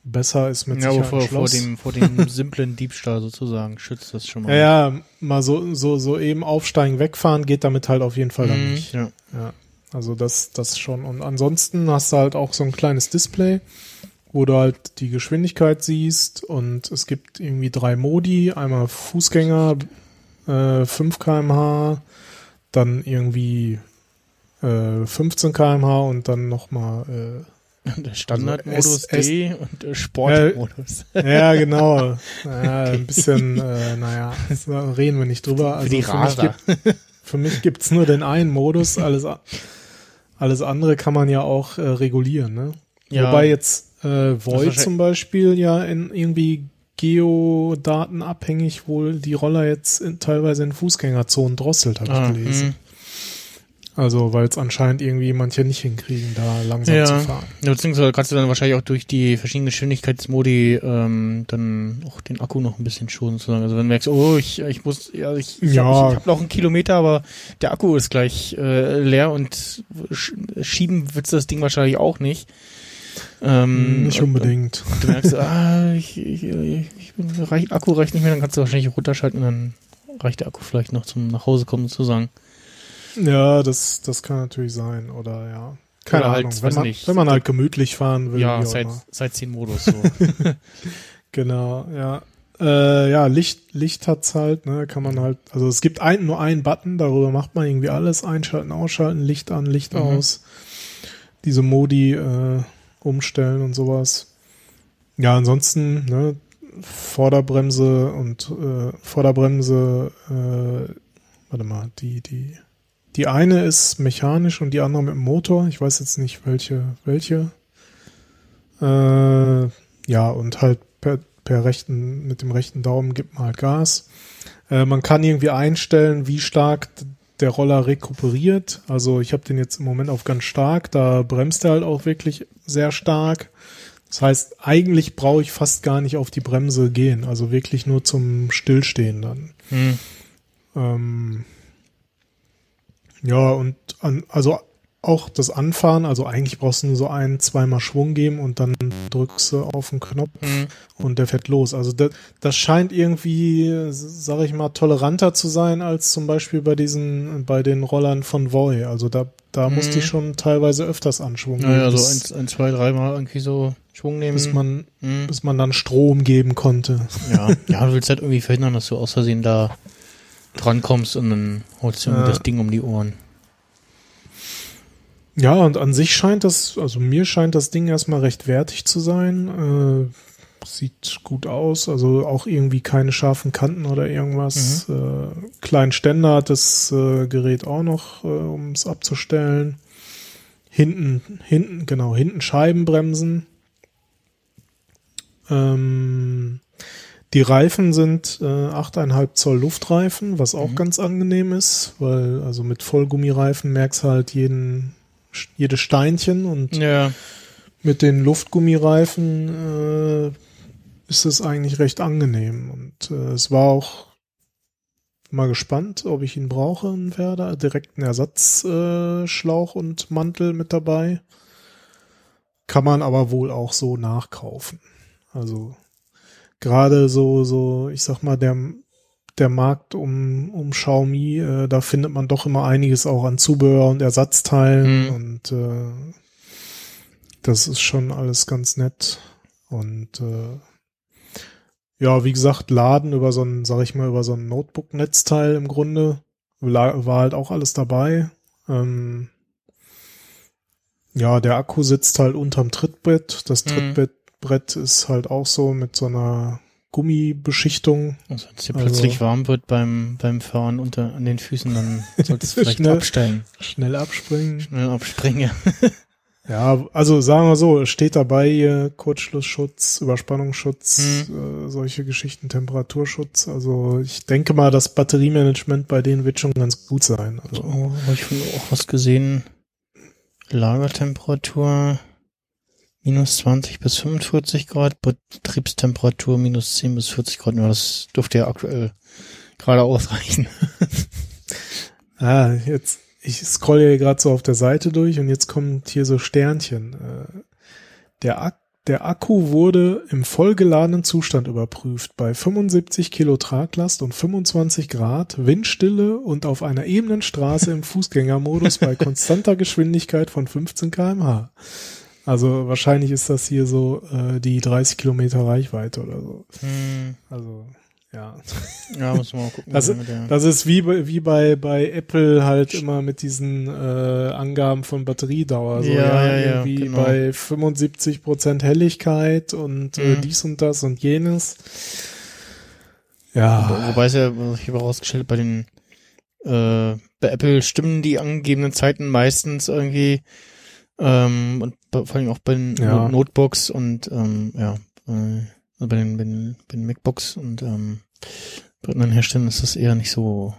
Besser ist mit Ja, Sicherheit vor, vor dem, vor dem simplen Diebstahl sozusagen schützt das schon mal. ja, ja, mal so, so, so eben aufsteigen, wegfahren geht damit halt auf jeden Fall dann Mhm, nicht. ja. Ja, also das, das schon. Und ansonsten hast du halt auch so ein kleines Display, wo du halt die Geschwindigkeit siehst. Und es gibt irgendwie drei Modi, einmal Fußgänger, äh, 5 kmh, dann irgendwie äh, 15 kmh und dann nochmal Der Standardmodus Also D und der Sportmodus. äh, ja genau, ja, ein bisschen, äh, naja, reden wir nicht drüber. Also Für mich, gibt, für mich gibt's nur den einen Modus, alles, alles andere kann man ja auch äh, regulieren, ne? Ja. Wobei jetzt äh, Void zum Beispiel ja in irgendwie Geodaten abhängig wohl die Roller jetzt in, teilweise in Fußgängerzonen drosselt, habe Ah, ich gelesen. Also weil es anscheinend irgendwie manche nicht hinkriegen, da langsam Ja. zu fahren. Ja, beziehungsweise kannst du dann wahrscheinlich auch durch die verschiedenen Geschwindigkeitsmodi ähm, dann auch den Akku noch ein bisschen schonen sozusagen. Also wenn du merkst, oh, ich, ich muss, ja, ich, ich Ja. habe hab noch einen Kilometer, aber der Akku ist gleich äh, leer und sch schieben willst du das Ding wahrscheinlich auch nicht. Ähm, nicht und- unbedingt. Und du merkst, ah, ich, ich, ich, ich bin, Akku reicht nicht mehr, dann kannst du wahrscheinlich runterschalten und dann reicht der Akku vielleicht noch zum nach Hause kommen sozusagen. Ja, das, das kann natürlich sein. Oder ja. Keine Oder halt, Ahnung. weiß wenn, man, nicht. wenn man halt gemütlich fahren will. ja, seit, seit 10 Modus so. Genau, ja. Äh, ja, Licht, Licht hat's halt, ne, kann man halt, also es gibt ein, nur einen Button, darüber macht man irgendwie alles, einschalten, ausschalten, Licht an, Licht Mhm. aus, diese Modi äh, umstellen und sowas. Ja, ansonsten, ne, Vorderbremse und äh, Vorderbremse, äh, warte mal, die, die, die eine ist mechanisch und die andere mit dem Motor. Ich weiß jetzt nicht, welche, welche. Äh, ja, und halt per, per rechten, mit dem rechten Daumen gibt man halt Gas. Äh, man kann irgendwie einstellen, wie stark der Roller rekuperiert. Also ich habe den jetzt im Moment auf ganz stark, da bremst er halt auch wirklich sehr stark. Das heißt, eigentlich brauche ich fast gar nicht auf die Bremse gehen, also wirklich nur zum Stillstehen dann. hm. Ähm, ja, und an, also auch das Anfahren, also eigentlich brauchst du nur so ein, zweimal Schwung geben und dann drückst du auf den Knopf Mhm. und der fährt los. Also das, das scheint irgendwie, sag ich mal, toleranter zu sein als zum Beispiel bei diesen, bei den Rollern von Voy. Also da, da Mhm. musste ich schon teilweise öfters Anschwung geben, Naja, so eins, ein, zwei, dreimal irgendwie so Schwung nehmen. bis man, Mhm. bis man dann Strom geben konnte. Ja, ja, du willst halt irgendwie verhindern, dass du aus Versehen da drankommst und dann holst du Ja. das Ding um die Ohren. Ja, und an sich scheint das, also mir scheint das Ding erstmal recht wertig zu sein. Äh, sieht gut aus, also auch irgendwie keine scharfen Kanten oder irgendwas. Äh, kleinen Ständer hat das äh, Gerät auch noch, äh, um es abzustellen. Hinten, hinten, genau, hinten Scheibenbremsen. Ähm, die Reifen sind äh, 8,5 Zoll Luftreifen, was auch ganz angenehm ist, weil also mit Vollgummireifen merkst du halt jeden, jedes Steinchen und Ja. mit den Luftgummireifen äh, ist es eigentlich recht angenehm. Und äh, es war auch mal gespannt, ob ich ihn brauche, einen Werder. Direkt einen Ersatzschlauch äh, und Mantel mit dabei. Kann man aber wohl auch so nachkaufen. Also gerade so, so, ich sag mal, der, der Markt um, um Xiaomi, äh, da findet man doch immer einiges auch an Zubehör und Ersatzteilen Mhm. und äh, das ist schon alles ganz nett. Und äh, ja, wie gesagt, Laden über so ein, sag ich mal, über so ein Notebook-Netzteil im Grunde war halt auch alles dabei. Ähm, ja, der Akku sitzt halt unterm Trittbrett. Das Mhm. Trittbrett ist halt auch so mit so einer Gummibeschichtung. Also wenn es dir Also- plötzlich warm wird beim, beim Fahren unter an den Füßen, dann solltest du vielleicht Schnell. absteigen. Schnell abspringen. Schnell abspringen. Ja, also sagen wir so, steht dabei hier Kurzschlussschutz, Überspannungsschutz, äh, solche Geschichten, Temperaturschutz. Also ich denke mal, das Batteriemanagement bei denen wird schon ganz gut sein. Also, Oh, habe ich auch was gesehen. Lagertemperatur minus 20 bis 45 Grad, Betriebstemperatur minus 10 bis 40 Grad. Ja, das dürfte ja aktuell gerade ausreichen. ah, jetzt, ich scroll ja gerade so auf der Seite durch und jetzt kommt hier so Sternchen. Äh, der, Ak der Akku wurde im vollgeladenen Zustand überprüft bei 75 Kilo Traglast und 25 Grad, Windstille und auf einer ebenen Straße im Fußgängermodus bei konstanter Geschwindigkeit von 15 kmh. Also wahrscheinlich ist das hier so äh, die 30 Kilometer Reichweite oder so. Hm, Also ja. ja, muss man mal gucken. Das, das ist wie, bei- wie bei, bei Apple halt immer mit diesen äh, Angaben von Batteriedauer. So, Ja, ja, ja, irgendwie genau. bei 75 Prozent Helligkeit und äh, Mhm. dies und das und jenes. Ja, Wo- Wobei es ja, ich habe herausgestellt, bei den äh, bei Apple stimmen die angegebenen Zeiten meistens irgendwie ähm, und vor allem auch bei den Ja. No- Notebooks und ähm, ja, äh, also bei den, bei den, bei den MacBooks und ähm, bei anderen Herstellern ist das eher nicht so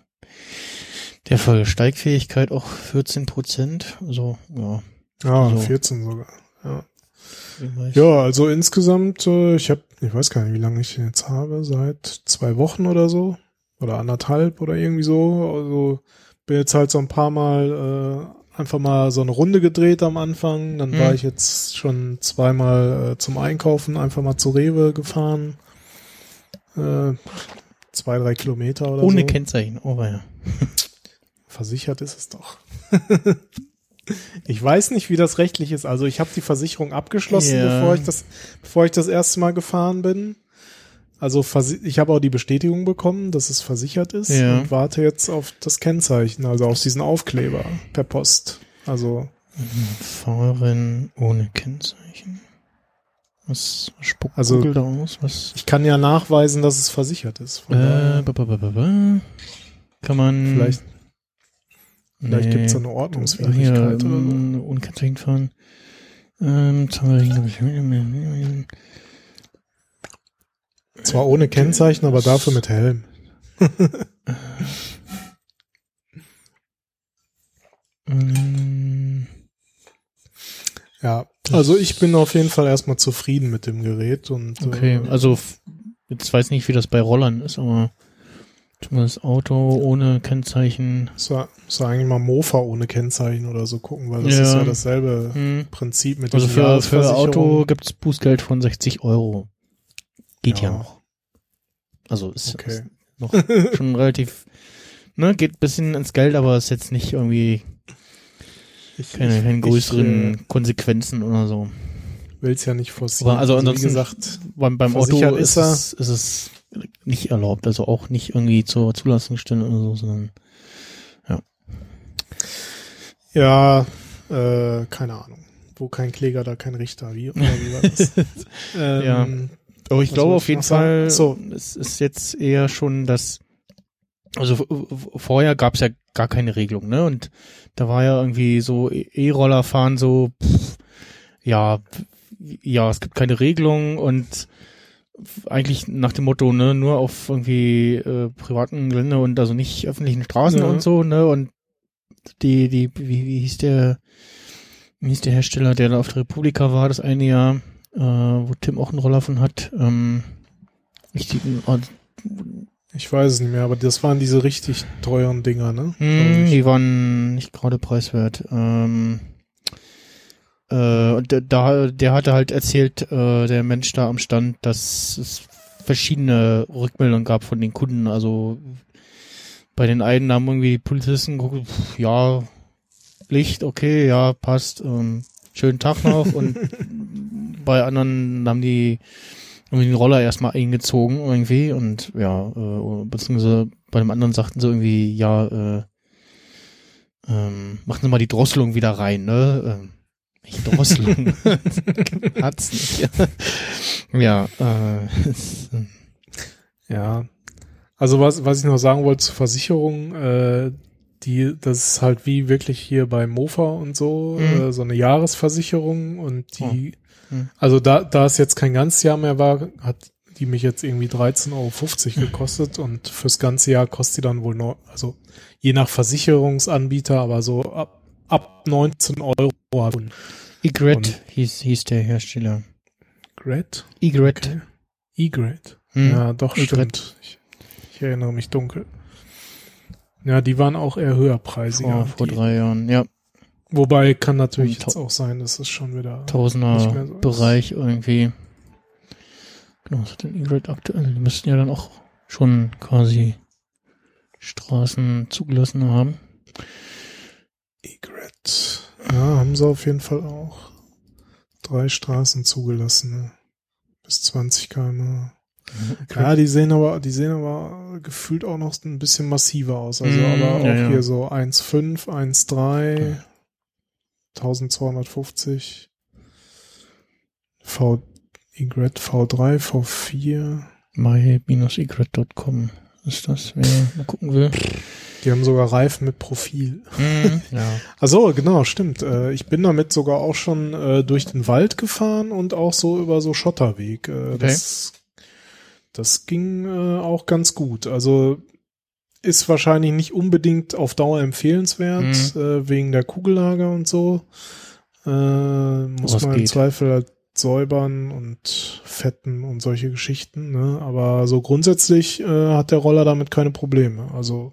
der Fall. Steigfähigkeit auch 14 Prozent, also ja. ja so. 14 sogar. Ja. ja, also insgesamt, äh, ich habe, ich weiß gar nicht, wie lange ich den jetzt habe, seit zwei Wochen oder so oder anderthalb oder irgendwie so. Also bin jetzt halt so ein paar Mal äh, einfach mal so eine Runde gedreht am Anfang. Dann Mhm. war ich jetzt schon zweimal äh, zum Einkaufen einfach mal zu Rewe gefahren. Äh, zwei, drei Kilometer oder Ohne so. Kennzeichen, oh ja. Versichert ist es doch. ich weiß nicht, wie das rechtlich ist. Also ich habe die Versicherung abgeschlossen, Ja. bevor ich das, bevor ich das erste Mal gefahren bin. Also ich habe auch die Bestätigung bekommen, dass es versichert ist Ja. und warte jetzt auf das Kennzeichen, also auf diesen Aufkleber per Post. Also Fahrerin ohne Kennzeichen. Was spuckt Also- Google da aus? Was? ich kann ja nachweisen, dass es versichert ist. Äh, ba, ba, ba. Kann man. vielleicht vielleicht Nee. gibt's da eine Ordnungswidrigkeit oder so. ähm, ohne Kennzeichen fahren. Ähm, Zwar ohne Kennzeichen, aber dafür mit Helm. Ja, also ich bin auf jeden Fall erstmal zufrieden mit dem Gerät und Okay, äh, also jetzt weiß nicht, wie das bei Rollern ist, aber Das Auto ohne Kennzeichen. So, so eigentlich mal Mofa ohne Kennzeichen oder so gucken, weil das Ja. ist ja dasselbe Hm. Prinzip mit Also für, für. Auto gibt's Bußgeld von 60 Euro. Geht ja, Ja. noch. Also ist, Okay. ist noch schon relativ, ne, geht bisschen ins Geld, aber ist jetzt nicht irgendwie Ich, keine, keine größeren Ich äh, Konsequenzen oder so. will es ja nicht forcieren. Aber also wie ansonsten- gesagt, Beim, beim Auto Versichert ist es, ist es nicht erlaubt, also auch nicht irgendwie zur Zulassungsstelle oder so, sondern ja, äh, keine Ahnung. Wo kein Kläger, da kein Richter. Wie, oder wie war das? ähm, Ja. Aber ich Was glaube auf jeden? Fall, So. es ist jetzt eher schon das, also vorher gab es ja gar keine Regelung, ne? Und da war ja irgendwie so E- E-Roller fahren so, pff, ja, ja, es gibt keine Regelung und eigentlich nach dem Motto, ne, nur auf irgendwie äh, privaten Gelände und also nicht öffentlichen Straßen Ja. und so, ne? Und die, die, wie, wie hieß der, wie hieß der Hersteller, der da auf der Republika war, das eine Jahr, äh, wo Tim auch einen Roller von hat. Ähm, nicht die, oh, Ich weiß es nicht mehr, aber das waren diese richtig teuren Dinger, ne? ich. die waren nicht gerade preiswert. Ähm, äh, da, der hatte halt erzählt, äh, der Mensch da am Stand, dass es verschiedene Rückmeldungen gab von den Kunden. Also bei den einen haben irgendwie die Polizisten geguckt, pff, ja, Licht, okay, ja, passt, ähm, schönen Tag noch. und bei anderen haben die irgendwie den Roller erstmal eingezogen irgendwie und ja, äh, beziehungsweise bei dem anderen sagten sie irgendwie, ja, äh, ähm, machen Sie mal die Drosselung wieder rein, ne? Ähm, nicht Drosselung. Hat's nicht. ja, äh, äh, Ja. Also was, was ich noch sagen wollte zur Versicherung, äh, die, das ist halt wie wirklich hier bei Mofa und so, Mhm. äh, so eine Jahresversicherung und die, Oh. Mhm. also da, da es jetzt kein ganzes Jahr mehr war, hat die mich jetzt irgendwie 13,50 Euro gekostet und fürs ganze Jahr kostet die dann wohl noch, also je nach Versicherungsanbieter, aber so ab, ab 19 Euro. Egret hieß, hieß der Hersteller. Gret? Egret. Okay. E-Gret. Hm. Ja, doch, Egret. stimmt. Ich, ich erinnere mich dunkel. Ja, die waren auch eher höherpreisiger. Vor, vor drei Jahren, ja. Wobei kann natürlich jetzt auch sein, dass es schon wieder. Tausender so ist. Bereich irgendwie. Genau, was hat denn Egret aktuell? Die müssten ja dann auch schon quasi Straßen zugelassen haben. E-Gret. Ja, haben sie auf jeden Fall auch. Drei Straßen zugelassen. Ne? Bis 20 km. Ja, die sehen aber, die sehen aber gefühlt auch noch ein bisschen massiver aus. Also Mm, aber auch ja, ja. hier so 1,5, 1,3, 1250. V, Egret V3, V4. my-egret.com ist das, wer mal gucken will. Die haben sogar Reifen mit Profil. Mhm, ja. Also genau, stimmt. Äh, ich bin damit sogar auch schon äh, durch den Wald gefahren und auch so über so Schotterweg. Äh, das, das ging auch ganz gut. Also ist wahrscheinlich nicht unbedingt auf Dauer empfehlenswert, äh, wegen der Kugellager und so. Äh, muss man im geht. Zweifel halt säubern und fetten und solche Geschichten. Ne? Aber so grundsätzlich äh, hat der Roller damit keine Probleme. Also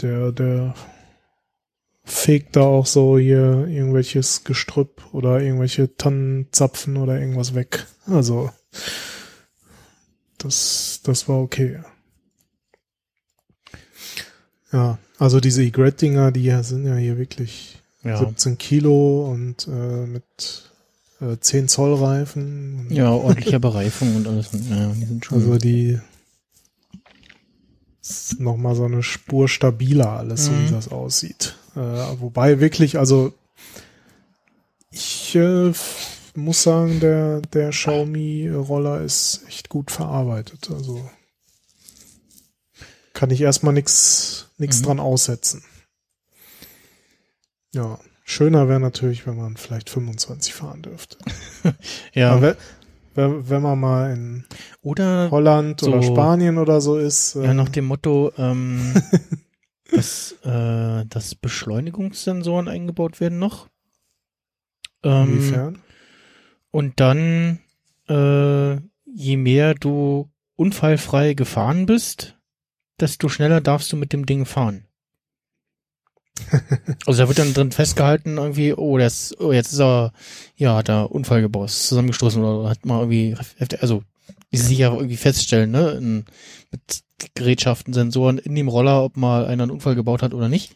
der, der fegt da auch so hier irgendwelches Gestrüpp oder irgendwelche Tannenzapfen oder irgendwas weg. Also das, das war okay. Ja, also diese Egret-Dinger, die sind ja hier wirklich Ja. 17 Kilo und äh, mit äh, 10 Zoll Reifen. ja, ordentlicher Bereifung und alles. Ja, die sind schon. Also die ist noch mal so eine Spur stabiler alles, so Mhm. wie das aussieht. Äh, wobei wirklich, also ich äh, muss sagen, der, der Xiaomi-Roller ist echt gut verarbeitet. Also kann ich erstmal nichts nix Mhm. dran aussetzen. Ja, schöner wäre natürlich, wenn man vielleicht 25 fahren dürfte. ja. Wenn, wenn, wenn man mal in Oder Holland oder So. Spanien oder so ist. ja, äh, nach dem Motto, ähm, dass, äh, dass Beschleunigungssensoren eingebaut werden noch. Ähm, inwiefern? Und dann, äh, je mehr du unfallfrei gefahren bist, desto schneller darfst du mit dem Ding fahren. also da wird dann drin festgehalten irgendwie, oh, ist, oh, jetzt ist er, ja, hat er Unfall gebaut, ist zusammengestoßen oder hat mal irgendwie, also die sich ja irgendwie feststellen, ne, in, mit Gerätschaften, Sensoren in dem Roller, ob mal einer einen Unfall gebaut hat oder nicht.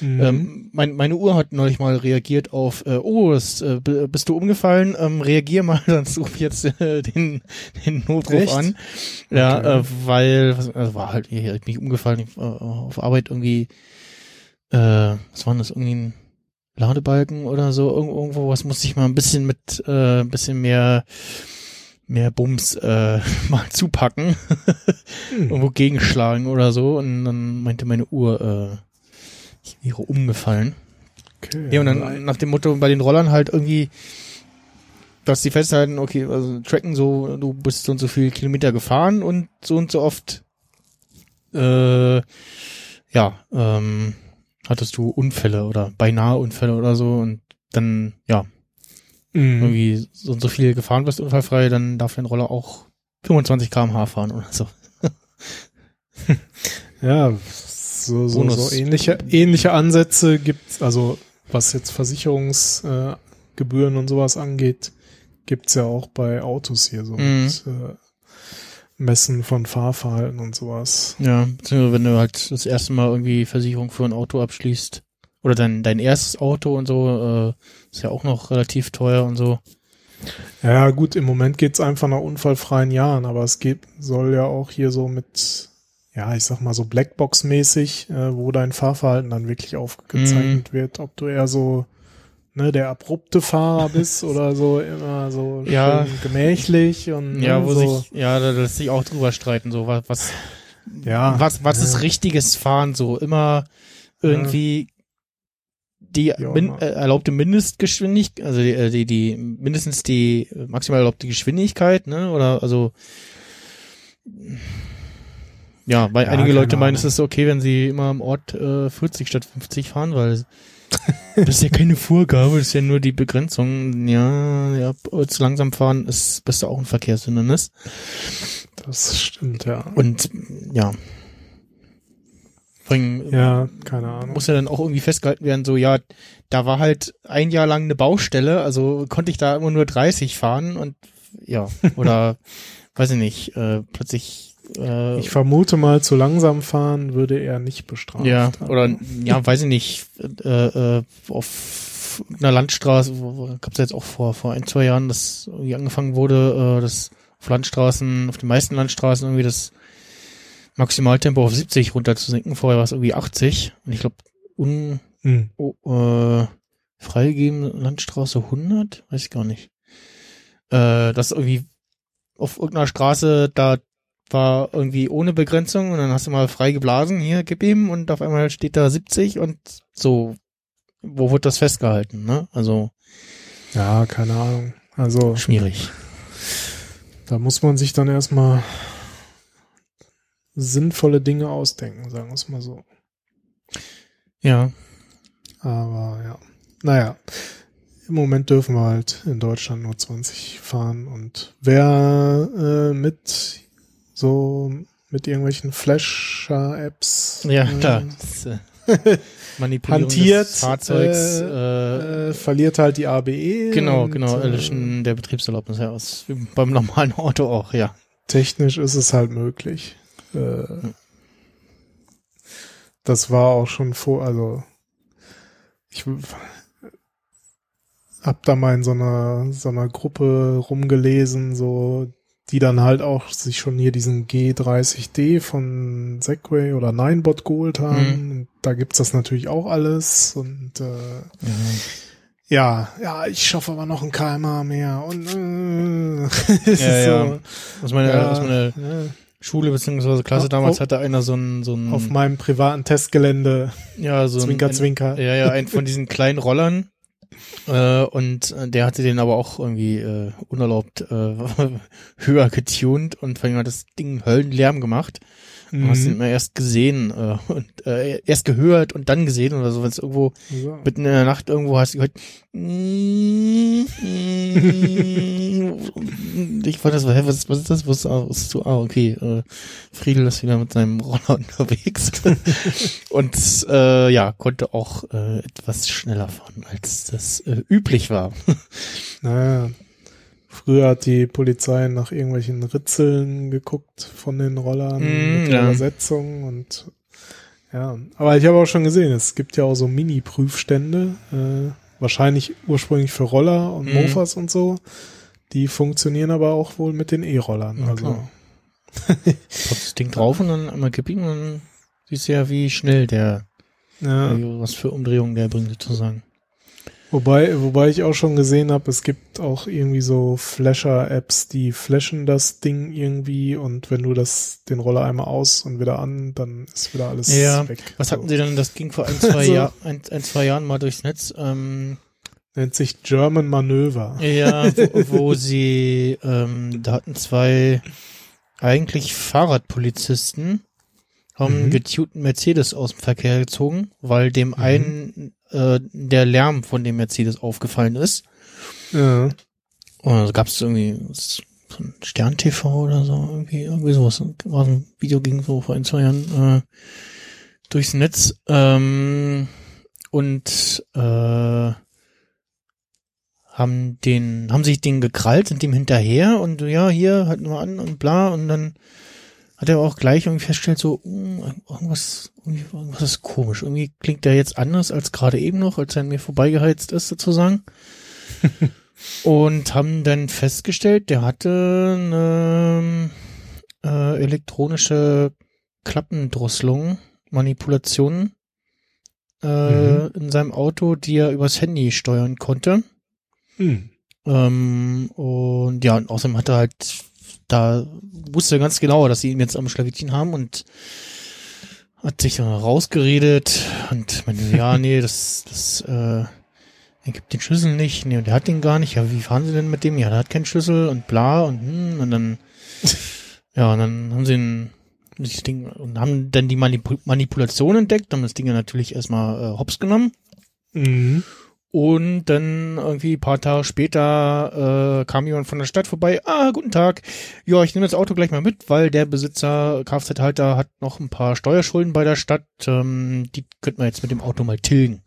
Mhm. Ähm, mein, meine Uhr hat neulich mal reagiert auf, äh, oh, das, äh, bist du umgefallen? Ähm, reagier mal, dann ruf jetzt äh, den, den Notruf Echt? an. Ja, Okay. äh, weil, was, also war halt, hier, ich bin umgefallen, ich, äh, auf Arbeit irgendwie, äh, was war das, irgendwie ein Ladebalken oder so, Irgend, irgendwo, was musste ich mal ein bisschen mit, äh, ein bisschen mehr, mehr Bums äh, mal zupacken, Hm. irgendwo gegenschlagen oder so und dann meinte meine Uhr, äh, ich wäre umgefallen. Okay. Ja, und dann nach dem Motto bei den Rollern halt irgendwie, dass die festhalten, okay, also tracken so, du bist so und so viel Kilometer gefahren und so und so oft, äh, ja, ähm, hattest du Unfälle oder beinahe Unfälle oder so und dann, ja, Mhm. irgendwie so und so viel gefahren bist unfallfrei, dann darf dein Roller auch 25 km/h fahren oder so. Ja, so, so, so ähnliche, ähnliche Ansätze gibt's, also was jetzt Versicherungsgebühren äh, und sowas angeht, gibt's ja auch bei Autos hier so Mhm. mit äh, Messen von Fahrverhalten und sowas. Ja, beziehungsweise wenn du halt das erste Mal irgendwie Versicherung für ein Auto abschließt oder dein, dein erstes Auto und so, äh, ist ja auch noch relativ teuer und so. Ja, gut, im Moment geht's einfach nach unfallfreien Jahren, aber es geht, soll ja auch hier so mit, ja, ich sag mal so Blackbox-mäßig, äh, wo dein Fahrverhalten dann wirklich aufgezeichnet wird, ob du eher so, ne, der abrupte Fahrer bist oder so immer so Ja. gemächlich und Ja, ne, wo so, sich, ja, da lässt sich auch drüber streiten, so was, was, ja, was, was ja. ist richtiges Fahren, so immer irgendwie die Ja, min, äh, erlaubte Mindestgeschwindigkeit, also die, äh, die, die, mindestens die maximal erlaubte Geschwindigkeit, ne, oder, also, ja, weil Ja, einige Leute meinen, es ist okay, wenn sie immer am Ort äh, 40 statt 50 fahren, weil das ist ja keine Vorgabe, das ist ja nur die Begrenzung. Ja, ja, zu langsam fahren ist bist du auch ein Verkehrshindernis. das stimmt, ja. Und ja. Allem, Ja, keine Ahnung. muss ja dann auch irgendwie festgehalten werden, so, ja, da war halt ein Jahr lang eine Baustelle, also konnte ich da immer nur 30 fahren und ja, oder weiß ich nicht, äh, plötzlich äh, Ich vermute mal, zu langsam fahren würde er nicht bestraft. ja, oder ja, weiß ich nicht, äh, äh, auf einer Landstraße, wo, wo, gab's ja jetzt auch vor, vor ein, zwei Jahren, dass irgendwie angefangen wurde, äh, dass auf Landstraßen, auf den meisten Landstraßen irgendwie das Maximaltempo auf 70 runterzusenken. Vorher war es irgendwie 80. Und ich glaube, un, Hm. oh, äh, freigegeben Landstraße 100? Weiß ich gar nicht. Äh, das irgendwie auf irgendeiner Straße, da war irgendwie ohne Begrenzung und dann hast du mal frei geblasen, hier, gib ihm und auf einmal steht da 70 und so, wo wird das festgehalten, ne? Also, Ja, keine Ahnung. Also, schwierig. da muss man sich dann erstmal sinnvolle Dinge ausdenken, sagen wir es mal so. Ja, Aber ja, naja, im Moment dürfen wir halt in Deutschland nur 20 fahren und wer äh, mit so mit irgendwelchen Flasher-Apps ja, äh, klar. Äh, Manipulierung hantiert, des Fahrzeugs, äh, äh, äh, verliert halt die ABE. genau, und, genau, äh, der Betriebserlaubnis, ja, aus, wie beim normalen Auto auch, ja. technisch ist es halt möglich. Äh, das war auch schon vor, also ich hab da mal in so einer, so einer Gruppe rumgelesen, so, die dann halt auch sich schon hier diesen G30D von Segway oder Ninebot geholt haben. Und Da gibt's das natürlich auch alles und äh, ja, ja, ich schaffe aber noch ein KMA mehr und äh, Ja, ist ja. so, Aus meiner, ja, aus meiner ja. Schule beziehungsweise Klasse damals Auf- hatte einer so ein, so ein, auf meinem privaten Testgelände. ja, so Zwinker, ein, Zwinker. Ja, ja, einen von diesen kleinen Rollern. Äh, und äh, der hatte den aber auch irgendwie äh, unerlaubt äh, höher getuned und vor allem hat das Ding Höllenlärm gemacht. Du hast ihn immer erst gesehen äh, und äh, erst gehört und dann gesehen oder so, wenn es irgendwo So. mitten in der Nacht irgendwo hast gehört. Ich war das, hä, was, was ist das? Was, was ist du? Ah, okay. Äh, Friedel ist wieder mit seinem Roller unterwegs. und äh, ja, konnte auch äh, etwas schneller fahren, als das äh, üblich war. Naja. Früher hat die Polizei nach irgendwelchen Ritzeln geguckt von den Rollern Mm, mit der ja. Übersetzung und ja. Aber ich habe auch schon gesehen, es gibt ja auch so Mini-Prüfstände, äh, wahrscheinlich ursprünglich für Roller und Mhm. Mofas und so. Die funktionieren aber auch wohl mit den E-Rollern. Ja, also das Ding drauf und dann einmal kippen und dann siehst du ja, wie schnell der, ja. was für Umdrehungen der bringt, sozusagen. Wobei, wobei ich auch schon gesehen habe, es gibt auch irgendwie so Flasher-Apps, die flashen das Ding irgendwie und wenn du das den Roller einmal aus und wieder an, dann ist wieder alles Ja, weg. Was So. hatten sie denn? Das ging vor ein, zwei, So. Jahr, ein, ein, zwei Jahren mal durchs Netz. Ähm, Nennt sich German Manöver. ja, wo, wo sie, ähm, da hatten zwei eigentlich Fahrradpolizisten, haben Mhm. getunten Mercedes aus dem Verkehr gezogen, weil dem einen äh, der Lärm von dem Mercedes aufgefallen ist. Ja. Und da gab es irgendwie so ein Stern TV oder so, irgendwie, irgendwie sowas. War so ein Video ging so vor ein, zwei Jahren äh, durchs Netz. Ähm, und äh, haben den, haben sich den gekrallt, sind dem hinterher und ja, hier, halten wir an und bla und dann hat er auch gleich irgendwie festgestellt, so, hm, irgendwas, irgendwie, irgendwas ist komisch. Irgendwie klingt der jetzt anders als gerade eben noch, als er an mir vorbeigeheizt ist, sozusagen. und haben dann festgestellt, der hatte eine äh, elektronische Klappendrosselung, Manipulation äh, Mhm. in seinem Auto, die er übers Handy steuern konnte. Hm. Ähm, und ja, und außerdem hat er halt, da wusste er ganz genau, dass sie ihn jetzt am Schlawittchen haben und hat sich dann rausgeredet und meinte, ja, nee, das, das, äh, er gibt den Schlüssel nicht, nee, und der hat den gar nicht, ja, wie fahren sie denn mit dem? Ja, der hat keinen Schlüssel und bla und hm, und dann, ja, und dann haben sie ihn, das Ding, und haben dann die Manipu Manipulation entdeckt, haben das Ding ja natürlich erstmal äh, hops genommen. Mhm. Und dann irgendwie ein paar Tage später äh, kam jemand von der Stadt vorbei. Ah, guten Tag. Ja, ich nehme das Auto gleich mal mit, weil der Besitzer, Kfz-Halter, hat noch ein paar Steuerschulden bei der Stadt. Ähm, die könnten wir jetzt mit dem Auto mal tilgen.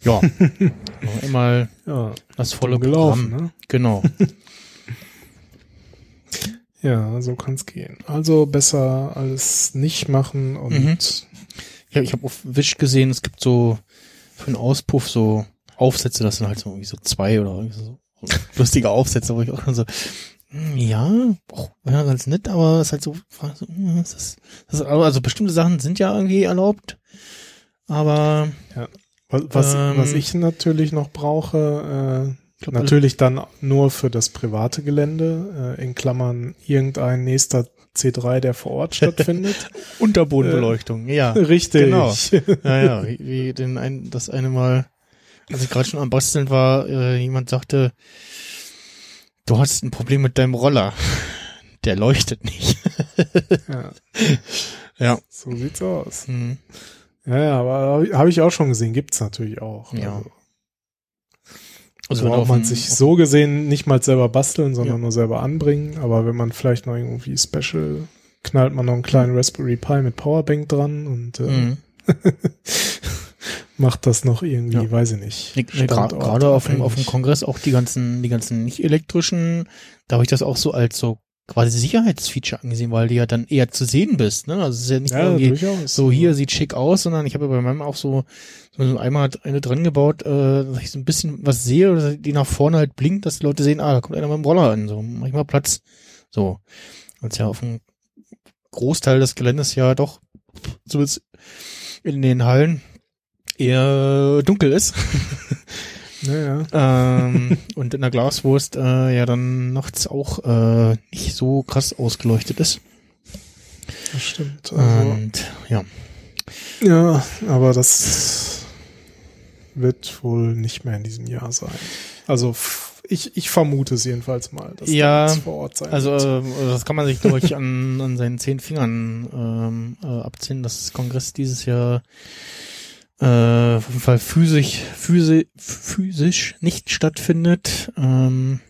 Ja, noch einmal Ja, das volle gelaufen, Programm. ne? Genau. Ja, so kann's gehen. Also besser alles nicht machen und Mhm. Ja, ich habe auf Wish gesehen, es gibt so für einen Auspuff so Aufsätze, das sind halt so irgendwie so zwei oder irgendwie so, lustige Aufsätze, wo ich auch schon so, hm, ja, oh, ja, ganz nett, aber es ist halt so, so hm, das ist, das ist, also bestimmte Sachen sind ja irgendwie erlaubt, aber was, was, Ähm, was ich natürlich noch brauche, ich glaub, äh, natürlich dann nur für das private Gelände, äh, in Klammern irgendein nächster C3, der vor Ort stattfindet. Unterbodenbeleuchtung, ja. Richtig. Genau. Ja, ja, wie, wie den ein, das eine Mal, als ich gerade schon am Basteln war, äh, jemand sagte, du hast ein Problem mit deinem Roller. Der leuchtet nicht. ja, Ja. so sieht's aus. Hm. Ja, ja, aber habe hab ich auch schon gesehen, gibt's natürlich auch. Ja. Also, Also so auf man sich so gesehen nicht mal selber basteln, sondern Ja. nur selber anbringen. Aber wenn man vielleicht noch irgendwie special, knallt man noch einen kleinen Raspberry Pi mit Powerbank dran und äh, Mhm. Macht das noch irgendwie, Ja. weiß ich nicht. Standort Gerade auf dem, auf dem. Kongress auch die ganzen, die ganzen nicht elektrischen, da habe ich das auch so als so quasi Sicherheitsfeature angesehen, weil du ja dann eher zu sehen bist, ne? Also es ist ja nicht Ja, irgendwie durchaus. so hier sieht schick aus, sondern ich habe ja bei meinem auch so, so einmal hat eine dran gebaut, äh, dass ich so ein bisschen was sehe oder die nach vorne halt blinkt, dass die Leute sehen, ah, da kommt einer mit dem Roller an, so mach ich mal Platz. So. Als ja auf dem Großteil des Geländes ja doch, so ist in den Hallen eher dunkel ist. Ja, ja. ähm, und in der Glaswurst äh, ja dann nachts auch äh, nicht so krass ausgeleuchtet ist. Das stimmt. Also, Und ja. ja, aber das wird wohl nicht mehr in diesem Jahr sein. Also ich, ich vermute es jedenfalls mal, dass Ja, da nichts vor Ort sein Also wird. äh, das kann man sich, glaube ich, an, an seinen zehn Fingern ähm, äh, abziehen, dass das Kongress dieses Jahr äh, Fall physisch, physi physisch nicht stattfindet. Ähm,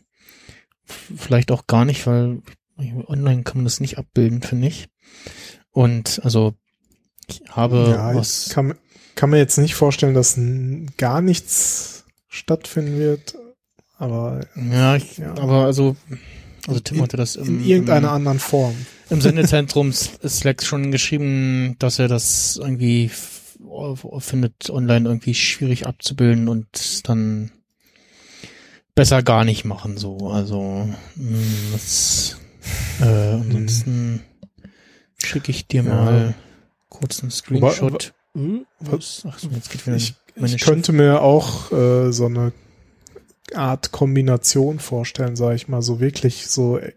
vielleicht auch gar nicht, weil online kann man das nicht abbilden, finde ich. Und also ich habe ja, was. ich kann, kann mir jetzt nicht vorstellen, dass gar nichts stattfinden wird, aber Ja, ich, Ja. aber also, also Tim In- hatte das im, in irgendeiner im, anderen Form. im Sendezentrum Slack schon geschrieben, dass er das irgendwie findet, online irgendwie schwierig abzubilden und dann besser gar nicht machen, so. Also, mh, das, äh, ansonsten schicke ich dir mal kurz einen Screenshot. Äh, was-? Ach so, jetzt geht wieder Ich, ich könnte mir auch äh, so eine Art Kombination vorstellen, sage ich mal, so wirklich so äh,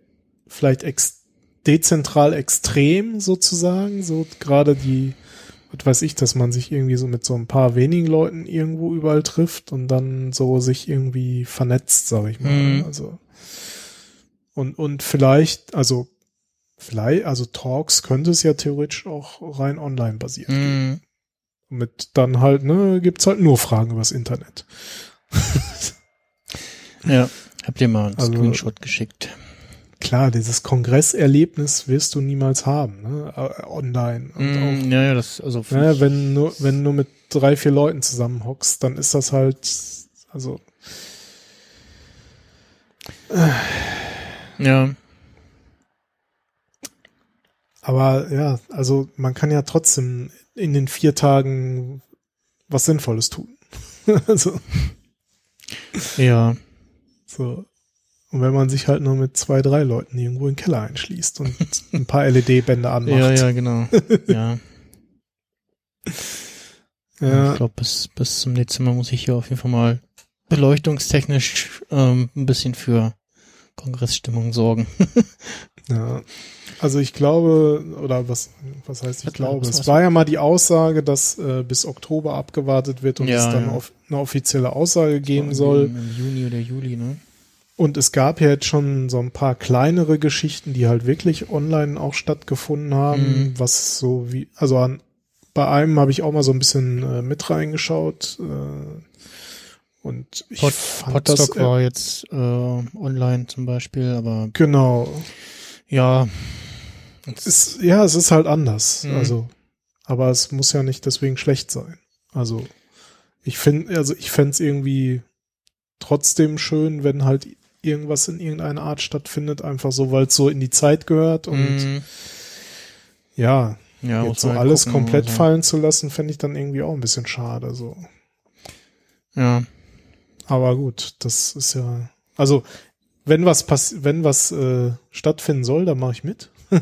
vielleicht ex dezentral extrem sozusagen, so gerade die, was weiß ich, dass man sich irgendwie so mit so ein paar wenigen Leuten irgendwo überall trifft und dann so sich irgendwie vernetzt, sage ich mal. Mhm. Also und und vielleicht, also vielleicht, also Talks könnte es ja theoretisch auch rein online basieren. Mhm. Mit dann halt, ne, gibt's halt nur Fragen übers Internet. Ja, hab dir mal einen Also- Screenshot geschickt. Klar, dieses Kongresserlebnis wirst du niemals haben, ne? äh, Online. Und auch, Mm, ja, ja, das, also ne, wenn nur, wenn du nur mit drei, vier Leuten zusammenhockst, dann ist das halt, also, ja, aber ja, also man kann ja trotzdem in den vier Tagen was Sinnvolles tun. also, ja, so. Und wenn man sich halt nur mit zwei, drei Leuten irgendwo in den Keller einschließt und ein paar LED-Bänder anmacht. ja, ja, genau. ja. Ja. Ich glaube, bis, bis zum Dezember muss ich hier auf jeden Fall mal beleuchtungstechnisch ähm, ein bisschen für Kongressstimmung sorgen. Ja, also ich glaube, oder was, was heißt ich Was- glaube? Es war ja mal die Aussage, dass äh, bis Oktober abgewartet wird und Ja, es dann ja. auf, eine offizielle Aussage geben soll. Im Juni oder Juli, ne? Und es gab ja jetzt schon so ein paar kleinere Geschichten, die halt wirklich online auch stattgefunden haben, Mhm. was so wie, also an, bei einem habe ich auch mal so ein bisschen äh, mit reingeschaut. Äh, und ich Pod, fand das, Podstock äh, war jetzt äh, online zum Beispiel, aber genau. ja. Es ist, ja, es ist halt anders. Mhm. Also, aber es muss ja nicht deswegen schlecht sein. Also, ich finde, also ich fände es irgendwie trotzdem schön, wenn halt irgendwas in irgendeiner Art stattfindet, einfach so, weil es so in die Zeit gehört und Mm, ja, ja, jetzt so halt alles komplett also. fallen zu lassen, fände ich dann irgendwie auch ein bisschen schade. So. Ja, Aber gut, das ist ja, also wenn was pass wenn was äh, stattfinden soll, dann mache ich mit.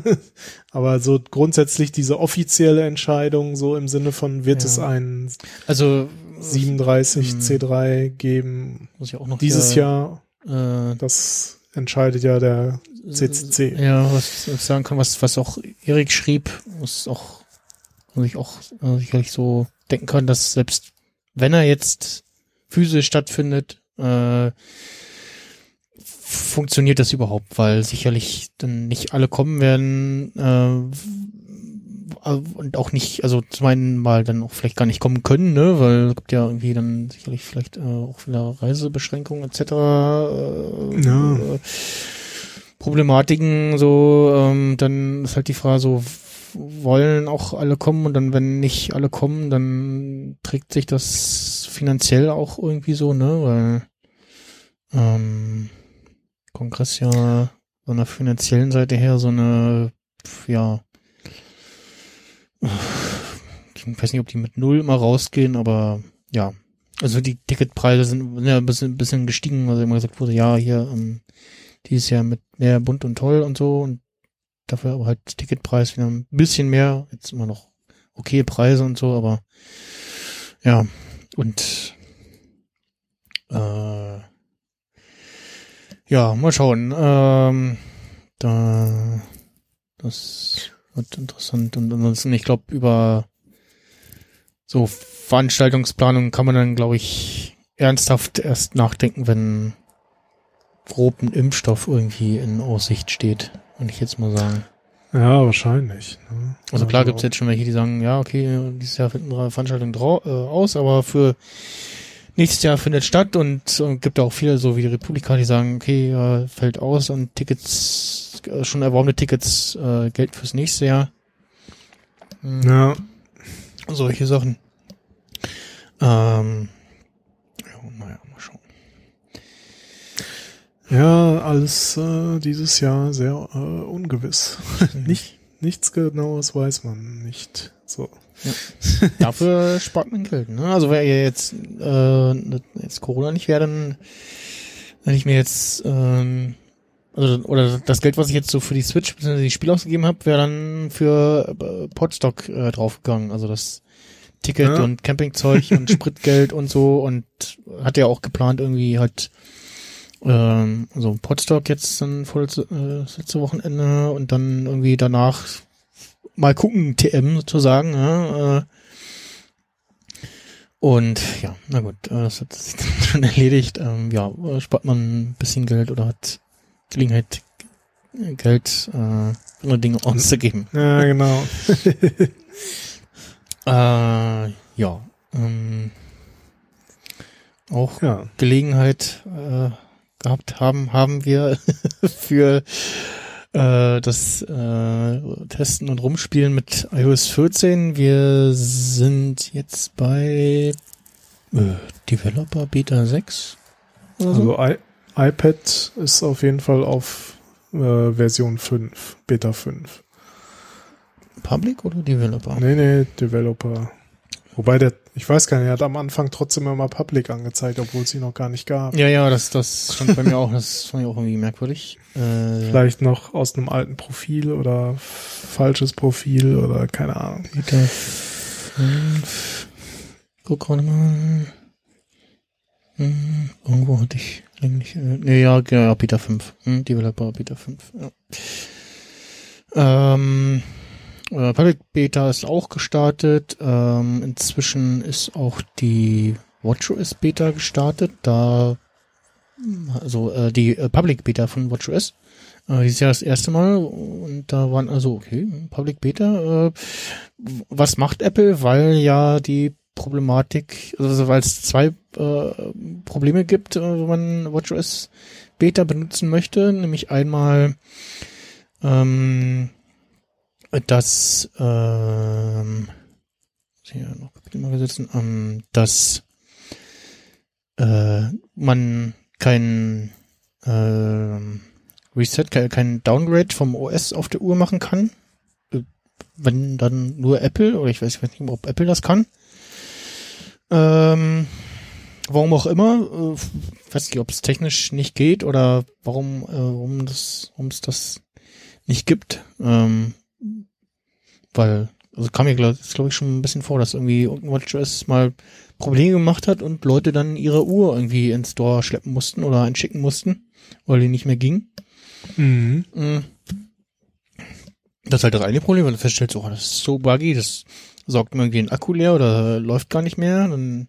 Aber so grundsätzlich diese offizielle Entscheidung, so im Sinne von, wird Ja. es ein also 37 ähm, C3 geben muss ich auch noch dieses Jahr? Äh, Das entscheidet ja der CCC. Ja, was ich sagen kann, was, was auch Erik schrieb, was auch, was ich auch äh, sicherlich so denken kann, dass selbst wenn er jetzt physisch stattfindet, äh, funktioniert das überhaupt, weil sicherlich dann nicht alle kommen werden äh, und auch nicht, also zum einen mal dann auch vielleicht gar nicht kommen können, ne, weil es gibt ja irgendwie dann sicherlich vielleicht äh, auch wieder Reisebeschränkungen etc. Äh, Ja. äh, Problematiken so, ähm, dann ist halt die Frage so, wollen auch alle kommen und dann, wenn nicht alle kommen, dann trägt sich das finanziell auch irgendwie so, ne, weil ähm, Kongress ja von der finanziellen Seite her so eine, ja, ich weiß nicht, ob die mit null immer rausgehen, aber ja, also die Ticketpreise sind ja ein bisschen, ein bisschen gestiegen, also immer gesagt wurde, ja, hier, ähm, dieses Jahr mit mehr bunt und toll und so und dafür aber halt Ticketpreis wieder ein bisschen mehr, jetzt immer noch okay Preise und so, aber ja, und äh, ja, mal schauen. Ähm, da das wird interessant und ansonsten, ich glaube, über so Veranstaltungsplanung kann man dann, glaube ich, ernsthaft erst nachdenken, wenn grob ein Impfstoff irgendwie in Aussicht steht, würde ich jetzt mal sagen. Ja, wahrscheinlich. Ne? Also klar gibt's jetzt schon welche, die sagen, ja, okay, dieses Jahr finden drei Veranstaltungen äh, aus, aber für nächstes Jahr findet statt und, und gibt auch viele, so wie die Republika, die sagen, okay, äh, fällt aus und Tickets, äh, schon erworbene Tickets äh, gelten fürs nächste Jahr. Hm, Ja, Solche Sachen. Ähm, ja, naja, mal schauen. ja, alles äh, dieses Jahr sehr äh, ungewiss. Nicht, nichts Genaues weiß man nicht. So. Dafür spart man Geld. Ne? Also wäre jetzt, äh, jetzt Corona nicht wäre, dann wenn ich mir jetzt ähm, also, oder das Geld, was ich jetzt so für die Switch bzw. die Spiele ausgegeben habe, wäre dann für äh, Podstock äh, draufgegangen. Also das Ticket Ja. und Campingzeug und Spritgeld und so und hat ja auch geplant irgendwie halt ähm, so Podstock jetzt dann vor das äh, letzte Wochenende und dann irgendwie danach mal gucken, TM sozusagen, ja, äh, und ja, na gut, äh, das hat sich dann schon erledigt. Ähm, ja, äh, spart man ein bisschen Geld oder hat Gelegenheit, Geld äh, andere Dinge auszugeben. Ja, genau. Äh, ja, ähm, auch Ja. Gelegenheit äh, gehabt haben, haben wir für äh, das äh, Testen und Rumspielen mit iOS 14. Wir sind jetzt bei äh, Developer Beta 6 oder so. Also iPad ist auf jeden Fall auf äh, Version 5, Beta 5. Public oder Developer? Nee, nee, Developer. Wobei der, ich weiß gar nicht, er hat am Anfang trotzdem immer Public angezeigt, obwohl es ihn noch gar nicht gab. Ja, ja, das, das stand bei mir auch, das fand ich auch irgendwie merkwürdig. Äh, Vielleicht noch aus einem alten Profil oder falsches Profil oder keine Ahnung. Beta 5. Guck gerade mal. Hm, irgendwo hatte ich länglich. Äh, nee, ja, ja, Beta 5. Hm, Developer Beta 5. Ja. Ähm, äh, Public Beta ist auch gestartet. Ähm, inzwischen ist auch die WatchOS Beta gestartet. Da, also äh, die äh, Public Beta von WatchOS. Äh, dieses Jahr das erste Mal und da waren also, okay, Public Beta. Äh, was macht Apple? Weil ja die Problematik, also weil es zwei äh, Probleme gibt, äh, wenn man WatchOS Beta benutzen möchte, nämlich einmal ähm, dass ähm, hier noch mal gesetzt, ähm, dass äh, man kein ähm, Reset, kein, Downgrade vom OS auf der Uhr machen kann. Äh, Wenn dann nur Apple, oder ich weiß, ich weiß nicht, ob Apple das kann. Ähm, warum auch immer, äh, weiß nicht, ob es technisch nicht geht oder warum, äh, warum es das nicht gibt. Ähm, weil, also kam mir glaube glaub ich schon ein bisschen vor, dass irgendwie irgendein WatchOS mal Probleme gemacht hat und Leute dann ihre Uhr irgendwie ins Store schleppen mussten oder einschicken mussten, weil die nicht mehr ging. Mhm. Mm. Das ist halt das eine Problem, wenn du feststellst, oh, das ist so buggy, das saugt mir irgendwie den Akku leer oder läuft gar nicht mehr, dann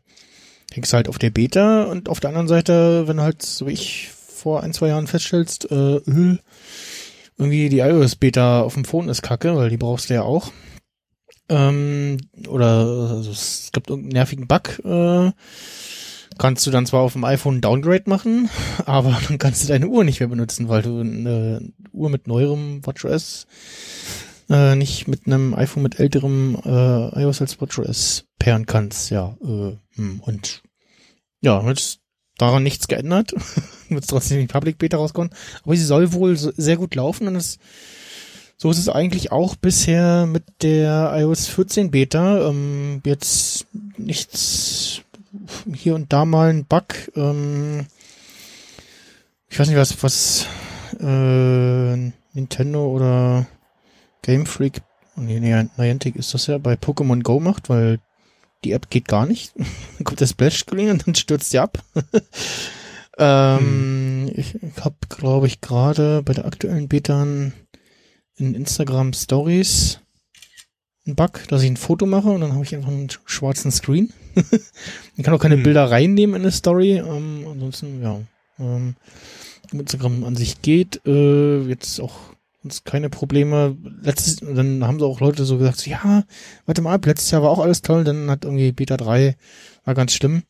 hängst du halt auf der Beta und auf der anderen Seite, wenn du halt, so wie ich vor ein, zwei Jahren feststellst, äh, irgendwie die iOS-Beta auf dem Phone ist kacke, weil die brauchst du ja auch. Ähm, oder also es gibt irgendeinen nervigen Bug, äh, kannst du dann zwar auf dem iPhone ein Downgrade machen, aber dann kannst du deine Uhr nicht mehr benutzen, weil du eine Uhr mit neuerem WatchOS äh, nicht mit einem iPhone mit älterem äh, iOS als WatchOS pairen kannst. Ja, äh, hm, und ja, wird daran nichts geändert. wird trotzdem in Public Beta rauskommen. Aber sie soll wohl sehr gut laufen und es so ist es eigentlich auch bisher mit der iOS 14 Beta. Ähm, jetzt nichts hier und da mal ein Bug. Ähm, ich weiß nicht, was, was äh, Nintendo oder Game Freak, nee, nee, Niantic ist das ja, bei Pokémon Go macht, weil die App geht gar nicht. Dann kommt der Splash-Screen und dann stürzt sie ab. ähm, Ich, ich habe, glaube ich, gerade bei der aktuellen Beta in Instagram Stories einen Bug, dass ich ein Foto mache und dann habe ich einfach einen schwarzen Screen. ich kann auch keine Hm. Bilder reinnehmen in eine Story. Ähm, ansonsten, ja. Ähm, Instagram an sich geht. Äh, jetzt auch uns keine Probleme. Letztes, dann haben sie auch Leute so gesagt, so, ja, warte mal ab, letztes Jahr war auch alles toll, dann hat irgendwie Beta 3 war ganz schlimm.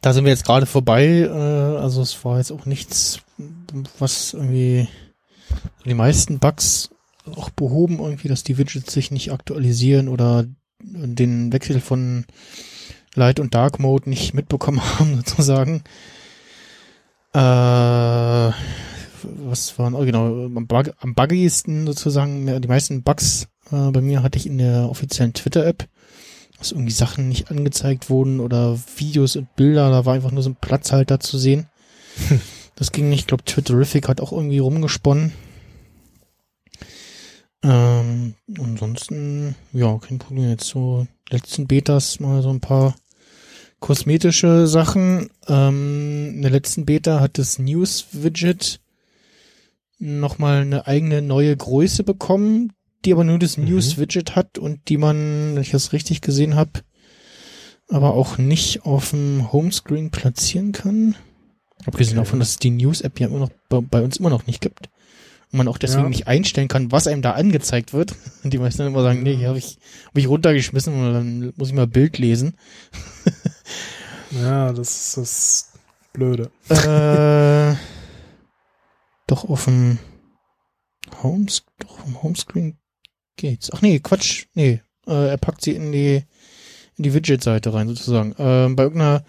Da sind wir jetzt gerade vorbei, äh, also es war jetzt auch nichts, was irgendwie die meisten Bugs auch behoben, irgendwie, dass die Widgets sich nicht aktualisieren oder den Wechsel von Light und Dark Mode nicht mitbekommen haben, sozusagen. Äh, was waren, oh, genau, am, Bug, am buggiesten sozusagen, die meisten Bugs äh, bei mir hatte ich in der offiziellen Twitter-App, dass irgendwie Sachen nicht angezeigt wurden oder Videos und Bilder, da war einfach nur so ein Platzhalter zu sehen. Das ging nicht, ich glaube, Twitterific hat auch irgendwie rumgesponnen. Ähm, ansonsten, ja, kein Problem. Jetzt so letzten Betas mal so ein paar kosmetische Sachen. Ähm, in der letzten Beta hat das News-Widget nochmal eine eigene neue Größe bekommen, die aber nur das mhm. News-Widget hat und die man, wenn ich das richtig gesehen habe, aber auch nicht auf dem Homescreen platzieren kann. Abgesehen okay. davon, dass es die News-App ja immer noch bei, bei, uns immer noch nicht gibt. Und man auch deswegen ja. nicht einstellen kann, was einem da angezeigt wird. Und die meisten dann immer sagen, nee, hier habe ich, hab ich runtergeschmissen und dann muss ich mal Bild lesen. ja, das ist das Blöde. Äh, doch auf dem Homes, doch auf Homescreen geht's. Ach nee, Quatsch. Nee, äh, er packt sie in die in die Widget-Seite rein sozusagen. Ähm, bei irgendeiner,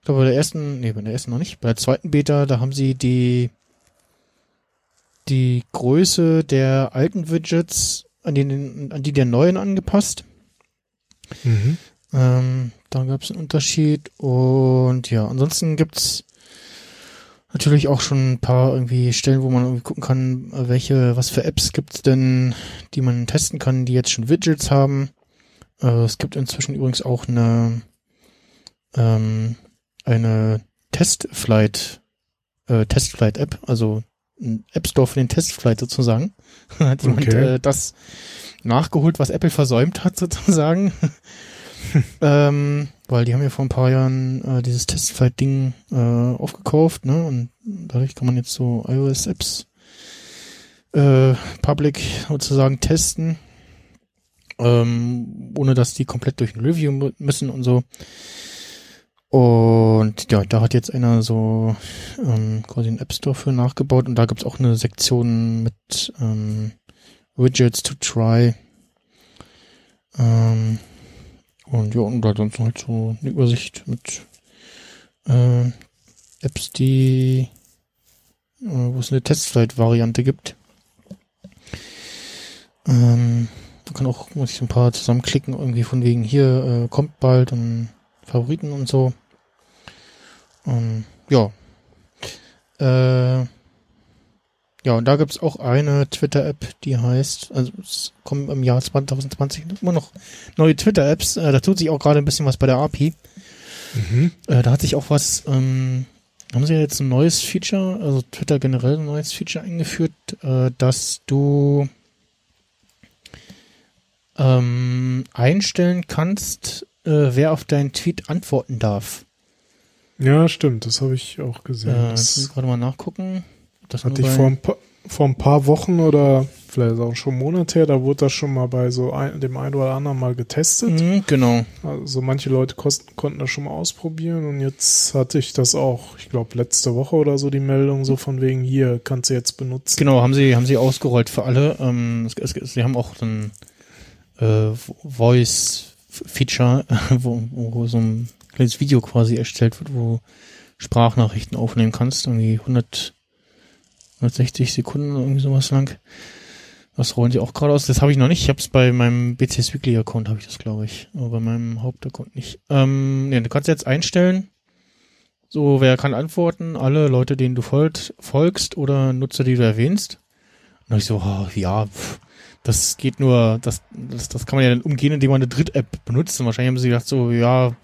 ich glaube bei der ersten, nee, bei der ersten noch nicht, bei der zweiten Beta, da haben sie die die Größe der alten Widgets an die, an die der neuen angepasst. Mhm. Ähm, da gab es einen Unterschied und ja, ansonsten gibt's natürlich auch schon ein paar irgendwie Stellen, wo man irgendwie gucken kann, welche, was für Apps gibt's denn, die man testen kann, die jetzt schon Widgets haben. Äh, es gibt inzwischen übrigens auch eine ähm, eine Testflight äh, Testflight App, also ein App Store für den Testflight sozusagen. hat jemand okay. äh, das nachgeholt, was Apple versäumt hat sozusagen. ähm, weil die haben ja vor ein paar Jahren äh, dieses Testflight-Ding äh, aufgekauft, ne? Und dadurch kann man jetzt so iOS-Apps äh, public sozusagen testen, ähm, ohne dass die komplett durch ein Review müssen und so. Und ja, da hat jetzt einer so ähm, quasi einen App Store für nachgebaut und da gibt's auch eine Sektion mit ähm, Widgets to try. Ähm, und ja, und ansonsten halt so eine Übersicht mit äh, Apps, die äh, wo es eine Testflight-Variante gibt. Ähm, man kann auch, muss ich ein paar zusammenklicken, irgendwie von wegen hier äh, kommt bald und Favoriten und so. Ähm, ja. Äh, ja, und da gibt's auch eine Twitter-App, die heißt, also es kommen im Jahr 2020 immer noch neue Twitter-Apps. Äh, da tut sich auch gerade ein bisschen was bei der API. Mhm. Äh, da hat sich auch was, ähm, haben sie jetzt ein neues Feature, also Twitter generell ein neues Feature eingeführt, äh, dass du ähm, einstellen kannst, äh, wer auf deinen Tweet antworten darf. Ja, stimmt, das habe ich auch gesehen. Äh, das ich gerade mal nachgucken. Das hatte ich vor ein, paar, vor ein paar Wochen oder vielleicht auch schon Monate her, da wurde das schon mal bei so ein, dem einen oder anderen mal getestet. Mhm, genau. Also manche Leute kosten, konnten das schon mal ausprobieren und jetzt hatte ich das auch, ich glaube letzte Woche oder so die Meldung so von wegen hier kannst du jetzt benutzen. Genau, haben sie haben sie ausgerollt für alle. Ähm, es, es, sie haben auch ein äh, Voice Feature, wo, wo so ein kleines Video quasi erstellt wird, wo Sprachnachrichten aufnehmen kannst, irgendwie 100 160 Sekunden irgendwie sowas lang. Das rollen sie auch gerade aus. Das habe ich noch nicht. Ich habe es bei meinem BCS Weekly Account habe ich das, glaube ich. Aber bei meinem Hauptaccount nicht. Ähm, nee, du kannst jetzt einstellen. So, wer kann antworten? Alle Leute, denen du folgt, folgst oder Nutzer, die du erwähnst. Und ich so, oh, ja, pff, das geht nur, das, das, das kann man ja dann umgehen, indem man eine Dritt-App benutzt. Und wahrscheinlich haben sie gedacht so, ja,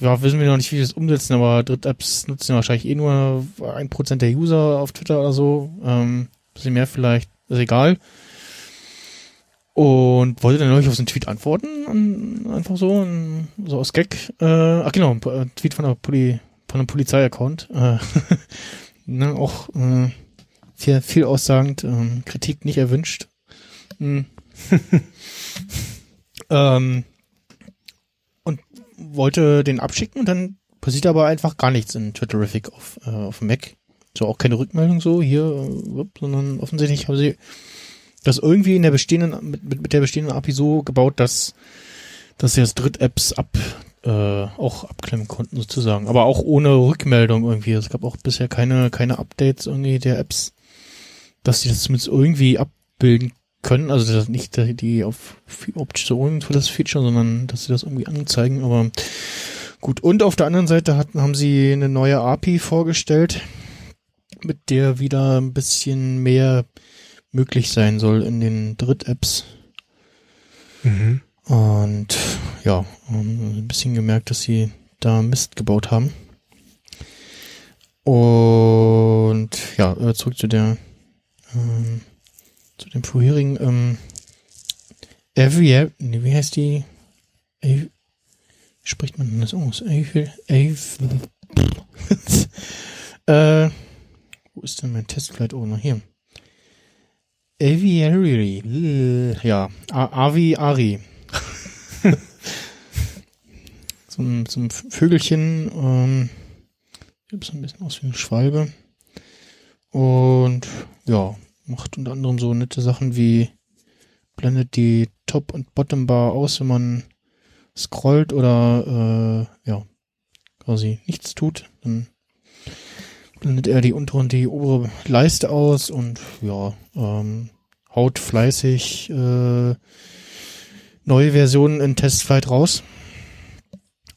ja, wissen wir noch nicht, wie wir das umsetzen, aber Dritt-Apps nutzen wahrscheinlich eh nur ein Prozent der User auf Twitter oder so. Ähm, bisschen mehr vielleicht, ist egal. Und wollte dann neulich auf so einen Tweet antworten, einfach so, so aus Gag. Äh, ach genau, ein Tweet von, der Poli, von einem Polizei-Account. Äh, ne, auch äh, viel, viel aussagend, ähm, Kritik nicht erwünscht. Hm. ähm, und wollte den abschicken und dann passiert aber einfach gar nichts in Twitterific auf, äh, auf dem Mac. So auch keine Rückmeldung so hier, äh, sondern offensichtlich haben sie das irgendwie in der bestehenden, mit, mit, der bestehenden API so gebaut, dass, dass sie jetzt Dritt-Apps ab, äh, auch abklemmen konnten sozusagen. Aber auch ohne Rückmeldung irgendwie. Es gab auch bisher keine, keine Updates irgendwie der Apps, dass sie das zumindest irgendwie abbilden können. Also das nicht die auf Optionen für das Feature, sondern dass sie das irgendwie anzeigen. Aber gut. Und auf der anderen Seite hatten, haben sie eine neue API vorgestellt, mit der wieder ein bisschen mehr möglich sein soll in den Dritt-Apps. Mhm. Und ja, ein bisschen gemerkt, dass sie da Mist gebaut haben. Und ja, äh, zurück zu der ähm, zu dem vorherigen ähm, Every, nee, wie heißt die? Wie spricht man das aus? Eiffel, Eiffel. äh, wo ist denn mein Testflight Owner? Hier. Aviary. Ja, Avi Ari. so, ein, so ein Vögelchen. Ähm, sieht so ein bisschen aus wie eine Schwalbe. Und ja, macht unter anderem so nette Sachen wie blendet die Top- und Bottom-Bar aus, wenn man scrollt oder äh, ja, quasi nichts tut. Dann blendet er die untere und die obere Leiste aus und ja, ähm, haut fleißig äh, neue Versionen in Testflight raus.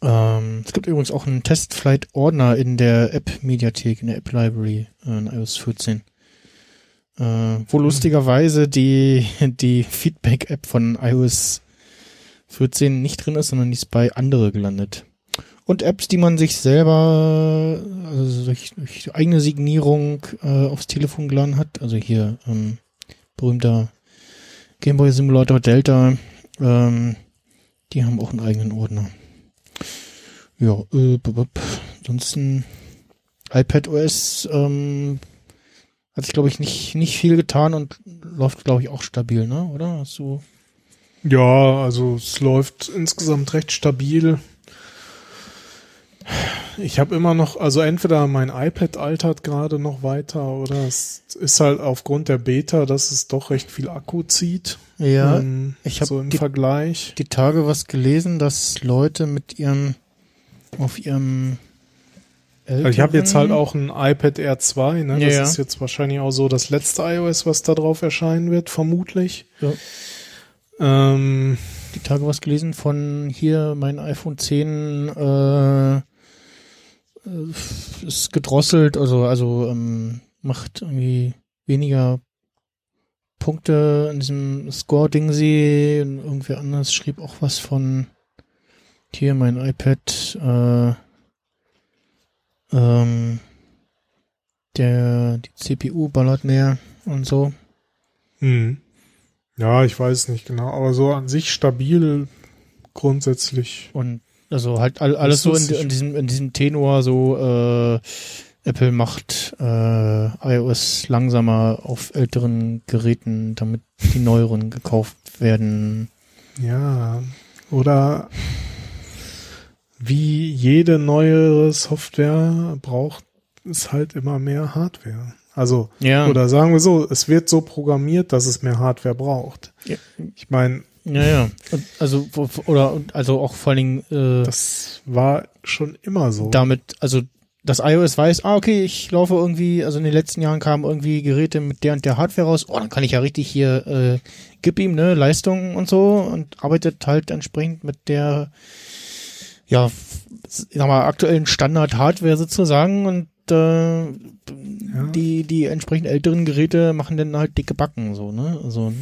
Ähm, es gibt übrigens auch einen Testflight-Ordner in der App-Mediathek, in der App-Library äh, in iOS 14. Äh, wo lustigerweise die, die Feedback-App von iOS 14 nicht drin ist, sondern die ist bei andere gelandet. Und Apps, die man sich selber also durch, durch eigene Signierung äh, aufs Telefon geladen hat. Also hier ähm, berühmter Gameboy Simulator Delta. Ähm, die haben auch einen eigenen Ordner. Ja, äh, b -b -b. ansonsten iPad OS ähm, hat sich, glaube ich, nicht, nicht viel getan und läuft, glaube ich, auch stabil, ne? Oder? Hast du. Ja, also es läuft insgesamt recht stabil. Ich habe immer noch, also entweder mein iPad altert gerade noch weiter oder es ist halt aufgrund der Beta, dass es doch recht viel Akku zieht. Ja, ähm, ich habe so im die, Vergleich. die Tage was gelesen, dass Leute mit ihrem auf ihrem Also ich habe jetzt älteren- halt auch ein iPad Air 2, ne? Das Ja, ist jetzt wahrscheinlich auch so das letzte iOS, was da drauf erscheinen wird, vermutlich. Ja. Ähm, die Tage was gelesen von hier mein iPhone 10 äh, äh, ist gedrosselt, also also ähm, macht irgendwie weniger Punkte in diesem Score-Ding sie. Und Irgendwer anders schrieb auch was von hier mein iPad äh, ähm, der die CPU ballert mehr und so. hm. Ja, ich weiß nicht genau, aber so an sich stabil grundsätzlich. Und also halt all, alles so in, in diesem in diesem Tenor so äh, Apple macht äh, iOS langsamer auf älteren Geräten, damit die neueren gekauft werden. Ja, oder wie jede neue Software braucht es halt immer mehr Hardware. Also, Ja. oder sagen wir so, es wird so programmiert, dass es mehr Hardware braucht. Ja. Ich meine, Ja, ja. Und also oder also auch vor allen Dingen äh, das war schon immer so. damit, also das iOS weiß, ah, okay, ich laufe irgendwie, also in den letzten Jahren kamen irgendwie Geräte mit der und der Hardware raus, oh, dann kann ich ja richtig hier, äh, gib ihm, ne, Leistung und so und arbeitet halt entsprechend mit der, ja, sag mal, aktuellen Standard-Hardware sozusagen und äh, die, die entsprechend älteren Geräte machen dann halt dicke Backen, so, ne, also,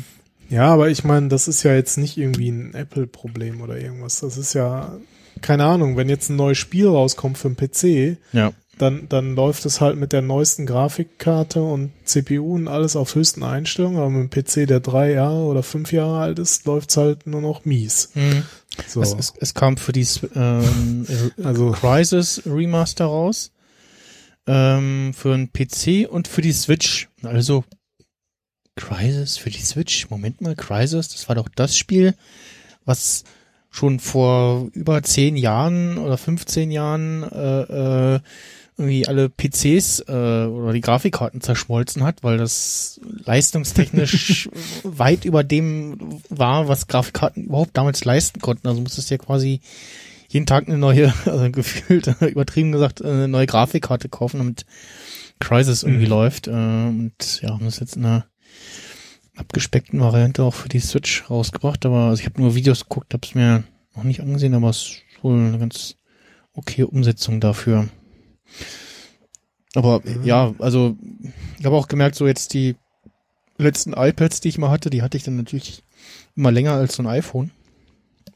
Ja, aber ich meine, das ist ja jetzt nicht irgendwie ein Apple-Problem oder irgendwas. Das ist ja, keine Ahnung, wenn jetzt ein neues Spiel rauskommt für den PC, ja. Dann, dann läuft es halt mit der neuesten Grafikkarte und CPU und alles auf höchsten Einstellungen, aber mit dem PC, der drei Jahre oder fünf Jahre alt ist, läuft's halt nur noch mies. Mhm. So. Es, es, es kam für die ähm, also, Crisis Remaster raus. ähm, für einen PC und für die Switch. Also Crisis für die Switch. Moment mal, Crisis, das war doch das Spiel, was schon vor über zehn Jahren oder 15 Jahren äh, äh, irgendwie alle PCs äh, oder die Grafikkarten zerschmolzen hat, weil das leistungstechnisch weit über dem war, was Grafikkarten überhaupt damals leisten konnten. Also musstest du ja quasi jeden Tag eine neue, also gefühlt übertrieben gesagt, eine neue Grafikkarte kaufen, damit Crisis irgendwie mhm. läuft. Äh, und ja, haben das jetzt in einer abgespeckten Variante auch für die Switch rausgebracht. Aber also ich habe nur Videos geguckt, habe es mir noch nicht angesehen, aber es ist wohl eine ganz okay Umsetzung dafür. Aber mhm. ja, also ich habe auch gemerkt, so jetzt die letzten iPads, die ich mal hatte, die hatte ich dann natürlich immer länger als so ein iPhone.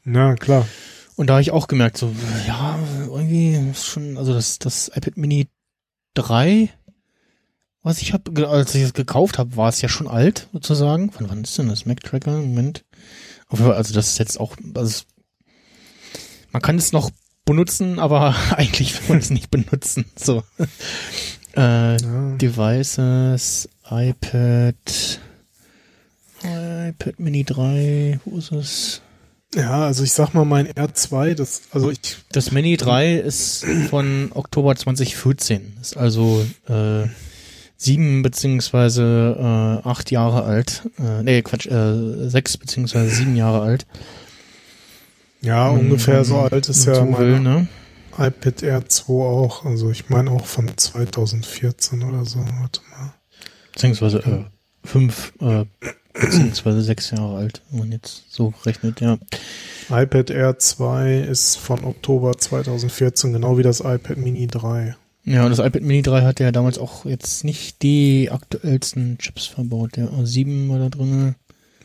Na, klar. Und da habe ich auch gemerkt, so, ja, irgendwie ist schon, also das, das iPad Mini 3, was ich habe, als ich es gekauft habe, war es ja schon alt, sozusagen. Von wann ist denn das Mac Tracker? Moment. Also das ist jetzt auch, also man kann es noch benutzen, aber eigentlich will man es nicht benutzen. So. Äh, ja. Devices, iPad, iPad Mini 3, wo ist es? Ja, also ich sag mal, mein R2, das, also ich. Das Mini 3 ist von Oktober 2014. Ist also äh, sieben beziehungsweise äh, acht Jahre alt. Äh, nee, Quatsch, äh, sechs beziehungsweise sieben Jahre alt. Ja, um, ungefähr so alt ist ja mein will, ne? iPad Air 2 auch. Also ich meine auch von 2014 oder so. Warte mal. Beziehungsweise äh, fünf äh, beziehungsweise sechs Jahre alt, wenn man jetzt so rechnet, ja. iPad Air 2 ist von Oktober 2014, genau wie das iPad Mini 3. Ja, und das iPad Mini 3 hat ja damals auch jetzt nicht die aktuellsten Chips verbaut. Der A7 war da drin.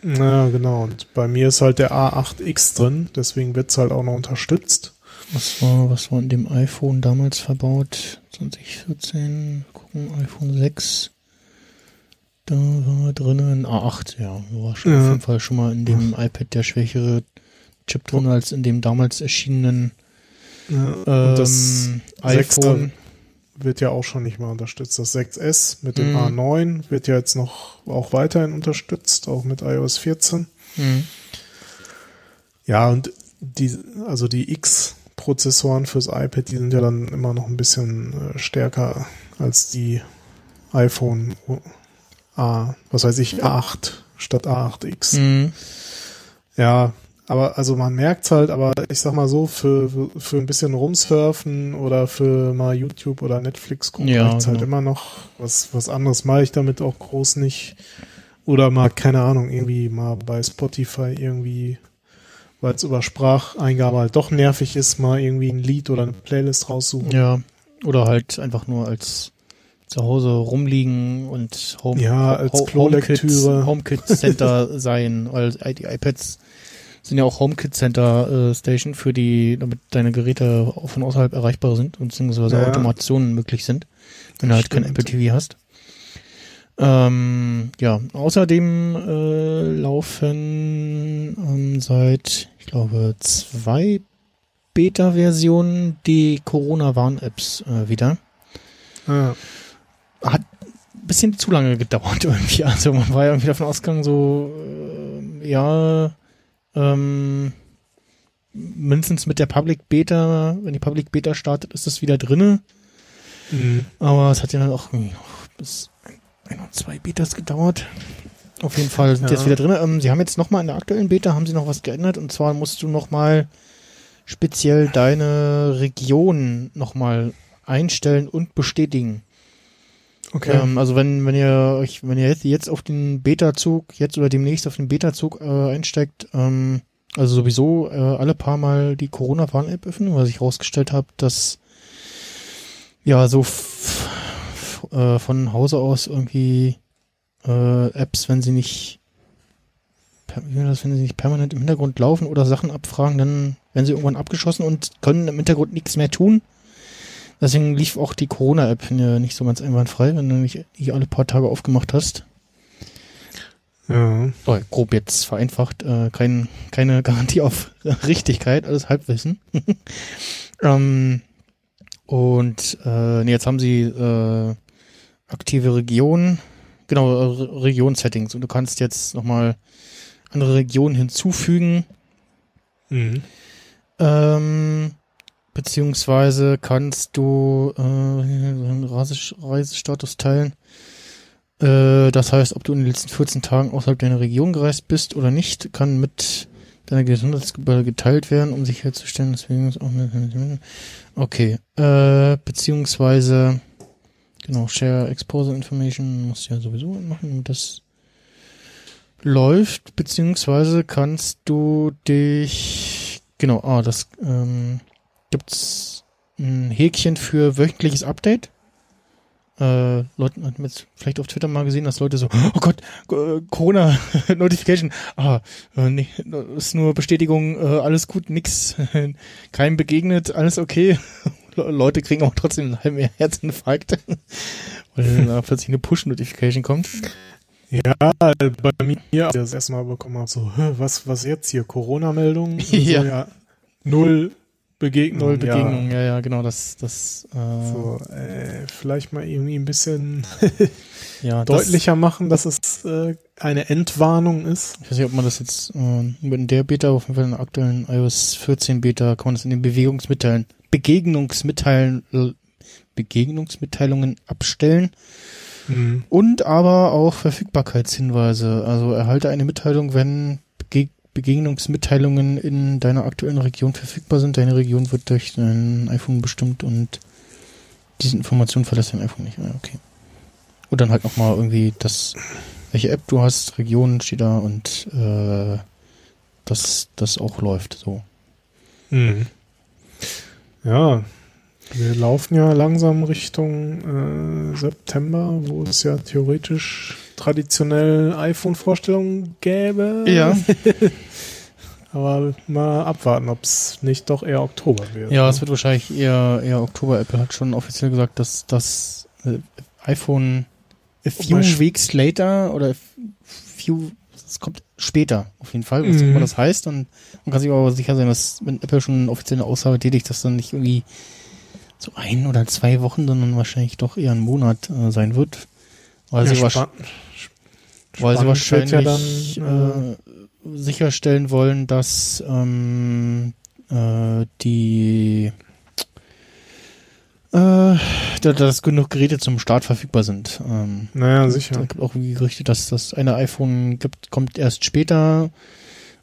Ja, genau. Und bei mir ist halt der A8X drin, deswegen wird es halt auch noch unterstützt. Was war, was war in dem iPhone damals verbaut? 2014, gucken, iPhone 6. Da war drinnen ein A8, ja. War schon ja. auf jeden Fall schon mal in dem iPad der schwächere Chip drin als in dem damals erschienenen ja, ähm, iPhone. Wird ja auch schon nicht mehr unterstützt. Das 6S mit dem mhm. A9 wird ja jetzt noch auch weiterhin unterstützt, auch mit iOS 14. Mhm. Ja, und die, also die X-Prozessoren fürs iPad, die sind ja dann immer noch ein bisschen äh, stärker als die iPhone A, was weiß ich, A8 statt A8X. Mhm. Ja, aber also man merkt's halt, aber ich sag mal so, für, für ein bisschen rumsurfen oder für mal YouTube oder Netflix gucken, ja, reicht's halt genau. immer noch. Was, was anderes mache ich damit auch groß nicht. Oder mal, keine Ahnung, irgendwie mal bei Spotify irgendwie, weil es über Spracheingabe halt doch nervig ist, mal irgendwie ein Lied oder eine Playlist raussuchen. Ja. Oder halt einfach nur als zu Hause rumliegen und Home, ja, als HomeKit HomeKit Center sein, weil die iPads sind ja auch HomeKit Center äh, Station für die, damit deine Geräte auch von außerhalb erreichbar sind und beziehungsweise ja. Automationen möglich sind, wenn du halt kein Apple TV hast. Ähm, ja, außerdem äh, laufen ähm, seit, ich glaube, zwei Beta-Versionen die Corona-Warn-Apps äh, wieder. Ja hat ein bisschen zu lange gedauert irgendwie. Also man war ja irgendwie davon ausgegangen, so, äh, ja, ähm, mindestens mit der Public Beta, wenn die Public Beta startet, ist das wieder drinne. Mhm. Aber es hat ja dann auch bis ein oder zwei Betas gedauert. Auf jeden Fall sind ja. jetzt wieder drin. Ähm, sie haben jetzt nochmal in der aktuellen Beta haben sie noch was geändert und zwar musst du nochmal speziell deine Region nochmal einstellen und bestätigen. Okay. Ähm, also wenn, wenn ihr euch, wenn ihr jetzt auf den Beta-Zug, jetzt oder demnächst auf den Beta-Zug äh, einsteigt, ähm, also sowieso äh, alle paar Mal die Corona-Warn-App öffnen, weil ich rausgestellt habe, dass ja so äh, von Hause aus irgendwie äh, Apps, wenn sie nicht wenn sie nicht permanent im Hintergrund laufen oder Sachen abfragen, dann werden sie irgendwann abgeschossen und können im Hintergrund nichts mehr tun. Deswegen lief auch die Corona-App nicht so ganz einwandfrei, wenn du nicht, nicht alle paar Tage aufgemacht hast. Ja. Oh, grob jetzt vereinfacht, äh, kein, keine Garantie auf Richtigkeit, alles Halbwissen. ähm, Und äh, nee, jetzt haben sie äh, aktive Regionen, genau, äh, Re- Region-Settings. Und du kannst jetzt nochmal andere Regionen hinzufügen. Mhm. Ähm, beziehungsweise kannst du äh, einen Reise- Reisestatus teilen. Äh, das heißt, ob du in den letzten 14 Tagen außerhalb deiner Region gereist bist oder nicht, kann mit deiner Gesundheitsgebühr geteilt werden, um sicherzustellen, deswegen ist auch eine, okay, äh, beziehungsweise genau, Share Exposure Information musst du ja sowieso machen, damit das läuft, beziehungsweise kannst du dich, genau, ah, das ähm, gibt's ein Häkchen für wöchentliches Update. Äh, Leute hat jetzt vielleicht auf Twitter mal gesehen, dass Leute so, oh Gott, Corona Notification, ah, äh, nee, ist nur Bestätigung, äh, alles gut, nix, keinem begegnet, alles okay. Le- Leute kriegen auch trotzdem einen halben Herzinfarkt, weil da plötzlich eine Push-Notification kommt. Ja, bei mir, als ich das erste Mal bekommen habe, so, was, was jetzt hier? Corona-Meldung? Ja. So, ja. Null Begegnung. Null Begegnung, ja, ja, genau, das, das, äh, Ja. So, äh, vielleicht mal irgendwie ein bisschen ja, das- deutlicher machen, dass es äh, eine Entwarnung ist. Ich weiß nicht, ob man das jetzt äh, mit der Beta, auf jeden Fall in der aktuellen iOS 14 Beta, kann man das in den Bewegungsmitteilen, Begegnungsmitteilen, äh, Begegnungsmitteilungen abstellen Mhm. und aber auch Verfügbarkeitshinweise. Also erhalte eine Mitteilung, wenn Begegnungsmitteilungen in deiner aktuellen Region verfügbar sind. Deine Region wird durch dein iPhone bestimmt und diese Information verlässt dein iPhone nicht. Ah, okay. Und dann halt nochmal irgendwie das, welche App du hast, Region steht da und äh, dass das auch läuft. So. Mhm. Ja, wir laufen ja langsam Richtung äh, September, wo es ja theoretisch traditionell iPhone-Vorstellungen gäbe. Aber mal abwarten, ob es nicht doch eher Oktober wird. Ja, es wird wahrscheinlich eher, eher Oktober. Apple hat schon offiziell gesagt, dass das äh, iPhone a few sch- weeks later oder a few, es kommt später auf jeden Fall, was Mhm. immer das heißt. Und man kann sich aber sicher sein, dass wenn Apple schon eine offizielle Aussage tätigt, dass dann nicht irgendwie so ein oder zwei Wochen, sondern wahrscheinlich doch eher ein Monat äh, sein wird. Weil ja, sie, spann- weil sie wahrscheinlich ja dann, äh, äh, sicherstellen wollen, dass ähm, äh, die äh, da- dass genug Geräte zum Start verfügbar sind. Ähm, Naja, Es sicher. gibt auch Gerüchte, dass das eine iPhone gibt, kommt erst später.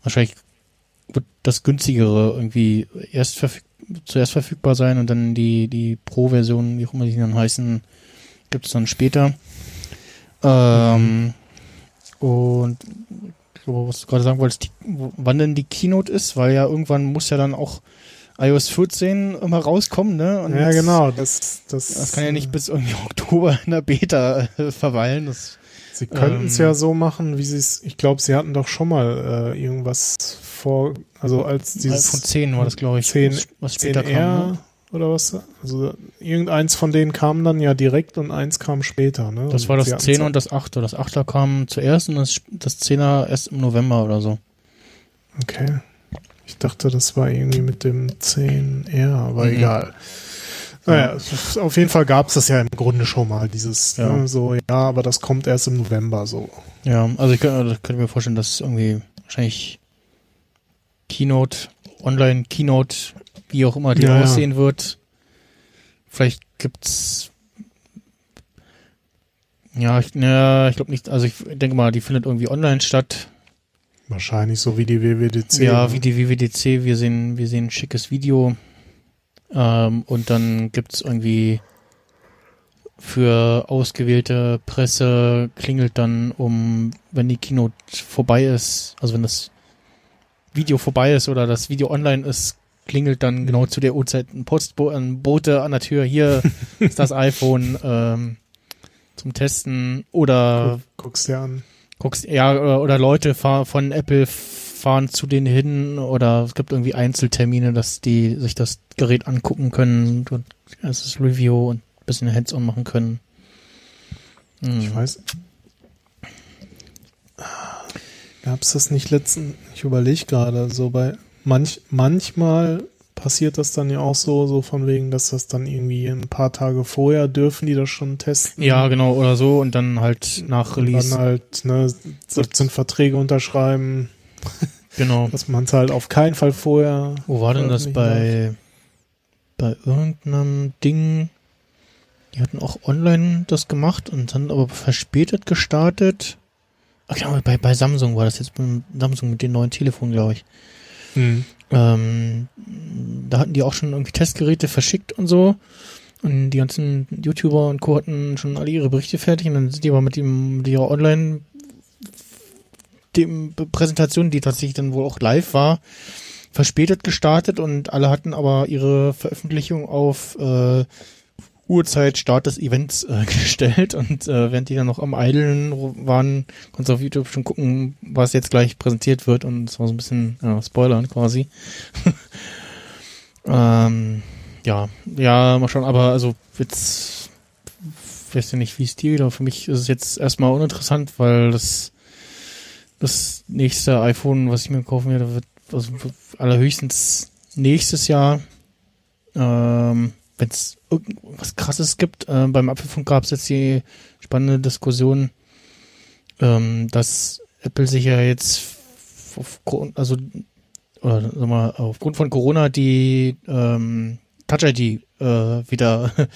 Wahrscheinlich wird das günstigere irgendwie erst verfüg zuerst verfügbar sein und dann die, die Pro-Version, wie auch immer die dann heißen, gibt es dann später. Ähm, und glaube, was du gerade sagen wolltest, die, wann denn die Keynote ist, weil ja irgendwann muss ja dann auch iOS 14 immer rauskommen, ne? Und Ja, genau. Das, das, das kann ja nicht bis irgendwie Oktober in der Beta äh, verweilen. Das, Sie könnten es ähm, ja so machen, wie sie es. Ich glaube, sie hatten doch schon mal äh, irgendwas vor. Also als dieses von 10 war das, glaube ich, 10 was, was später 10R kam. Ne? Oder was? Also irgendeins von denen kam dann ja direkt und eins kam später. Ne? Das Und war das 10er und das 8er. Das 8er kam zuerst und das, das 10er erst im November oder so. Okay. Ich dachte, das war irgendwie mit dem 10R, aber Mhm. egal. Naja, auf jeden Fall gab es das ja im Grunde schon mal, dieses, Ja. ne, so, ja, aber das kommt erst im November so. Ja, also ich könnte, könnte mir vorstellen, dass irgendwie wahrscheinlich Keynote, Online-Keynote, wie auch immer die Ja, ja. aussehen wird. Vielleicht gibt's ja, ich, ja, ich glaube nicht, also ich denke mal, die findet irgendwie online statt. Wahrscheinlich so wie die WWDC. Ja, ne? wie die WWDC, wir sehen, wir sehen ein schickes Video. Ähm, und dann gibt's irgendwie für ausgewählte Presse klingelt dann um, wenn die Keynote vorbei ist, also wenn das Video vorbei ist oder das Video online ist, klingelt dann genau zu der Uhrzeit ein Postbo ein Bote an der Tür. Hier ist das iPhone ähm, zum Testen oder Guck, guckst dir an. guckst, ja, oder, oder Leute fahr, von Apple fahren zu denen hin oder es gibt irgendwie Einzeltermine, dass die sich das Gerät angucken können und erstes Review und ein bisschen Hands-on machen können. Hm. Ich weiß. Gab es das nicht letzten? Ich überlege gerade, so bei manch, manchmal passiert das dann ja auch so, so von wegen, dass das dann irgendwie ein paar Tage vorher dürfen die das schon testen. Ja, genau, oder so und dann halt nach Und Release. dann halt ne, 17 Verträge unterschreiben, genau. dass man es halt auf keinen Fall vorher. Wo war denn das bei, bei irgendeinem Ding? Die hatten auch online das gemacht und dann aber verspätet gestartet. Ach genau, bei, bei Samsung war das jetzt beim Samsung mit den neuen Telefonen, glaube ich. Darf. Hm. Ähm, da hatten die auch schon irgendwie Testgeräte verschickt und so. Und die ganzen YouTuber und Co. hatten schon alle ihre Berichte fertig und dann sind die aber mit, dem, mit ihrer Online- dem Präsentation, die tatsächlich dann wohl auch live war, verspätet gestartet und alle hatten aber ihre Veröffentlichung auf äh, Uhrzeit Start des Events äh, gestellt und äh, während die dann noch am Eideln waren, konntest du auf YouTube schon gucken, was jetzt gleich präsentiert wird und es war so ein bisschen ja, Spoilern quasi. ähm, ja, ja, mal schauen, aber also jetzt weiß ja nicht, wie es dir aber für mich ist es jetzt erstmal uninteressant, weil das das nächste iPhone, was ich mir kaufen werde, wird also allerhöchstens nächstes Jahr. Ähm, Wenn es irgendwas krasses gibt, äh, beim Apfelfunk gab es jetzt die spannende Diskussion, ähm, dass Apple sich ja jetzt aufgrund, also oder sag mal, aufgrund von Corona die ähm, Touch ID äh, wieder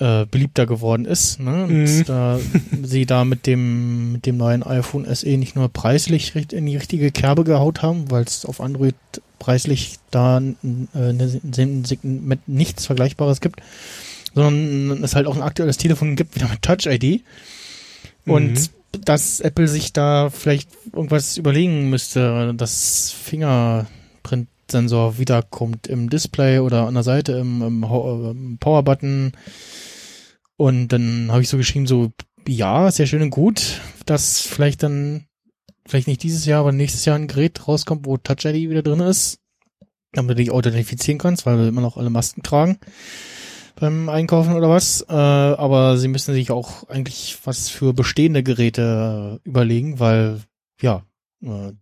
äh, beliebter geworden ist. Ne? Und Mhm. da sie da mit dem mit dem neuen iPhone SE nicht nur preislich in die richtige Kerbe gehaut haben, weil es auf Android preislich da äh, ne- mit nichts Vergleichbares gibt, sondern es halt auch ein aktuelles Telefon gibt, wieder mit Touch ID. Und Mhm. dass Apple sich da vielleicht irgendwas überlegen müsste, dass Fingerprint-Sensor wiederkommt im Display oder an der Seite im, im, im Power-Button. Und dann habe ich so geschrieben, so, ja, sehr schön und gut, dass vielleicht dann, vielleicht nicht dieses Jahr, aber nächstes Jahr ein Gerät rauskommt, wo Touch ID wieder drin ist, damit du dich authentifizieren kannst, weil wir immer noch alle Masken tragen beim Einkaufen oder was. Äh, aber sie müssen sich auch eigentlich was für bestehende Geräte äh, überlegen, weil ja äh,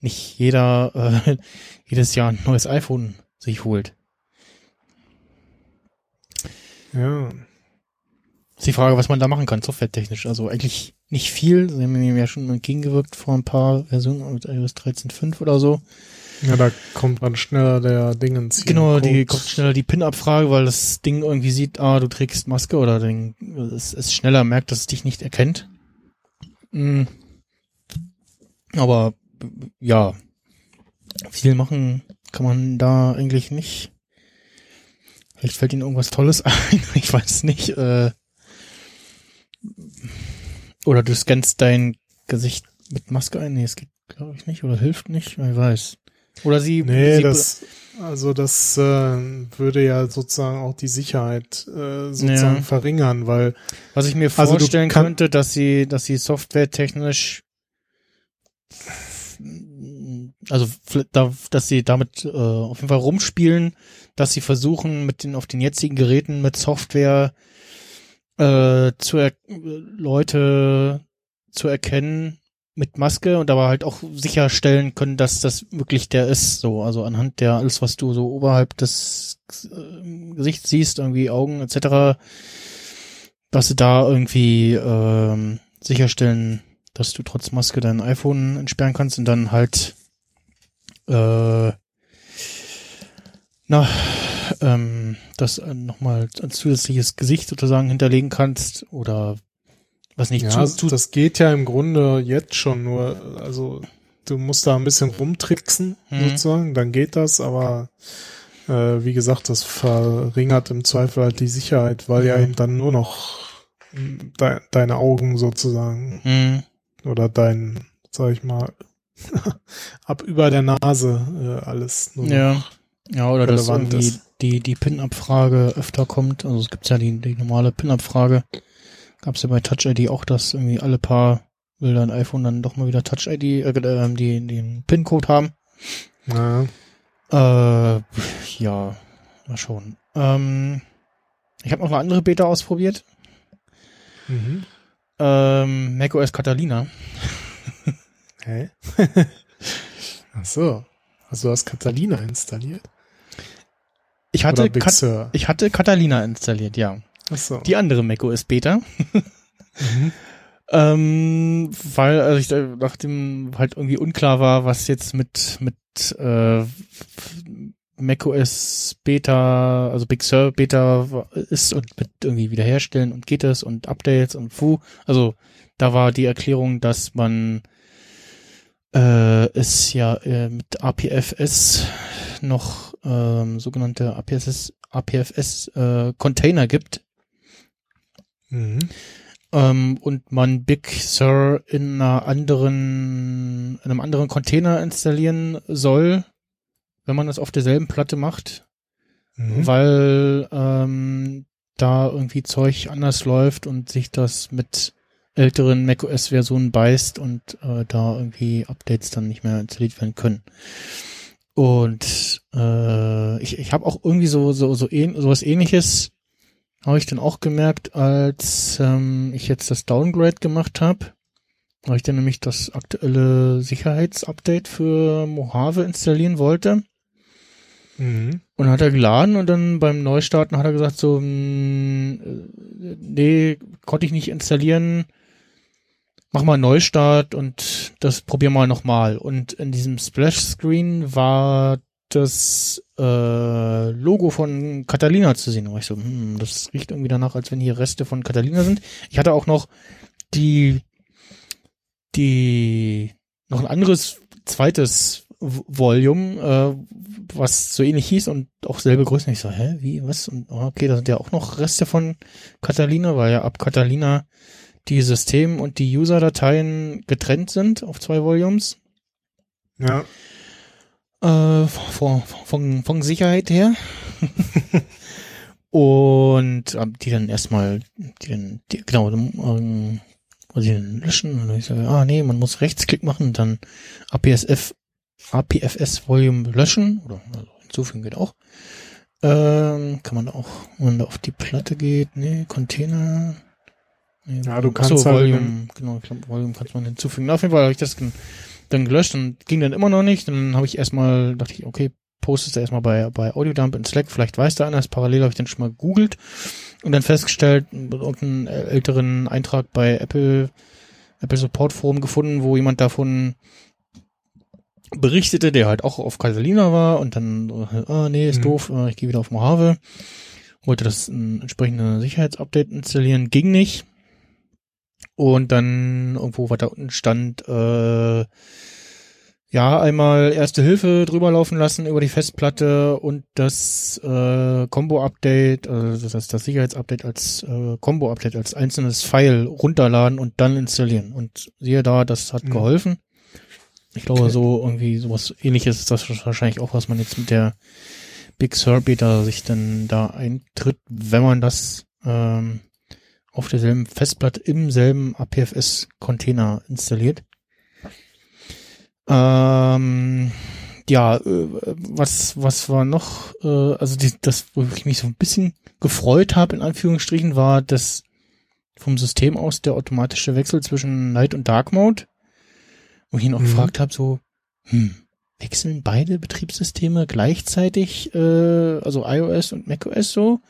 nicht jeder äh, jedes Jahr ein neues iPhone sich holt. Ja. Ist die Frage, was man da machen kann, softwaretechnisch. Also eigentlich nicht viel. Sie haben mir ja schon entgegengewirkt vor ein paar Versionen mit iOS 13.5 oder so. Ja, da kommt dann schneller der Dingens. hier Genau, die kommt schneller die PIN-Abfrage, weil das Ding irgendwie sieht, ah, du trägst Maske oder den, es, es schneller merkt, dass es dich nicht erkennt. Mm. Aber ja, viel machen kann man da eigentlich nicht. Vielleicht fällt ihnen irgendwas Tolles ein, ich weiß nicht. Äh, oder du scannst dein Gesicht mit Maske ein. Nee, es geht, glaube ich, nicht. Oder hilft nicht, wer weiß. Oder sie, Nee, sie das, also das äh, würde ja sozusagen auch die Sicherheit äh, sozusagen Ja. verringern, weil Was ich mir Also vorstellen kann- könnte, dass sie, dass sie softwaretechnisch, also da, dass sie damit äh, auf jeden Fall rumspielen, dass sie versuchen, mit den auf den jetzigen Geräten mit Software äh, zu er Leute zu erkennen mit Maske und aber halt auch sicherstellen können, dass das wirklich der ist. So, also anhand der alles, was du so oberhalb des äh, Gesichts siehst, irgendwie Augen etc dass sie da irgendwie ähm, sicherstellen, dass du trotz Maske dein iPhone entsperren kannst und dann halt äh, na, ähm, das äh, nochmal als zusätzliches Gesicht sozusagen hinterlegen kannst oder was nicht ja, zu, zu das geht ja im Grunde jetzt schon nur, also du musst da ein bisschen rumtricksen Mhm. sozusagen, dann geht das, aber äh, wie gesagt, das verringert im Zweifel halt die Sicherheit, weil ja Ja. eben dann nur noch de deine Augen sozusagen Hm, oder dein, sag ich mal, ab über der Nase äh, alles nur ja. Ja, oder dass relevant irgendwie ist. Die, die PIN-Abfrage öfter kommt. Also es gibt ja die, die normale PIN-Abfrage. Gab es ja bei Touch ID auch, dass irgendwie alle paar will dein iPhone dann doch mal wieder Touch ID, äh, äh, die, den PIN-Code haben. Ja. Äh, ja, mal schauen. Ähm, ich habe noch eine andere Beta ausprobiert. Mhm. Ähm, macOS Catalina. Hä? Ach so. Also du hast Catalina installiert? Hatte, Oder Big Kat ich hatte Catalina installiert, ja. Achso. Die andere macOS Beta. Mhm. ähm, weil also ich da- nachdem halt irgendwie unklar war, was jetzt mit mit äh, macOS Beta, also Big Sur Beta ist und mit irgendwie wiederherstellen und geht es und Updates und Fu. Also da war die Erklärung, dass man äh, es ja äh, mit APFS noch ähm, sogenannte APFS APFS äh, Container gibt Mhm. ähm, und man Big Sur in einer anderen, in einem anderen Container installieren soll, wenn man das auf derselben Platte macht, Mhm. weil ähm, da irgendwie Zeug anders läuft und sich das mit älteren macOS-Versionen beißt und äh, da irgendwie Updates dann nicht mehr installiert werden können. Und äh, ich, ich habe auch irgendwie so so so ähn, sowas ähnliches habe ich dann auch gemerkt, als ähm, ich jetzt das Downgrade gemacht habe. Weil ich dann nämlich das aktuelle Sicherheitsupdate für Mojave installieren wollte. Mhm. Und dann hat er geladen und dann beim Neustarten hat er gesagt so, mh, äh, nee, konnte ich nicht installieren. Mach mal Neustart und das probier mal nochmal. Und in diesem Splash-Screen war das äh, Logo von Catalina zu sehen. Da war ich so, hm, das riecht irgendwie danach, als wenn hier Reste von Catalina sind. Ich hatte auch noch die, die, noch ein anderes zweites Volume, äh, was so ähnlich hieß und auch selbe Größe. Ich so, hä, wie, was? Und oh, okay, da sind ja auch noch Reste von Catalina, weil ja ab Catalina die System- und die User-Dateien getrennt sind auf zwei Volumes. Ja. Äh, von, von, von Sicherheit her. und ähm, die dann erstmal, die dann, die, genau, ähm, ich dann löschen. Und ich sage, ah nee, man muss Rechtsklick machen und dann APSF, APFS Volume löschen oder also hinzufügen geht auch. Ähm, kann man auch, wenn man da auf die Platte geht, nee, Container. Ja, du kannst so, halt Volume, genau, ich glaub, Volume kannst man hinzufügen. Auf jeden Fall habe ich das dann gelöscht und ging dann immer noch nicht. Dann habe ich erstmal, dachte ich, okay, postest du erstmal bei, bei Audiodump in Slack, vielleicht weiß da einer, das parallel habe ich dann schon mal gegoogelt und dann festgestellt, irgendeinen älteren Eintrag bei Apple, Apple Support Forum gefunden, wo jemand davon berichtete, der halt auch auf Catalina war und dann, äh, ah nee, ist Mhm. doof, äh, ich gehe wieder auf Mojave. Wollte das ein entsprechende Sicherheitsupdate installieren, ging nicht. Und dann irgendwo, was da unten stand, äh, ja, einmal Erste Hilfe drüber laufen lassen über die Festplatte und das äh, Combo-Update, also das, das Sicherheitsupdate als äh, Combo-Update, als einzelnes File runterladen und dann installieren. Und siehe da, das hat Mhm. geholfen. Ich glaube, so irgendwie sowas ähnliches ist das wahrscheinlich auch, was man jetzt mit der Big Sur Beta sich dann da eintritt, wenn man das ähm, auf derselben Festplatte im selben APFS-Container installiert. Ähm, ja, äh, was, was war noch, äh, also die, das, wo ich mich so ein bisschen gefreut habe, in Anführungsstrichen, war das vom System aus der automatische Wechsel zwischen Night und Dark Mode. Wo ich ihn auch Mhm. gefragt habe, so, hm, wechseln beide Betriebssysteme gleichzeitig, äh, also iOS und macOS so?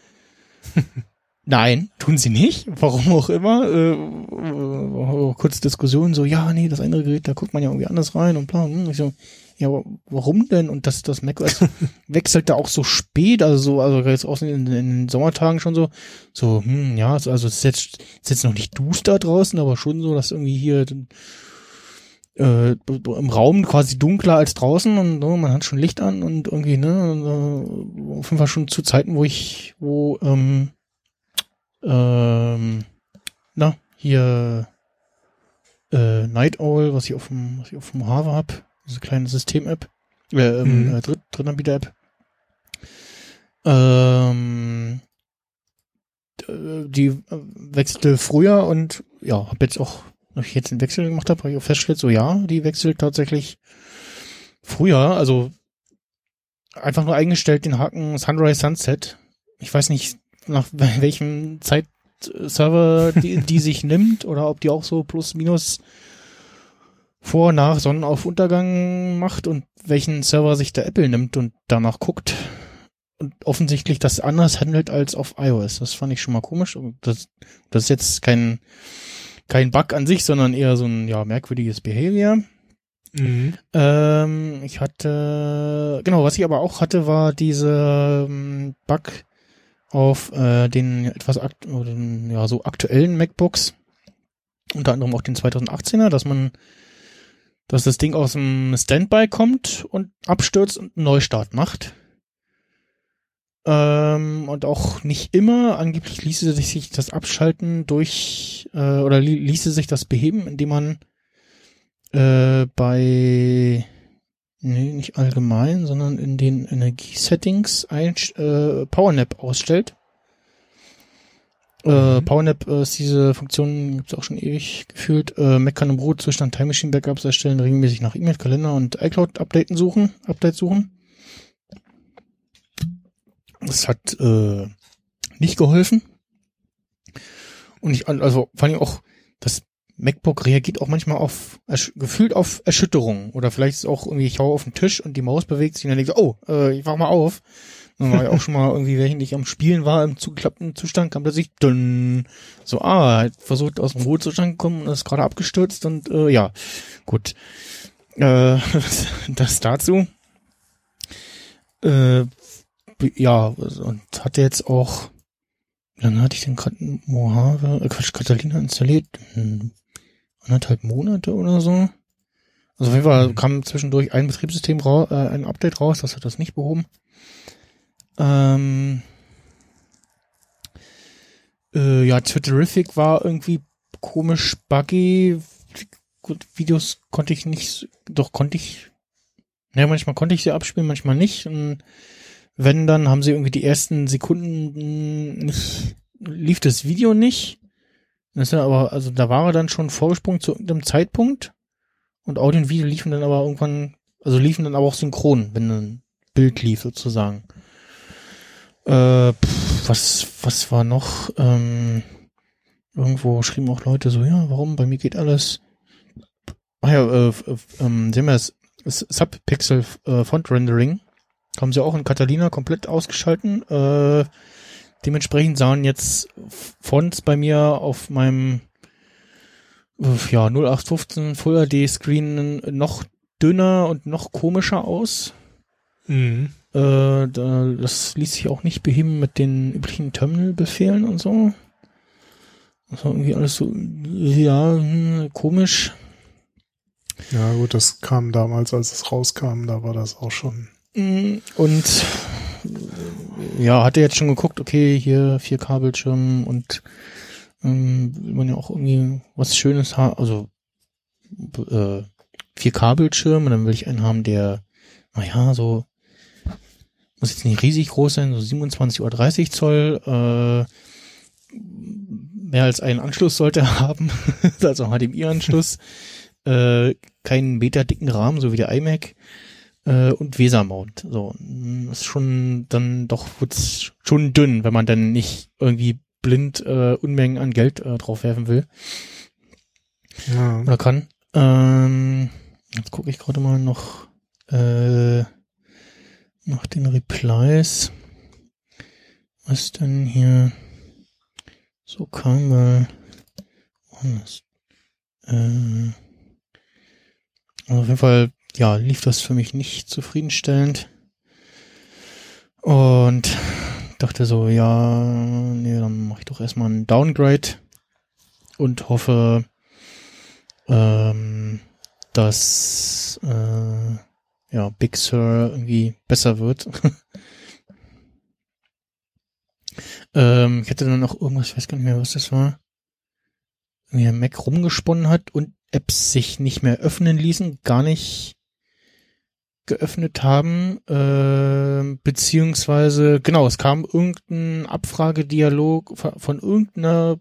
Nein, tun sie nicht. Warum auch immer. Äh, äh, kurz Diskussion so, ja, nee, das andere Gerät, da guckt man ja irgendwie anders rein und bla. Hm. Ich so, ja, warum denn? Und das, das macOS wechselt da auch so spät, also so, also jetzt auch in, in den Sommertagen schon so, so, hm, ja, also es ist jetzt, ist jetzt noch nicht duster draußen, aber schon so, dass irgendwie hier äh, im Raum quasi dunkler als draußen und so, man hat schon Licht an und irgendwie, ne, und, äh, auf jeden Fall schon zu Zeiten, wo ich, wo, ähm, ähm, na, hier äh, Night Owl, was ich auf dem, was ich auf dem Mojave hab, diese kleine System-App, äh, ähm, Mhm. äh, Dritt, Drittanbieter-App. Ähm, äh, die äh, wechselte früher und ja, hab jetzt auch, als ich jetzt den Wechsel gemacht habe, habe ich auch festgestellt, so ja, die wechselt tatsächlich früher, also einfach nur eingestellt den Haken Sunrise Sunset. Ich weiß nicht, nach welchem Zeitserver die, die sich nimmt oder ob die auch so plus minus vor, nach Sonnenaufuntergang macht und welchen Server sich der Apple nimmt und danach guckt. und offensichtlich das anders handelt als auf iOS. Das fand ich schon mal komisch. Das, das ist jetzt kein, kein Bug an sich, sondern eher so ein ja, merkwürdiges Behavior. Mhm. Ähm, ich hatte, genau, was ich aber auch hatte, war diese ähm, Bug auf äh, den etwas akt ja, so aktuellen MacBooks, unter anderem auch den 2018er, dass man, dass das Ding aus dem Standby kommt und abstürzt und einen Neustart macht. Ähm, und auch nicht immer, angeblich ließe sich das abschalten durch, äh, oder li ließe sich das beheben, indem man äh, bei, nee, nicht allgemein, sondern in den Energiesettings ein äh, PowerNap ausstellt. Äh, PowerNap äh, ist diese Funktion, gibt's auch schon ewig gefühlt. Äh, Mac kann im Ruhezustand Time Machine Backups erstellen, regelmäßig nach E-Mail, Kalender und iCloud Updaten suchen, Update suchen. Das hat äh, nicht geholfen. Und ich, also vor allem auch, das MacBook reagiert auch manchmal auf, gefühlt auf Erschütterungen. Oder vielleicht ist auch irgendwie, ich hau auf den Tisch und die Maus bewegt sich und dann denke ich, oh, äh, ich wach mal auf. Dann war ja auch schon mal irgendwie, während ich am Spielen war, im zugeklappten Zustand, kam plötzlich dünn, so, ah, versucht aus dem Ruhezustand gekommen und ist gerade abgestürzt und äh, ja, gut. Äh, das dazu. Äh, ja, und hatte jetzt auch, wie lange hatte ich denn gerade Mojave, äh, Quatsch, Catalina installiert? Hm, anderthalb Monate oder so. Also auf jeden Fall kam zwischendurch ein Betriebssystem raus, äh, ein Update raus, das hat das nicht behoben. Ähm, äh, ja, Twitterific war irgendwie komisch buggy. Gut, Videos konnte ich nicht, doch konnte ich, naja, manchmal konnte ich sie abspielen, manchmal nicht. Und wenn, dann haben sie irgendwie die ersten Sekunden nicht, lief das Video nicht. Das ist ja aber, also da war er dann schon vorgesprungen zu irgendeinem Zeitpunkt und Audio und Video liefen dann aber irgendwann, also liefen dann aber auch synchron, wenn ein Bild lief sozusagen. Äh, pff, was, was war noch? Ähm, irgendwo schrieben auch Leute so, ja, warum? Bei mir geht alles. Ah ja, äh, äh, ähm, sehen wir das Subpixel äh, Font Rendering. Haben sie auch in Catalina komplett ausgeschalten. Äh, dementsprechend sahen jetzt Fonts bei mir auf meinem ja, 0815 Full HD Screen noch dünner und noch komischer aus. Mhm. Äh, da, das ließ sich auch nicht beheben mit den üblichen Terminal-Befehlen und so. Das war irgendwie alles so, ja, komisch. Ja, gut, das kam damals, als es rauskam, da war das auch schon. Mm, und ja, hatte jetzt schon geguckt, okay, hier vier Kabelschirmen und ähm, will man ja auch irgendwie was Schönes haben, also äh, vier Kabelschirme, dann will ich einen haben, der, naja, so muss jetzt nicht riesig groß sein, so 27 oder 30 Zoll, äh, mehr als einen Anschluss sollte er haben, also HDMI-Anschluss, äh, keinen meterdicken Rahmen, so wie der iMac, äh, und Weser-Mount. So, ist schon dann doch wird's schon dünn, wenn man dann nicht irgendwie blind äh, Unmengen an Geld äh, draufwerfen will. Ja. Oder kann. Ähm, jetzt gucke ich gerade mal noch äh, nach den Replies. Was denn hier so kam, woanders. Äh, also auf jeden Fall, ja, lief das für mich nicht zufriedenstellend. Und dachte so, ja, nee, dann mache ich doch erstmal einen Downgrade und hoffe, ähm, dass äh, ja, Big Sur irgendwie besser wird. ähm, ich hatte dann noch irgendwas, ich weiß gar nicht mehr, was das war. Der Mac rumgesponnen hat und Apps sich nicht mehr öffnen ließen, gar nicht geöffnet haben, äh, beziehungsweise, genau, es kam irgendein Abfragedialog von, von irgendeiner,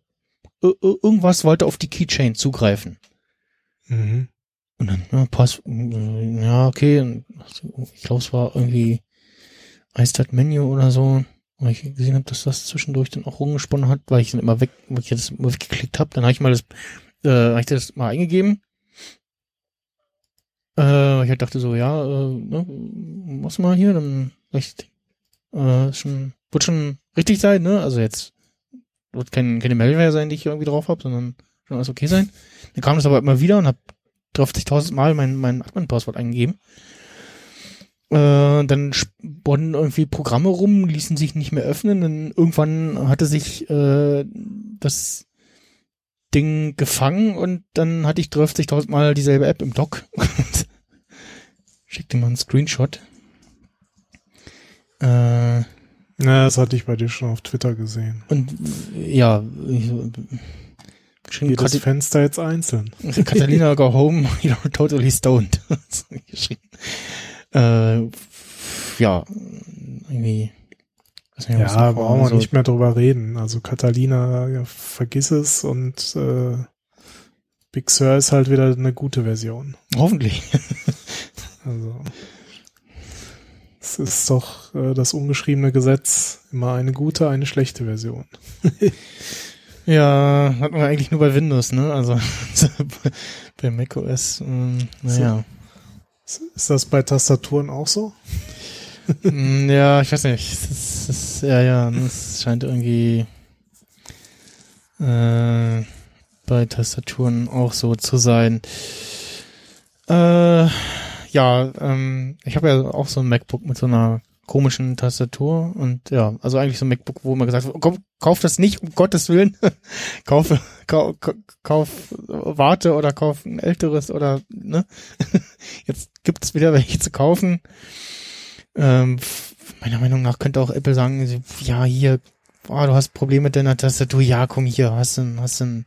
irgendwas wollte auf die Keychain zugreifen. Mhm. Und dann, ja, pass, ja, okay, ich glaube, es war irgendwie iStart Menu oder so, weil ich gesehen habe, dass das zwischendurch dann auch rumgesponnen hat, weil ich dann immer weg, weil ich das immer weggeklickt habe, dann habe ich mal das, äh, hab ich das mal eingegeben äh, ich dachte so, ja, äh, ne, was mal hier, dann vielleicht Äh, schon, wird schon richtig sein, ne? Also jetzt wird kein, keine Malware sein, die ich irgendwie drauf habe, sondern schon alles okay sein. Dann kam das aber immer wieder und hab 30.000 Mal mein, mein Admin-Passwort eingegeben. Äh, dann sponnen irgendwie Programme rum, ließen sich nicht mehr öffnen. Dann irgendwann hatte sich äh, das Ding gefangen und dann hatte ich 30.000 Mal dieselbe App im Dock. Schick dir mal einen Screenshot. Äh, Na, das hatte ich bei dir schon auf Twitter gesehen. und ja, ich, geschrieben, Jedes Kati- Fenster jetzt einzeln. Catalina go home, you're totally stoned. Geschrieben. Äh, ja, irgendwie. Nicht, Ja, brauchen wir Also, nicht mehr drüber reden. Also Catalina, ja, vergiss es und äh, Big Sur ist halt wieder eine gute Version. Hoffentlich. Also es ist doch äh, das ungeschriebene Gesetz, immer eine gute, eine schlechte Version. Ja, hat man eigentlich nur bei Windows, ne? Also bei macOS, ähm, naja. Ist das bei Tastaturen auch so? Mm, ja, ich weiß nicht. Es ist, ja, ja, ne, es scheint irgendwie äh, bei Tastaturen auch so zu sein. Äh, ja, ähm, ich habe ja auch so ein MacBook mit so einer komischen Tastatur und ja, also eigentlich so ein MacBook, wo man gesagt hat, kauf, kauf das nicht, um Gottes Willen. kauf, kauf, kauf, warte oder kauf ein älteres oder, ne? Jetzt gibt's wieder welche zu kaufen. Ähm, meiner Meinung nach könnte auch Apple sagen, ja, hier, ah, du hast Probleme mit deiner Tastatur, ja, komm hier, hast du, hast du,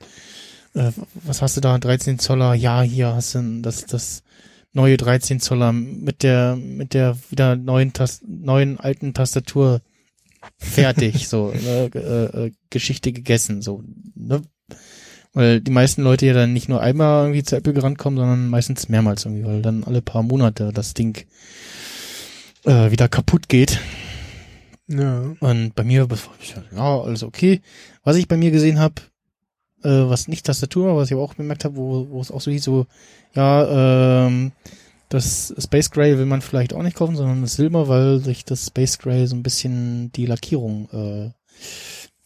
äh, was hast du da, 13 Zoller, ja, hier hast du das, das neue 13 Zoller mit der, mit der wieder neuen, Tas neuen alten Tastatur fertig, so, äh, äh, äh, Geschichte gegessen, so, ne? Weil die meisten Leute ja dann nicht nur einmal irgendwie zu Apple gerannt kommen, sondern meistens mehrmals irgendwie, weil dann alle paar Monate das Ding äh, wieder kaputt geht. Ja. Und bei mir, ja, alles okay. Was ich bei mir gesehen habe, äh, was nicht Tastatur, war, was ich aber auch bemerkt habe, wo, wo es auch so hieß, so, ja, ähm, das Space Gray will man vielleicht auch nicht kaufen, sondern das Silber, weil sich das Space Gray so ein bisschen die Lackierung äh,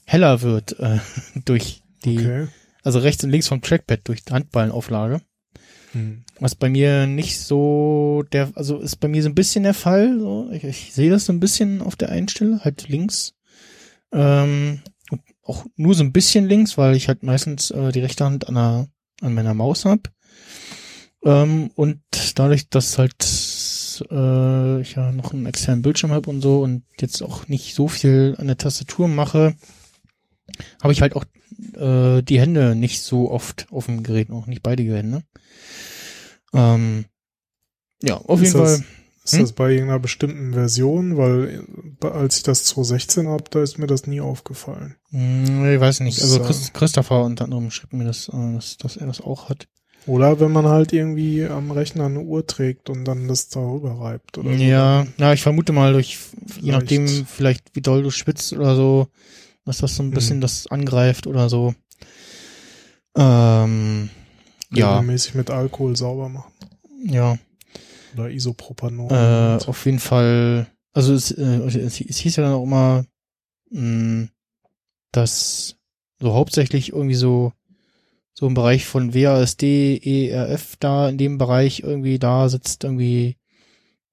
heller wird äh, durch die, Okay. also rechts und links vom Trackpad durch die Handballenauflage. Hm. Was bei mir nicht so der, also ist bei mir so ein bisschen der Fall. So. Ich, ich sehe das so ein bisschen auf der einen Stelle, halt links. Ähm, auch nur so ein bisschen links, weil ich halt meistens äh, die rechte Hand an, der, an meiner Maus hab. Ähm, und dadurch, dass halt äh, ich ja noch einen externen Bildschirm habe und so und jetzt auch nicht so viel an der Tastatur mache, habe ich halt auch äh, die Hände nicht so oft auf dem Gerät, auch nicht beide Hände. Ähm, ja, auf Ist jeden das- Fall. Ist Hm? das bei irgendeiner bestimmten Version? Weil als ich das 2016 hab, da ist mir das nie aufgefallen. Hm, ich weiß nicht. Also So. Chris, Christopher unter anderem schrieb mir das, äh, dass, dass er das auch hat. Oder wenn man halt irgendwie am Rechner eine Uhr trägt und dann das darüber reibt. Oder so. Ja, ich vermute mal durch, je nachdem, vielleicht wie doll du schwitzt oder so, dass das so ein bisschen Mhm. das angreift oder so. Ähm, ja, Regelmäßig mit Alkohol sauber machen. ja. Oder Isopropanol. Äh, Und- auf jeden Fall, also es, äh, es, es hieß ja dann auch immer, mh, dass so hauptsächlich irgendwie so so im Bereich von WASD, ERF da in dem Bereich irgendwie da sitzt irgendwie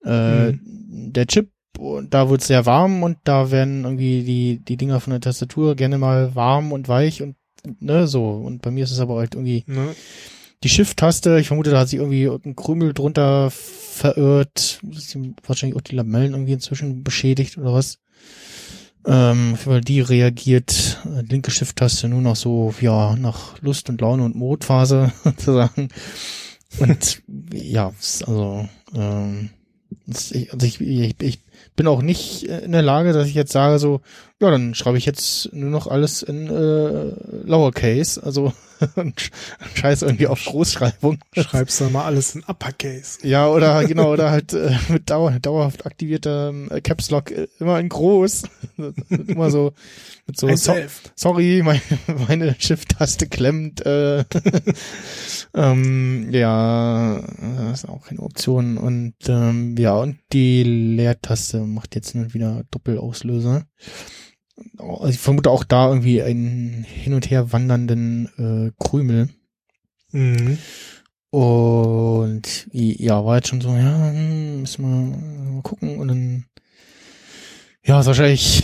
äh, der Chip und da wird sehr warm und da werden irgendwie die die Dinger von der Tastatur gerne mal warm und weich und ne so und bei mir ist es aber halt irgendwie ne? die Shift-Taste, ich vermute, da hat sich irgendwie ein Krümel drunter verirrt. Wahrscheinlich auch die Lamellen irgendwie inzwischen beschädigt oder was. Ähm, weil die reagiert, äh, linke Shift-Taste nur noch so, ja, nach Lust und Laune und Modphase sozusagen. Und ja, es- also, ähm, es- ich, also ich, ich, ich bin auch nicht in der Lage, dass ich jetzt sage so, ja, dann schreibe ich jetzt nur noch alles in äh, Lowercase, also und scheiß irgendwie auf Großschreibung. Schreibst du mal alles in Uppercase. Ja, oder genau, oder halt äh, mit dauer, dauerhaft aktivierter äh, Caps Lock äh, immer in groß. immer so mit so so, sorry, meine, meine Shift-Taste klemmt. Äh, ähm, ja, das ist auch keine Option. Und ähm, ja, und die äh, macht jetzt wieder Doppelauslöser. Also ich vermute auch da irgendwie einen hin und her wandernden äh, Krümel. Mhm. Und ja, war jetzt schon so, ja, hm, müssen wir mal gucken und dann ja, ist wahrscheinlich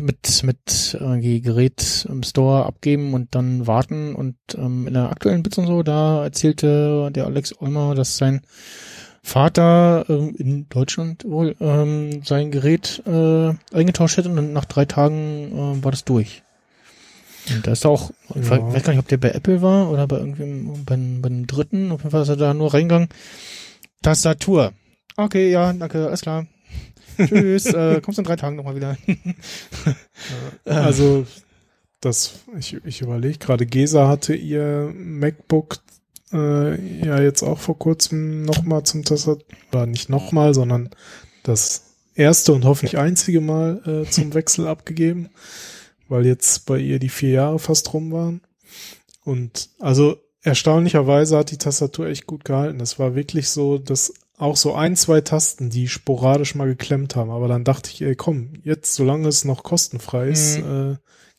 mit mit irgendwie Gerät im Store abgeben und dann warten und ähm, in der aktuellen Bits und so, da erzählte der Alex Olmer, dass sein Vater ähm, in Deutschland wohl ähm, sein Gerät äh, eingetauscht hätte und dann nach drei Tagen äh, war das durch. Und da ist er auch, ich Ja. weiß gar nicht, ob der bei Apple war oder bei irgendwem, bei, bei einem dritten. Auf jeden Fall ist er da nur reingegangen. Tastatur. Okay, ja, danke, alles klar. Tschüss, äh, kommst in drei Tagen nochmal wieder. Also, das, ich, ich überlege gerade, Gesa hatte ihr MacBook äh, ja jetzt auch vor kurzem nochmal zum Tastatur, oder nicht nochmal, sondern das erste und hoffentlich einzige Mal äh, zum Wechsel abgegeben, weil jetzt bei ihr die vier Jahre fast rum waren. Und also erstaunlicherweise hat die Tastatur echt gut gehalten. Es war wirklich so, dass auch so ein, zwei Tasten, die sporadisch mal geklemmt haben. Aber dann dachte ich, ey, komm, jetzt, solange es noch kostenfrei ist, äh,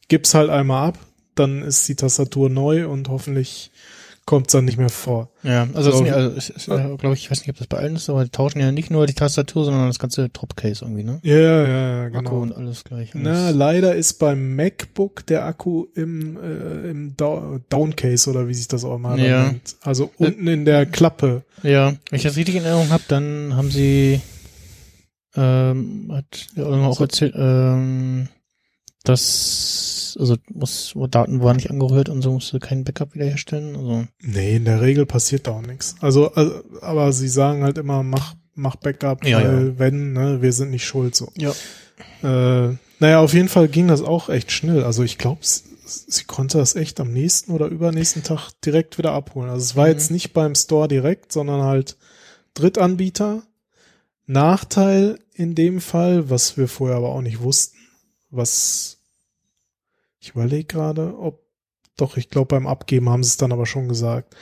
gib's halt einmal ab, dann ist die Tastatur neu und hoffentlich kommt's dann nicht mehr vor. Ja, also, So. also es ist, äh, glaube ich, ich weiß nicht, ob das bei allen ist, aber die tauschen ja nicht nur die Tastatur, sondern das ganze Topcase irgendwie, ne? Ja, ja, ja, Akku genau. und alles gleich. Na, Alles. leider ist beim MacBook der Akku im, äh, im Dow- Downcase oder wie sich das auch mal Ja. nennt. Also unten in der Klappe. Ja, wenn ich das richtig in Erinnerung habe, dann haben sie ähm, hat Olga auch So. erzählt, ähm, dass also muss wo Daten waren nicht angerührt und so musste kein Backup wiederherstellen. Also Nee, in der Regel passiert da auch nichts. Also, also, aber sie sagen halt immer, mach, mach Backup, Ja, weil wenn, ne, wir sind nicht schuld so. ja. Äh, naja, auf jeden Fall ging das auch echt schnell. Also ich glaube, sie konnte das echt am nächsten oder übernächsten Tag direkt wieder abholen. Also es war Mhm. jetzt nicht beim Store direkt, sondern halt Drittanbieter. Nachteil in dem Fall, was wir vorher aber auch nicht wussten, was ich überlege gerade, ob doch, ich glaube beim Abgeben haben sie es dann aber schon gesagt.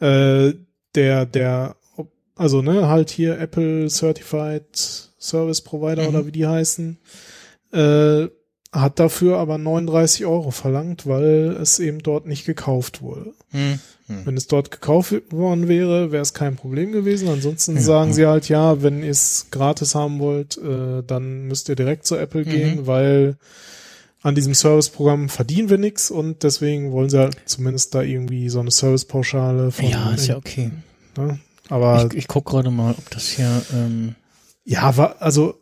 Äh, der, der, also ne, halt hier Apple Certified Service Provider Mhm. oder wie die heißen, äh, hat dafür aber 39 Euro verlangt, weil es eben dort nicht gekauft wurde. Hm. Hm. Wenn es dort gekauft worden wäre, wäre es kein Problem gewesen. Ansonsten Ja. sagen sie halt, ja, wenn ihr es gratis haben wollt, äh, dann müsst ihr direkt zu Apple Mhm. gehen, weil an diesem Serviceprogramm verdienen wir nichts und deswegen wollen sie halt zumindest da irgendwie so eine Servicepauschale von. Ja, ist ja okay. ne? Aber Ich, ich guck gerade mal, ob das hier ähm, ja, war, also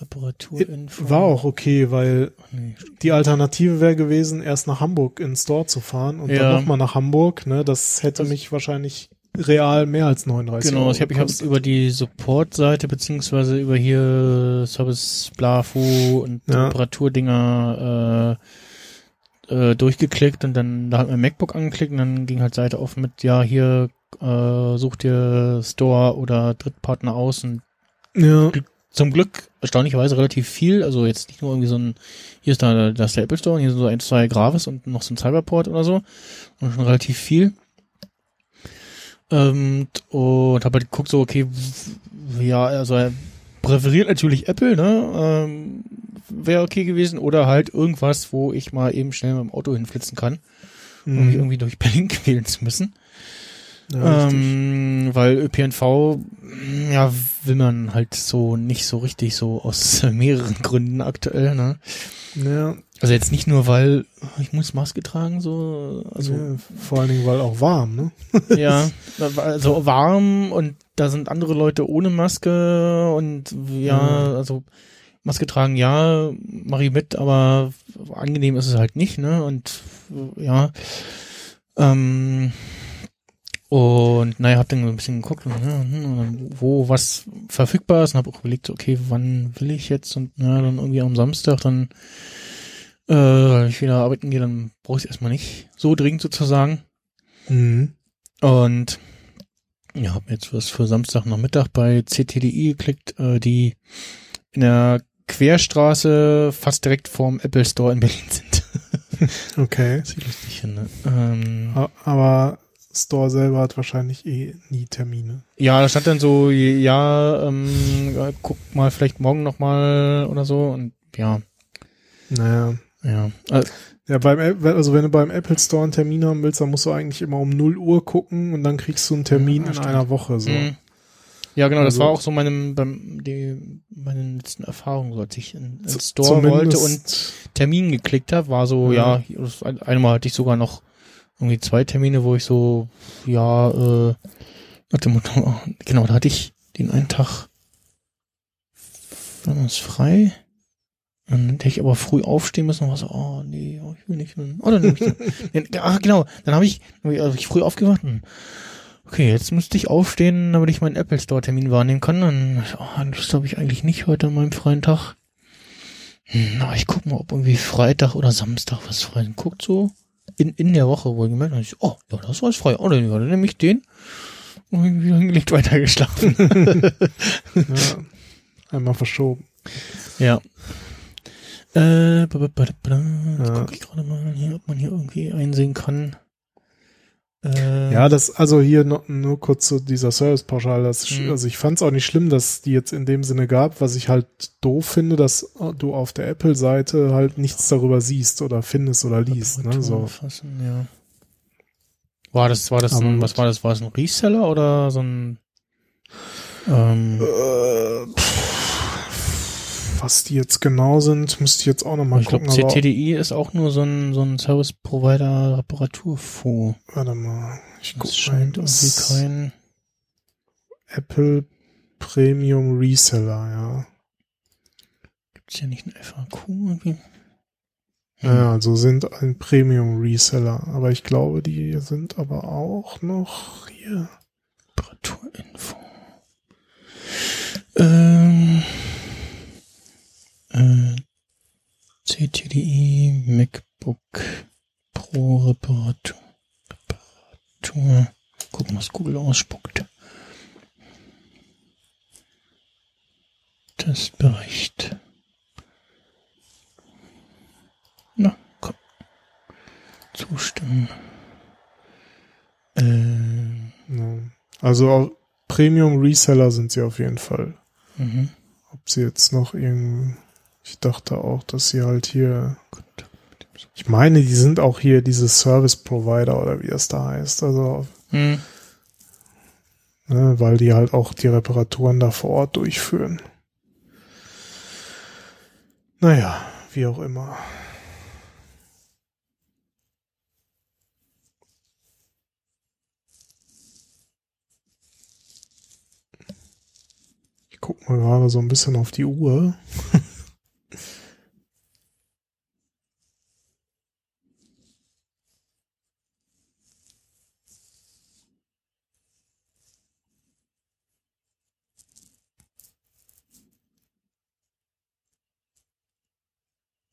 Reparaturinfo war auch okay, weil nee, die Alternative wäre gewesen, erst nach Hamburg in den Store zu fahren und Ja. dann nochmal nach Hamburg. Ne, das hätte mich wahrscheinlich real mehr als 39 Genau, Euro ich habe gekostet. über die Support-Seite beziehungsweise über hier Service Blafu und Ja. Temperaturdinger äh, äh, durchgeklickt und dann da hat mein MacBook angeklickt und dann ging halt Seite auf mit, ja, hier äh, such dir Store oder Drittpartner aus und Ja, zum Glück erstaunlicherweise relativ viel, also jetzt nicht nur irgendwie so ein, hier ist da, da ist der Apple Store und hier sind so ein, zwei Gravis und noch so ein Cyberport oder so und schon relativ viel. Ähm, und habe halt geguckt so, okay, ja, also er präferiert natürlich Apple, ne, ähm, wäre okay gewesen oder halt irgendwas, wo ich mal eben schnell mit dem Auto hinflitzen kann, um mich mhm. irgendwie durch Berlin quälen zu müssen. Ja. Ähm, weil ÖPNV, ja, will man halt so nicht so richtig so aus mehreren Gründen aktuell, ne? ja, Also jetzt nicht nur, weil ich muss Maske tragen, so, also ja, vor allen Dingen, weil auch warm, ne? ja, also warm und da sind andere Leute ohne Maske und ja, Ja. also Maske tragen, ja, mache ich mit, aber angenehm ist es halt nicht, ne? Und ja, ähm, und naja, hab dann so ein bisschen geguckt, und, hm, und wo was verfügbar ist und hab auch überlegt, okay, wann will ich jetzt und ja, dann irgendwie am Samstag, dann äh, wenn ich wieder arbeiten gehe, dann brauche ich es erstmal nicht so dringend sozusagen. Mhm. Und ja, habe jetzt was für Samstag Nachmittag bei CTDI geklickt, äh, die in der Querstraße fast direkt vorm Apple Store in Berlin sind. Okay. Sieht lustig hin, ne? Ähm, Aber Store selber hat wahrscheinlich eh nie Termine. Ja, da stand dann so, ja, ähm, guck mal vielleicht morgen noch mal oder so und ja, Naja. ja. Äh, Ja, beim, also wenn du beim Apple Store einen Termin haben willst, dann musst du eigentlich immer um 0 Uhr gucken und dann kriegst du einen Termin Ja, in einer Woche, so. mh. Ja, genau, das Also- war auch so meine, beim, die, meine letzten Erfahrungen, so als ich in, in Z- Store wollte und Termin geklickt habe, war so, ja, Ja. einmal hatte ich sogar noch irgendwie zwei Termine, wo ich so, ja, äh, nach dem Motto, genau, da hatte ich den einen Tag, war das frei? Dann hätte ich aber früh aufstehen müssen und war so, oh nee, oh, ich will nicht. Oh, dann nehme ich den. Ach genau, dann habe ich, hab ich, früh aufgewacht. und, Okay, jetzt müsste ich aufstehen, damit ich meinen Apple Store Termin wahrnehmen kann. Dann, oh, das habe ich eigentlich nicht heute an meinem freien Tag. Hm, Na, ich guck mal, ob irgendwie Freitag oder Samstag was frei ist. Guckt so in, in der Woche wohl gemerkt. Und ich, oh, ja, das war frei. Oh, dann, ja, dann nehme ich den. Und ich wieder hingelegt, weitergeschlafen. ja, einmal verschoben. ja. Äh, ba, ba, ba, ba, ba. Jetzt Ja. guck ich gerade mal hier, ob man hier irgendwie einsehen kann. Äh, Ja, das, also hier nur, nur kurz zu dieser Servicepauschale. Das, Mhm. Also ich fand es auch nicht schlimm, dass die jetzt in dem Sinne gab. Was ich halt doof finde, dass du auf der Apple-Seite halt nichts darüber siehst oder findest oder liest. Ne? So. Fassen, ja. War das, war das ein, was war das? War das ein Reseller oder so ein, ähm, Äh, was die jetzt genau sind, müsste ich jetzt auch noch mal ich glaube, gucken. CTDI ist auch nur so ein, so ein Service Provider Reparaturfonds. Warte mal, ich guck Das mal. scheint irgendwie kein, Apple Premium Reseller, ja. gibt's hier nicht ein FAQ irgendwie? Ja, also sind ein Premium Reseller. Aber ich glaube, die sind aber auch noch hier. Reparaturinfo. Ähm, äh, CTDI MacBook Pro Reparatur. Reparatur. Gucken, was Google ausspuckt. Testbericht. Na, komm. Zustimmen. Ja. Also Premium Reseller sind sie auf jeden Fall. mhm. Ob sie jetzt noch irgend, ich dachte auch, dass sie halt hier, ich meine, die sind auch hier diese Service Provider oder wie das da heißt. Also, Hm. ne, weil die halt auch die Reparaturen da vor Ort durchführen. Naja, wie auch immer. Ich guck mal gerade so ein bisschen auf die Uhr.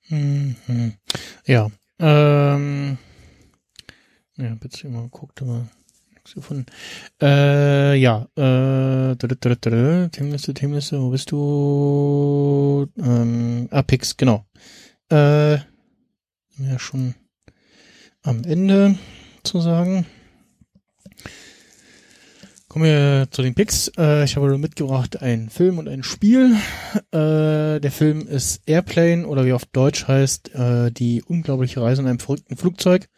Mhm. Ja. Ähm. Ja, bitte mal geguckt, aber nichts gefunden. Äh, ja. Äh, Themenliste, Themenliste, wo bist du? Ähm, Apex, genau. Äh, ja schon am Ende zu sagen. Kommen wir zu den Picks. Äh, ich habe mitgebracht einen Film und ein Spiel. Äh, der Film ist Airplane oder wie auf Deutsch heißt, äh, die unglaubliche Reise in einem verrückten Flugzeug.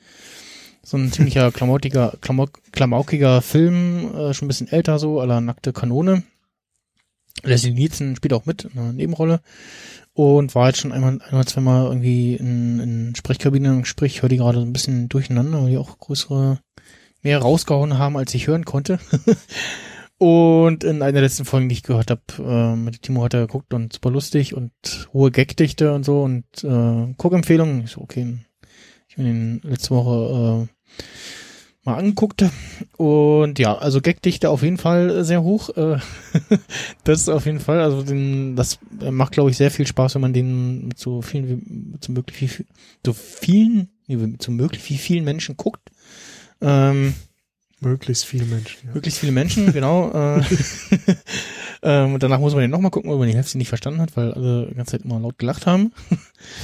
So ein ziemlicher klamottiger, klamauk, klamaukiger Film, äh, schon ein bisschen älter so, aller nackte Kanone. Leslie Nielsen spielt auch mit in einer Nebenrolle und war jetzt schon einmal, ein oder zweimal irgendwie in, in Sprechkabinen im Gespräch. Höre die gerade so ein bisschen durcheinander, weil die auch größere mehr rausgehauen haben, als ich hören konnte. und in einer der letzten Folgen, die ich gehört habe, äh, mit Timo hat er geguckt und super lustig und hohe Gagdichte und so und äh, Guckempfehlungen. Ich so, okay, ich habe ihn letzte Woche äh, mal angeguckt. Und ja, also Gagdichte auf jeden Fall sehr hoch. Äh, das auf jeden Fall. Also den, das macht, glaube ich, sehr viel Spaß, wenn man den mit so vielen, wie- so möglich wie, so vielen, so möglich wie vielen Menschen guckt. Ähm, Möglichst viele Menschen. Ja. möglichst viele Menschen, genau. Äh, ähm, und danach muss man den nochmal gucken, weil man die Hälfte nicht verstanden hat, weil alle die ganze Zeit immer laut gelacht haben.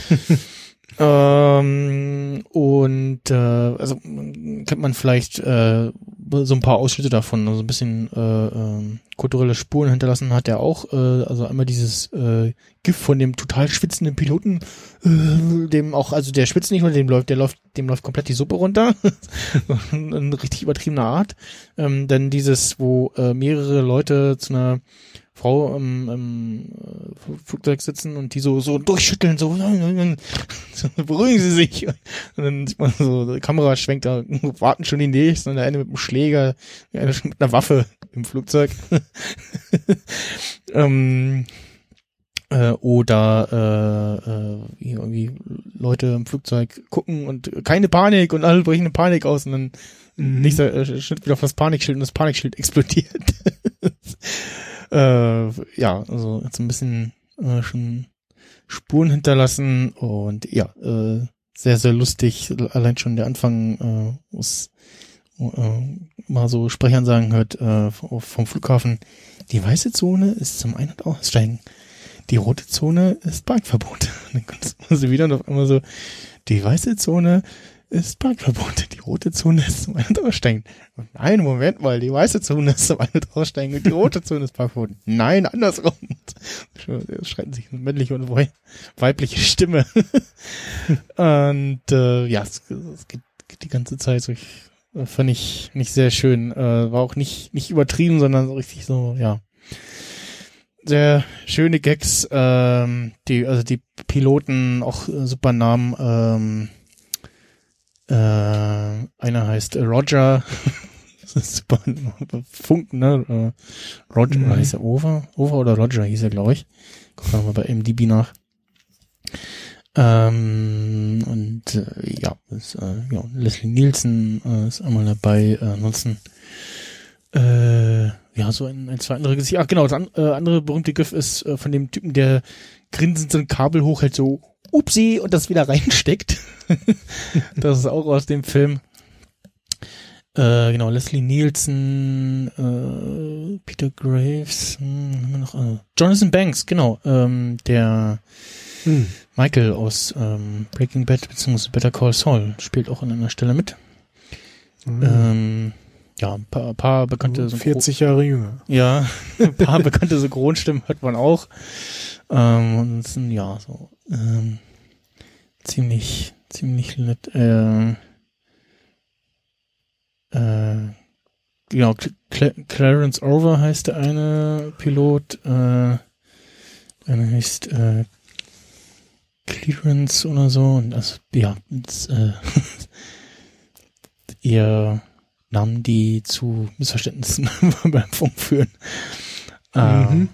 ähm, und äh, also kennt man vielleicht äh, so ein paar Ausschnitte davon, also ein bisschen äh, äh, kulturelle Spuren hinterlassen hat er auch. Äh, also einmal dieses äh, Gift von dem total schwitzenden Piloten, äh, dem auch, also der schwitzt nicht, nur dem läuft, der läuft, dem läuft komplett die Suppe runter. In richtig übertriebener Art. Ähm, dann dieses, wo äh, mehrere Leute zu einer Frau im, im äh, Flugzeug sitzen und die so so durchschütteln, so, beruhigen sie sich. Und dann sieht man so, die Kamera schwenkt da, warten schon die nächsten und der eine mit einem Schläger, der eine mit einer Waffe im Flugzeug. ähm, äh, oder äh, äh, wie irgendwie Leute im Flugzeug gucken und keine Panik und alle brechen in Panik aus und dann Mhm. nächster äh, Schnitt wieder auf das Panikschild und das Panikschild explodiert. Äh, ja, also jetzt ein bisschen äh, schon Spuren hinterlassen und ja, äh, sehr, sehr lustig. Allein schon der Anfang, äh, muss äh, mal so Sprechansagen hört äh, vom Flughafen. Die weiße Zone ist zum Ein- und Aussteigen. Die rote Zone ist Parkverbot. Dann kommt sie wieder und auf einmal so, die weiße Zone ist Parkverbot. Die rote Zone ist zum Ein- und Aussteigen. Nein, Moment mal, die weiße Zone ist zum Ein- und Aussteigen und die rote Zone ist Parkverbot. Nein, andersrum. Schreiten sich eine männliche und wei- weibliche Stimme. und äh, ja, es, es geht, geht die ganze Zeit so. Ich, äh, fand ich nicht sehr schön. Äh, war auch nicht, nicht übertrieben, sondern so richtig so, ja. Sehr schöne Gags, ähm, die, also die Piloten auch äh, super Namen, ähm, äh, einer heißt Roger. das ist super Funk, ne? Äh, Roger, Mhm. hieß er Over? Over oder Roger hieß er, glaube ich. Guck mal bei MDB nach. Ähm, und äh, ja, ist, äh, ja, Leslie Nielsen äh, ist einmal dabei. Äh, ansonsten äh, ja, so ein, ein zwei andere Gesichter. Ach genau, das an, äh, andere berühmte GIF ist äh, von dem Typen, der grinsend so ein Kabel hochhält, so upsi und das wieder reinsteckt. das ist auch aus dem Film. Äh, genau, Leslie Nielsen, äh, Peter Graves, hm, haben wir noch, äh, Jonathan Banks, genau, ähm, der Hm. Michael aus ähm, Breaking Bad bzw. Better Call Saul spielt auch an einer Stelle mit. Mhm. Ähm, ja, ein paar, paar bekannte Synchro- 40 Jahre jünger. ja, ein paar bekannte Synchronstimmen hört man auch. Ähm, und ja, so, ähm, ziemlich, ziemlich nett, äh, äh, genau, Cl Clarence Over heißt der eine Pilot, äh, einer heißt, äh, Clearance oder so, und also, ja, das, äh, eher Namen, die zu Missverständnissen beim Funk führen. Ähm, Mhm.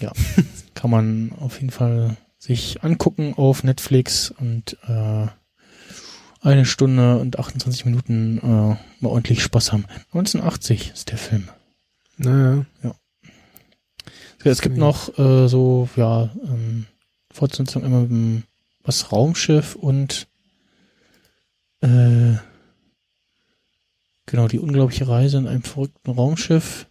ja, kann man auf jeden Fall sich angucken auf Netflix und äh, eine Stunde und 28 Minuten äh, mal ordentlich Spaß haben. 1980 ist der Film. Naja. Es gibt noch äh, so, ja, ähm, Fortsetzung immer mit dem, was Raumschiff und äh, genau, die unglaubliche Reise in einem verrückten Raumschiff.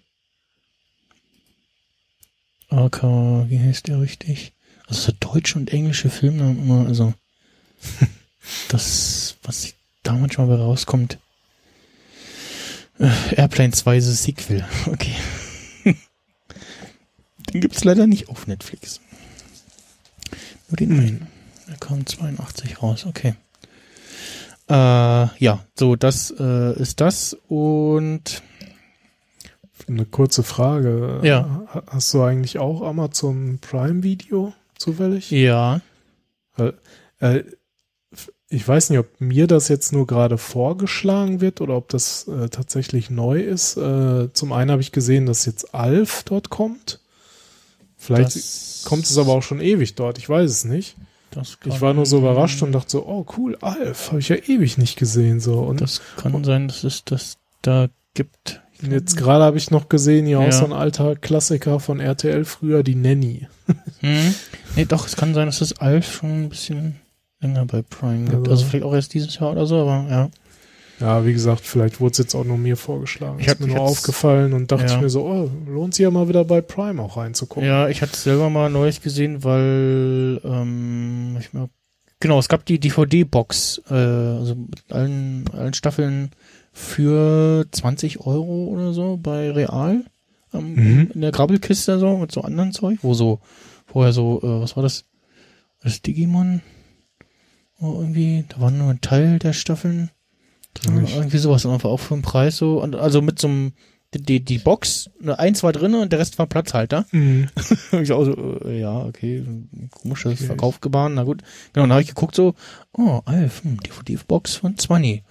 AK, wie heißt der richtig? Also so deutsche und englische Filmnamen immer, also das, was da manchmal bei rauskommt. Äh, Airplane 2 The Sequel, okay. Den gibt's leider nicht auf Netflix. Nur den einen. Der kam 82 raus, okay. Äh, ja, so, das äh, ist das und Eine kurze Frage. Ja. Ha- Hast du eigentlich auch Amazon Prime Video zufällig? ja, Äh, ich weiß nicht, ob mir das jetzt nur gerade vorgeschlagen wird oder ob das äh, tatsächlich neu ist. Äh, zum einen habe ich gesehen, dass jetzt Alf dort kommt. Vielleicht das, kommt es aber auch schon ewig dort. Ich weiß es nicht. Ich war nur so überrascht und dachte so, oh cool, Alf, habe ich ja ewig nicht gesehen so. Und Das kann sein, dass es das da gibt. Jetzt gerade habe ich noch gesehen, ja, auch so ein alter Klassiker von RTL früher, die Nanny. Hm? Nee, doch, es kann sein, dass es Alf schon ein bisschen länger bei Prime gibt. Also- Also vielleicht auch erst dieses Jahr oder so, aber ja. Ja, wie gesagt, vielleicht wurde es jetzt auch nur mir vorgeschlagen. Ich ist mir nur aufgefallen und dachte Ja. ich mir so, oh, lohnt sich ja mal wieder bei Prime auch reinzugucken. Ja, ich hatte es selber mal neulich gesehen, weil ähm, ich mir Genau, es gab die DVD-Box, äh, also mit allen, allen Staffeln für 20 Euro oder so bei Real. Ähm, Mhm. In der Grabbelkiste so mit so anderen Zeug, wo so vorher so, äh, was war das? Das Digimon? Oh, irgendwie, da war nur ein Teil der Staffeln. Ich- irgendwie sowas, einfach auch für einen Preis so. Und, also mit so einem, die, die, Box, ne, eins war drin und der Rest war Platzhalter. Mhm. ich auch so, äh, ja, okay, komisches Okay. Verkaufgebaren, na gut. Genau, dann habe ich geguckt so, oh, Alf, hm, DVD-Box von 20.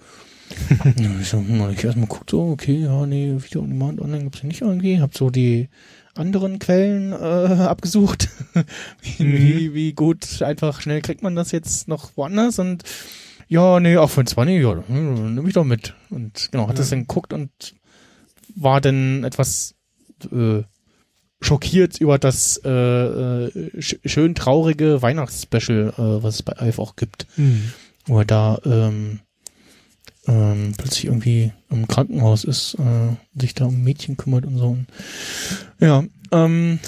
ich so, hm, ich erstmal guckt so, okay, ja, nee, Video on Demand online gibt's ja nicht irgendwie. Hab so die anderen Quellen äh, abgesucht. wie, Mhm. wie, wie gut einfach schnell kriegt man das jetzt noch woanders und ja, nee, auch von 20, ja, hm, nimm ich doch mit. Und genau, hat Ja. das dann geguckt und war dann etwas äh, schockiert über das äh, äh, sch schön traurige Weihnachtsspecial, äh, was es bei Alf auch gibt, Mhm. wo er da ähm, ähm, plötzlich irgendwie im Krankenhaus ist, äh, sich da um Mädchen kümmert und so. Und, ja, ähm,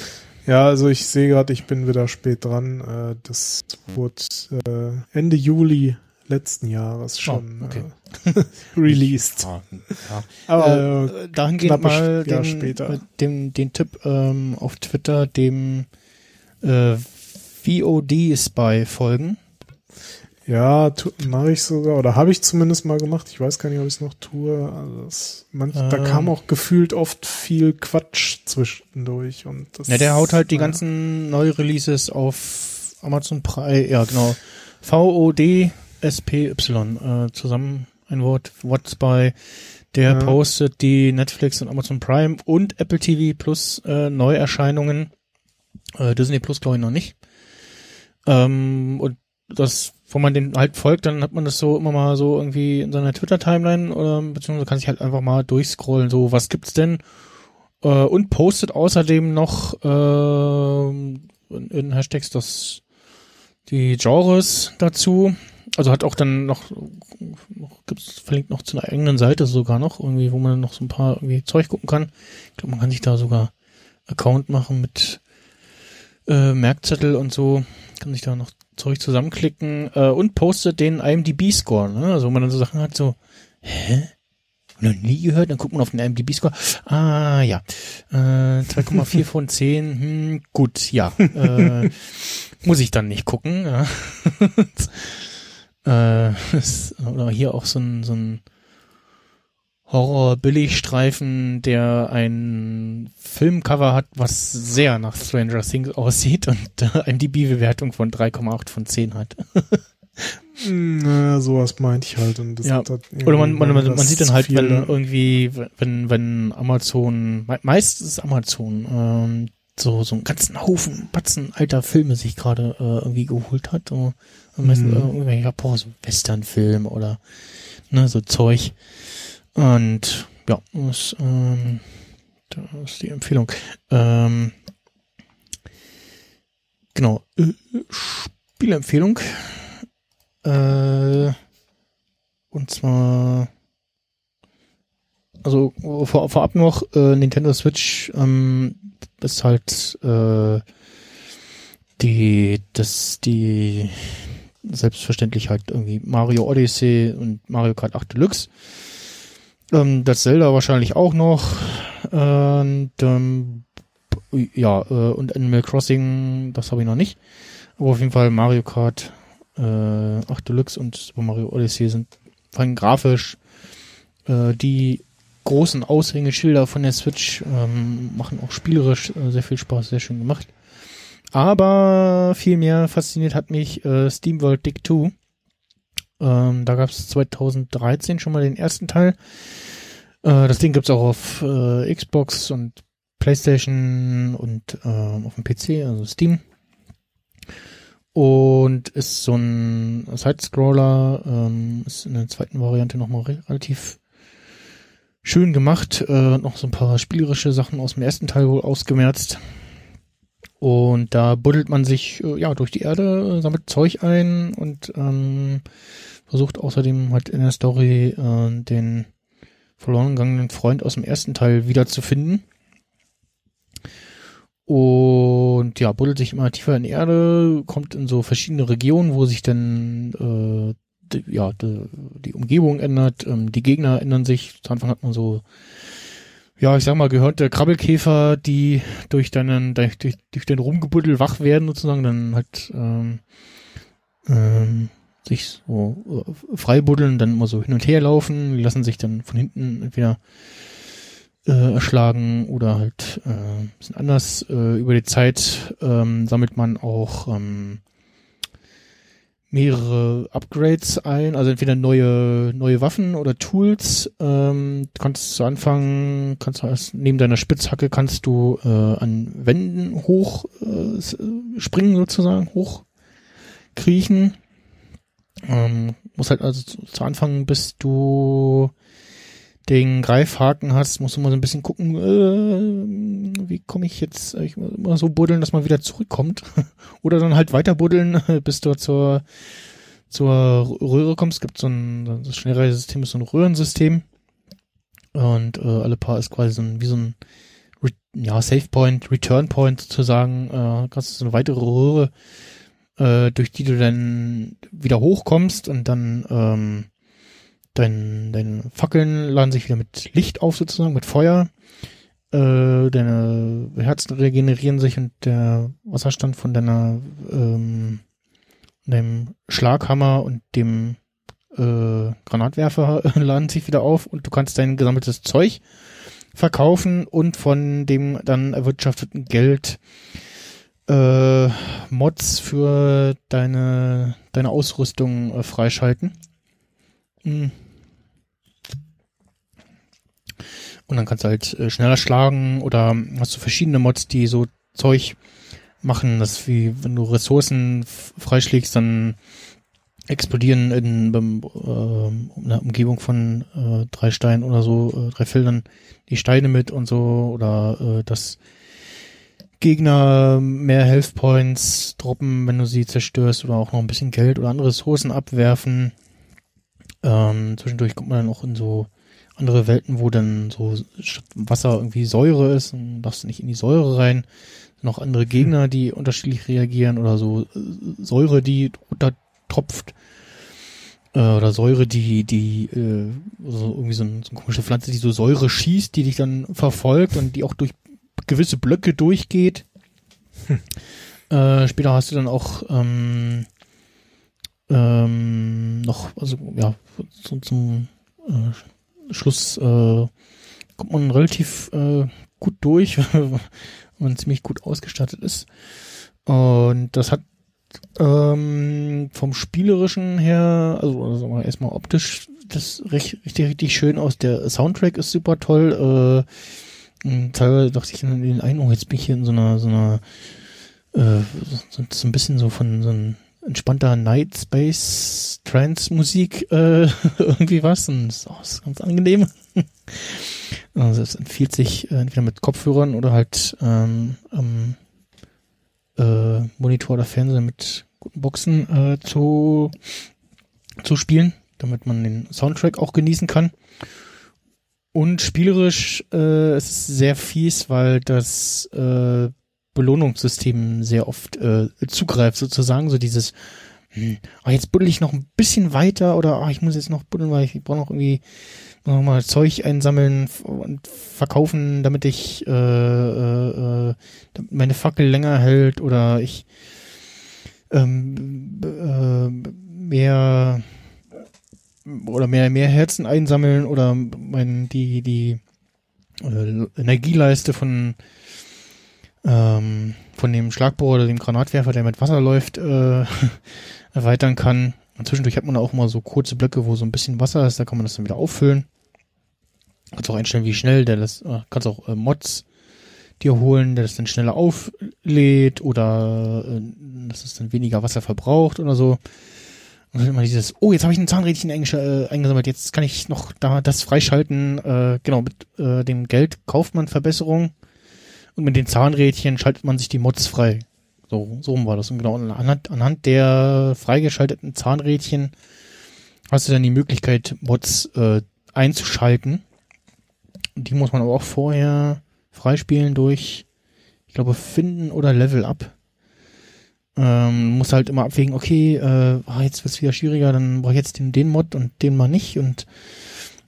Ja, also ich sehe gerade, ich bin wieder spät dran. Äh, das wurde äh, Ende Juli letzten Jahres schon okay. äh, released. ja, ja. Aber äh, dahingehend knappe mal Jahr den, später. äh, den, den Tipp ähm, auf Twitter dem äh, VOD-Spy folgen. Ja, mache ich sogar, oder habe ich zumindest mal gemacht. Ich weiß gar nicht, ob ich es noch tue. Also das, man, da Ähm. kam auch gefühlt oft viel Quatsch zwischendurch. Und das, Ja, der haut halt die ja. ganzen Neu-Releases auf Amazon Prime, ja genau, V-O-D-S-P-Y, äh, zusammen ein Wort, What's by, der Ja. postet die Netflix und Amazon Prime und Apple TV Plus äh, Neuerscheinungen, äh, Disney Plus glaube ich noch nicht. Ähm, und das, wo man den halt folgt, dann hat man das so immer mal so irgendwie in seiner Twitter-Timeline oder beziehungsweise kann sich halt einfach mal durchscrollen, so was gibt's denn äh, und postet außerdem noch ähm, in, in Hashtags das die Genres dazu. Also hat auch dann noch, noch gibt's verlinkt noch zu einer eigenen Seite sogar noch irgendwie, wo man noch so ein paar irgendwie Zeug gucken kann. Ich glaube, man kann sich da sogar Account machen mit äh, Merkzettel und so, kann sich da noch Zeug zusammenklicken äh, und postet den IMDb-Score. Ne? Also wo man dann so Sachen hat, so, hä? Noch nie gehört, dann guckt man auf den IMDb-Score. Ah, ja. Äh, 2,4 von 10. Hm, gut, ja. Äh, muss ich dann nicht gucken. Ja. äh, ist, oder hier auch so ein, so ein Horror-Billigstreifen, der ein Filmcover hat, was sehr nach Stranger Things aussieht und äh, IMDb-Bewertung von 3,8 von 10 hat. Hm, Naja, sowas meinte ich halt. Und das Ja. hat Oder man, man, man, man sieht dann halt, wenn irgendwie, wenn, wenn Amazon, me- meistens Amazon, ähm, so, so einen ganzen Haufen, Batzen alter Filme sich gerade äh, irgendwie geholt hat. So, meistens Mhm. äh, irgendwelche boah, so Westernfilm oder ne, so Zeug. Und ja, das, ähm, das ist die Empfehlung. Ähm, genau. Spielempfehlung. Äh, und zwar, also vor, vorab noch, äh, Nintendo Switch ähm, ist halt äh, die, das, die selbstverständlich halt irgendwie Mario Odyssey und Mario Kart 8 Deluxe. Ähm, das Zelda wahrscheinlich auch noch. Und ähm, ja, äh, und Animal Crossing, das habe ich noch nicht. Aber auf jeden Fall Mario Kart äh, 8 Deluxe und Super Mario Odyssey sind allem grafisch äh, die großen Aushängeschilder von der Switch ähm, machen auch spielerisch äh, sehr viel Spaß, sehr schön gemacht. Aber viel mehr fasziniert hat mich äh, SteamWorld Dig 2. Ähm, da gab es 2013 schon mal den ersten Teil. Äh, das Ding gibt's auch auf äh, Xbox und PlayStation und äh, auf dem PC, also Steam. Und ist so ein Side-Scroller, ähm, ist in der zweiten Variante nochmal re relativ schön gemacht. Äh, noch so ein paar spielerische Sachen aus dem ersten Teil wohl ausgemerzt. Und da buddelt man sich äh, ja durch die Erde, äh, sammelt Zeug ein und ähm, versucht außerdem halt in der Story äh, den verloren gegangenen Freund aus dem ersten Teil wiederzufinden. und ja, buddelt sich immer tiefer in die Erde, kommt in so verschiedene Regionen, wo sich dann äh, die, ja, die, die Umgebung ändert, ähm, die Gegner ändern sich. Zu Anfang hat man so, ja, ich sag mal, gehörte Krabbelkäfer, die durch deinen, durch, durch den Rumgebuddel wach werden sozusagen, dann halt ähm, ähm, sich so äh, frei buddeln, dann immer so hin und her laufen, die lassen sich dann von hinten entweder äh, erschlagen oder halt äh, ein bisschen anders. Äh, über die Zeit ähm, sammelt man auch ähm, mehrere Upgrades ein, also entweder neue neue Waffen oder Tools. Ähm, kannst zu Anfang, kannst du erst neben deiner Spitzhacke kannst du äh, an Wänden hoch äh, springen sozusagen, hoch kriechen. Ähm, muss halt also zu, zu Anfang, bis du den Greifhaken hast, musst du mal so ein bisschen gucken, äh, wie komme ich jetzt, ich muss immer so buddeln, dass man wieder zurückkommt. Oder dann halt weiter buddeln, bis du zur, zur Röhre kommst. Es gibt so ein, das Schnellreisesystem ist so ein Röhrensystem. Und äh, alle paar ist quasi so ein, wie so ein Re ja, Save Point, Return Point sozusagen. Äh, kannst du so eine weitere Röhre, äh, durch die du dann wieder hochkommst und dann ähm, Dein, deine Fackeln laden sich wieder mit Licht auf sozusagen, mit Feuer. Äh, deine Herzen regenerieren sich und der Wasserstand von deiner ähm, deinem Schlaghammer und dem äh, Granatwerfer laden sich wieder auf und du kannst dein gesammeltes Zeug verkaufen und von dem dann erwirtschafteten Geld äh, Mods für deine deine Ausrüstung äh, freischalten. Mhm. Und dann kannst du halt äh, schneller schlagen oder hast du verschiedene Mods, die so Zeug machen. Das ist wie wenn du Ressourcen freischlägst, dann explodieren in, beim, äh, einer Umgebung von äh, drei Steinen oder so, äh, drei Feldern die Steine mit und so oder äh, dass Gegner mehr Health Points droppen, wenn du sie zerstörst oder auch noch ein bisschen Geld oder andere Ressourcen abwerfen. Ähm, zwischendurch kommt man dann auch in so andere Welten, wo dann so Wasser irgendwie Säure ist und darfst nicht in die Säure rein. Noch andere Gegner, die unterschiedlich reagieren oder so äh, Säure, die runtertropft äh, oder Säure, die die äh, so irgendwie so, ein, so eine komische Pflanze, die so Säure schießt, die dich dann verfolgt und die auch durch gewisse Blöcke durchgeht. Hm. Äh, später hast du dann auch ähm, ähm, noch also ja so, zum äh, Schluss äh, kommt man relativ äh, gut durch, wenn man ziemlich gut ausgestattet ist. Und das hat ähm, vom spielerischen her, also, also erstmal optisch, das recht, richtig, richtig schön aus. Der Soundtrack ist super toll. Äh, teilweise dachte ich in den einen, oh, jetzt bin ich hier in so einer, so einer, äh, so, so ein bisschen so von so einem entspannter Night Space Trance Musik äh, irgendwie was und das ist, auch, ganz angenehm. also es empfiehlt sich äh, entweder mit Kopfhörern oder halt ähm, am äh, Monitor oder Fernseher mit guten Boxen äh, zu zu spielen, damit man den Soundtrack auch genießen kann. Und spielerisch äh, es ist sehr fies, weil das äh, Belohnungssystem sehr oft äh, zugreift, sozusagen. So dieses, hm, oh, jetzt buddel ich noch ein bisschen weiter oder oh, ich muss jetzt noch buddeln, weil ich brauche noch irgendwie noch mal Zeug einsammeln und verkaufen, damit ich äh, äh, äh, meine Fackel länger hält oder ich ähm, äh, mehr oder mehr mehr Herzen einsammeln oder mein die die äh, Energieleiste von ähm, von dem Schlagbohrer oder dem Granatwerfer, der mit Wasser läuft, äh, erweitern kann. Und zwischendurch hat man auch immer so kurze Blöcke, wo so ein bisschen Wasser ist, da kann man das dann wieder auffüllen. Kannst auch einstellen, wie schnell der das, äh, kannst auch äh, Mods dir holen, der das dann schneller auflädt oder äh, dass es dann weniger Wasser verbraucht oder so. Und dann immer dieses, oh, jetzt habe ich ein Zahnrädchen äh, eingesammelt, jetzt kann ich noch da das freischalten. Äh, genau, mit äh, dem Geld kauft man Verbesserungen und mit den Zahnrädchen schaltet man sich die Mods frei. So, so war das. Und genau anhand, anhand der freigeschalteten Zahnrädchen hast du dann die Möglichkeit, Mods äh, einzuschalten. Die muss man aber auch vorher freispielen durch, ich glaube, finden oder Level Up. Ähm, muss halt immer abwägen, okay, äh, ah, jetzt wird's wieder schwieriger, dann brauche ich jetzt den, den Mod und den mal nicht und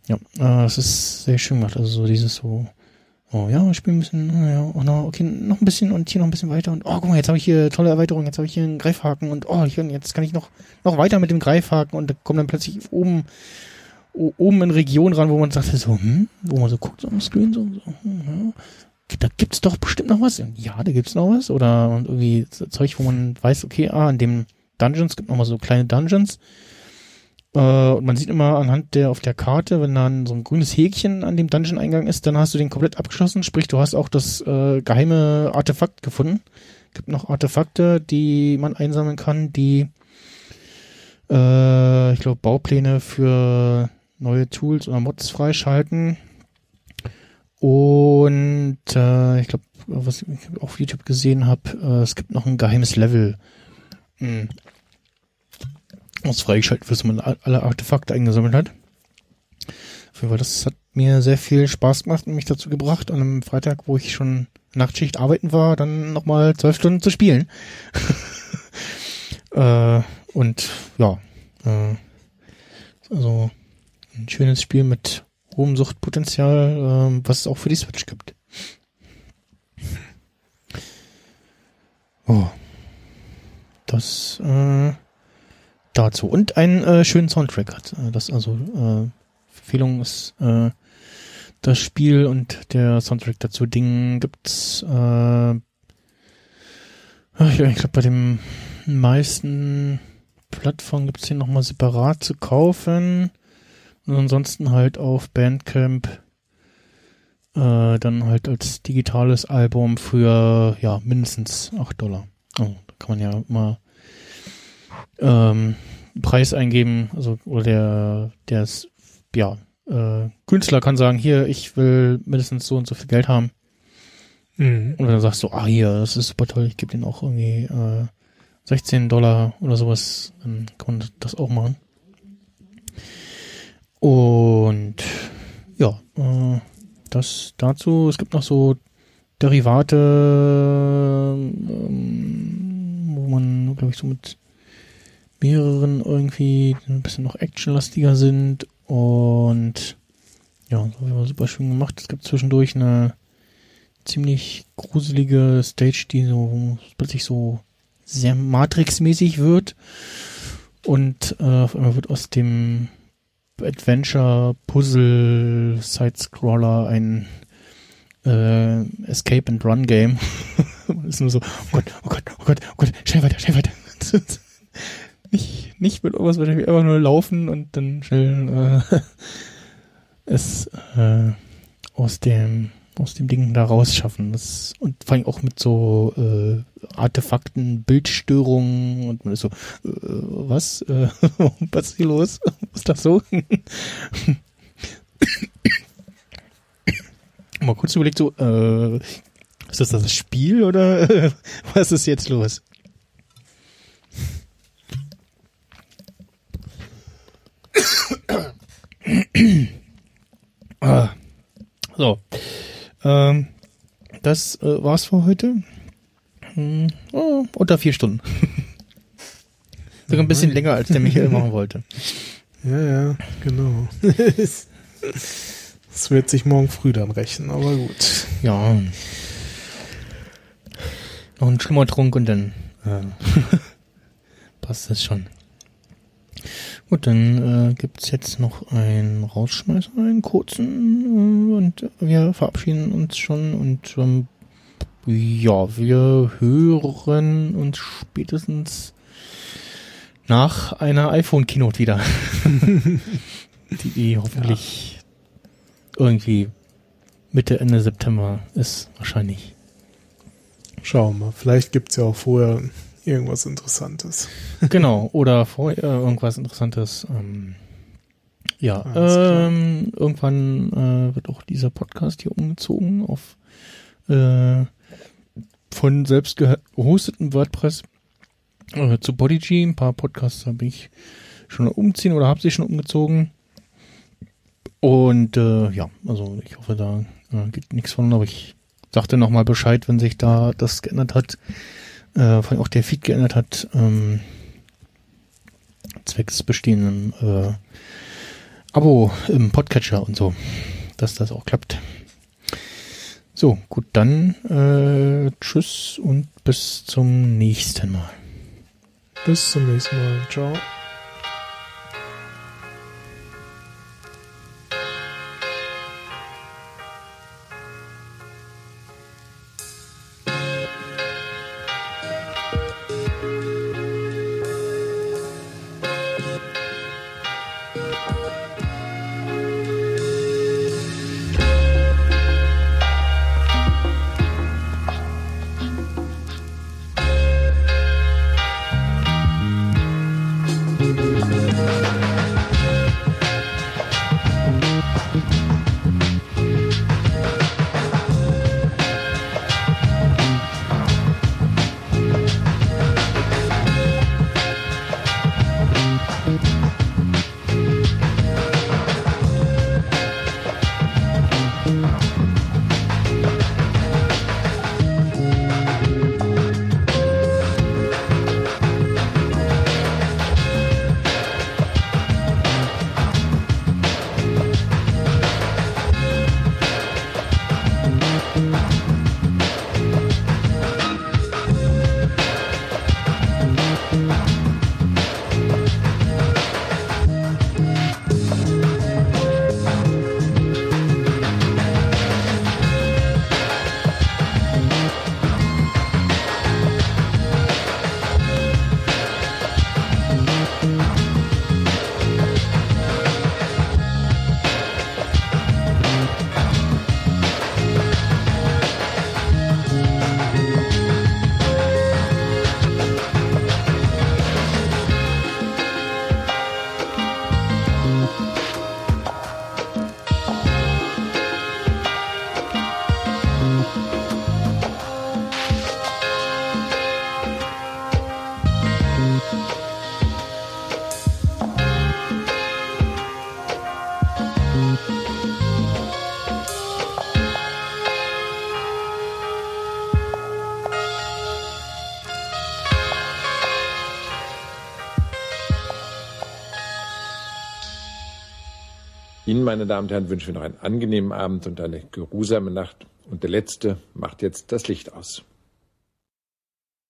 ja, äh, das ist sehr schön gemacht. Also so dieses so, oh ja, ich spiele ein bisschen, oh ja, oh no, okay, noch ein bisschen und hier noch ein bisschen weiter und oh, guck mal, jetzt habe ich hier tolle Erweiterung, jetzt habe ich hier einen Greifhaken und oh, ich, jetzt kann ich noch, noch weiter mit dem Greifhaken und da kommt dann plötzlich oben, oben in Region ran, wo man sagt so, hm, wo man so guckt so am Screen so, so hm, ja, da gibt's doch bestimmt noch was. Ja, da gibt's noch was. Oder irgendwie Zeug, wo man weiß, okay, ah, in dem Dungeons gibt noch mal so kleine Dungeons. Äh, und man sieht immer anhand der auf der Karte, wenn dann so ein grünes Häkchen an dem Dungeon-Eingang ist, dann hast du den komplett abgeschlossen. Sprich, du hast auch das äh, geheime Artefakt gefunden. Gibt noch Artefakte, die man einsammeln kann, die äh, ich glaube Baupläne für neue Tools oder Mods freischalten. Und äh, ich glaube, was ich auf YouTube gesehen habe, äh, es gibt noch ein geheimes Level. Hm. Was freigeschaltet wird, wenn man alle Artefakte eingesammelt hat. Auf jeden Fall, das hat mir sehr viel Spaß gemacht und mich dazu gebracht, an einem Freitag, wo ich schon Nachtschicht arbeiten war, dann nochmal zwölf Stunden zu spielen. äh, und ja, äh, also ein schönes Spiel mit Suchtpotenzial, ähm, was es auch für die Switch gibt. Oh. Das äh, dazu. Und einen äh, schönen Soundtrack hat. Äh, Das also äh, Empfehlung ist äh, das Spiel und der Soundtrack dazu. Ding gibt's äh, ich, glaube bei den meisten Plattformen gibt's den nochmal separat zu kaufen. Und ansonsten halt auf Bandcamp äh, dann halt als digitales Album für ja mindestens 8 Dollar. Oh, da kann man ja immer ähm, Preis eingeben, also oder der der ist, ja äh, Künstler kann sagen, hier ich will mindestens so und so viel Geld haben. Mhm. Und dann sagst du, ah hier, das ist super toll, ich gebe den auch irgendwie äh, 16 Dollar oder sowas, dann kann man das auch machen. Und ja, äh, das dazu. Es gibt noch so Derivate, ähm, wo man, glaube ich, so mit mehreren irgendwie ein bisschen noch actionlastiger sind und ja, das war super schön gemacht. Es gibt zwischendurch eine ziemlich gruselige Stage, die so plötzlich so sehr Matrix-mäßig wird und äh, auf einmal wird aus dem Adventure Puzzle Side-Scroller ein äh, Escape and Run Game. ist nur so, oh Gott, oh Gott, oh Gott, oh Gott, schnell weiter, schnell weiter. nicht, nicht mit irgendwas, wahrscheinlich einfach nur laufen und dann schnell äh, es äh, aus dem aus dem Ding da rausschaffen. Das, und vor allem auch mit so äh, Artefakten, Bildstörungen und man ist so, äh, was? Äh, was ist hier los? ist das so? Mal kurz überlegt, so, äh, ist das das Spiel oder äh, was ist jetzt los? ah. So. Ähm, das äh, war's für heute. Hm, oh, unter vier Stunden. Sogar ein bisschen länger, als der Michael machen wollte. Ja, ja, genau. Es wird sich morgen früh dann rächen, aber gut. Ja. Noch ein Schlimmertrunk und dann äh, passt das schon. Gut, dann äh, gibt's jetzt noch einen Rausschmeißer, einen kurzen, äh, und wir verabschieden uns schon und ähm, ja, wir hören uns spätestens nach einer iPhone-Keynote wieder. die, die hoffentlich irgendwie Mitte, Ende September ist wahrscheinlich. Schauen wir mal. Vielleicht gibt's ja auch vorher irgendwas Interessantes. Genau, oder vorher irgendwas Interessantes. Ähm, ja, ähm, irgendwann äh, wird auch dieser Podcast hier umgezogen auf äh, von selbst geho- gehosteten WordPress äh, zu Podigy. Ein paar Podcasts habe ich schon umziehen oder habe sie schon umgezogen. Und äh, ja, also ich hoffe, da äh, geht nichts von, aber ich sagte nochmal Bescheid, wenn sich da das geändert hat, äh, vor allem auch der Feed geändert hat, ähm, zwecks bestehenden äh, Abo im Podcatcher und so, dass das auch klappt. So, gut, dann äh, tschüss und bis zum nächsten Mal. Bis zum nächsten Mal. Ciao. Meine Damen und Herren, wünschen wir noch einen angenehmen Abend und eine geruhsame Nacht. Und der Letzte macht jetzt das Licht aus.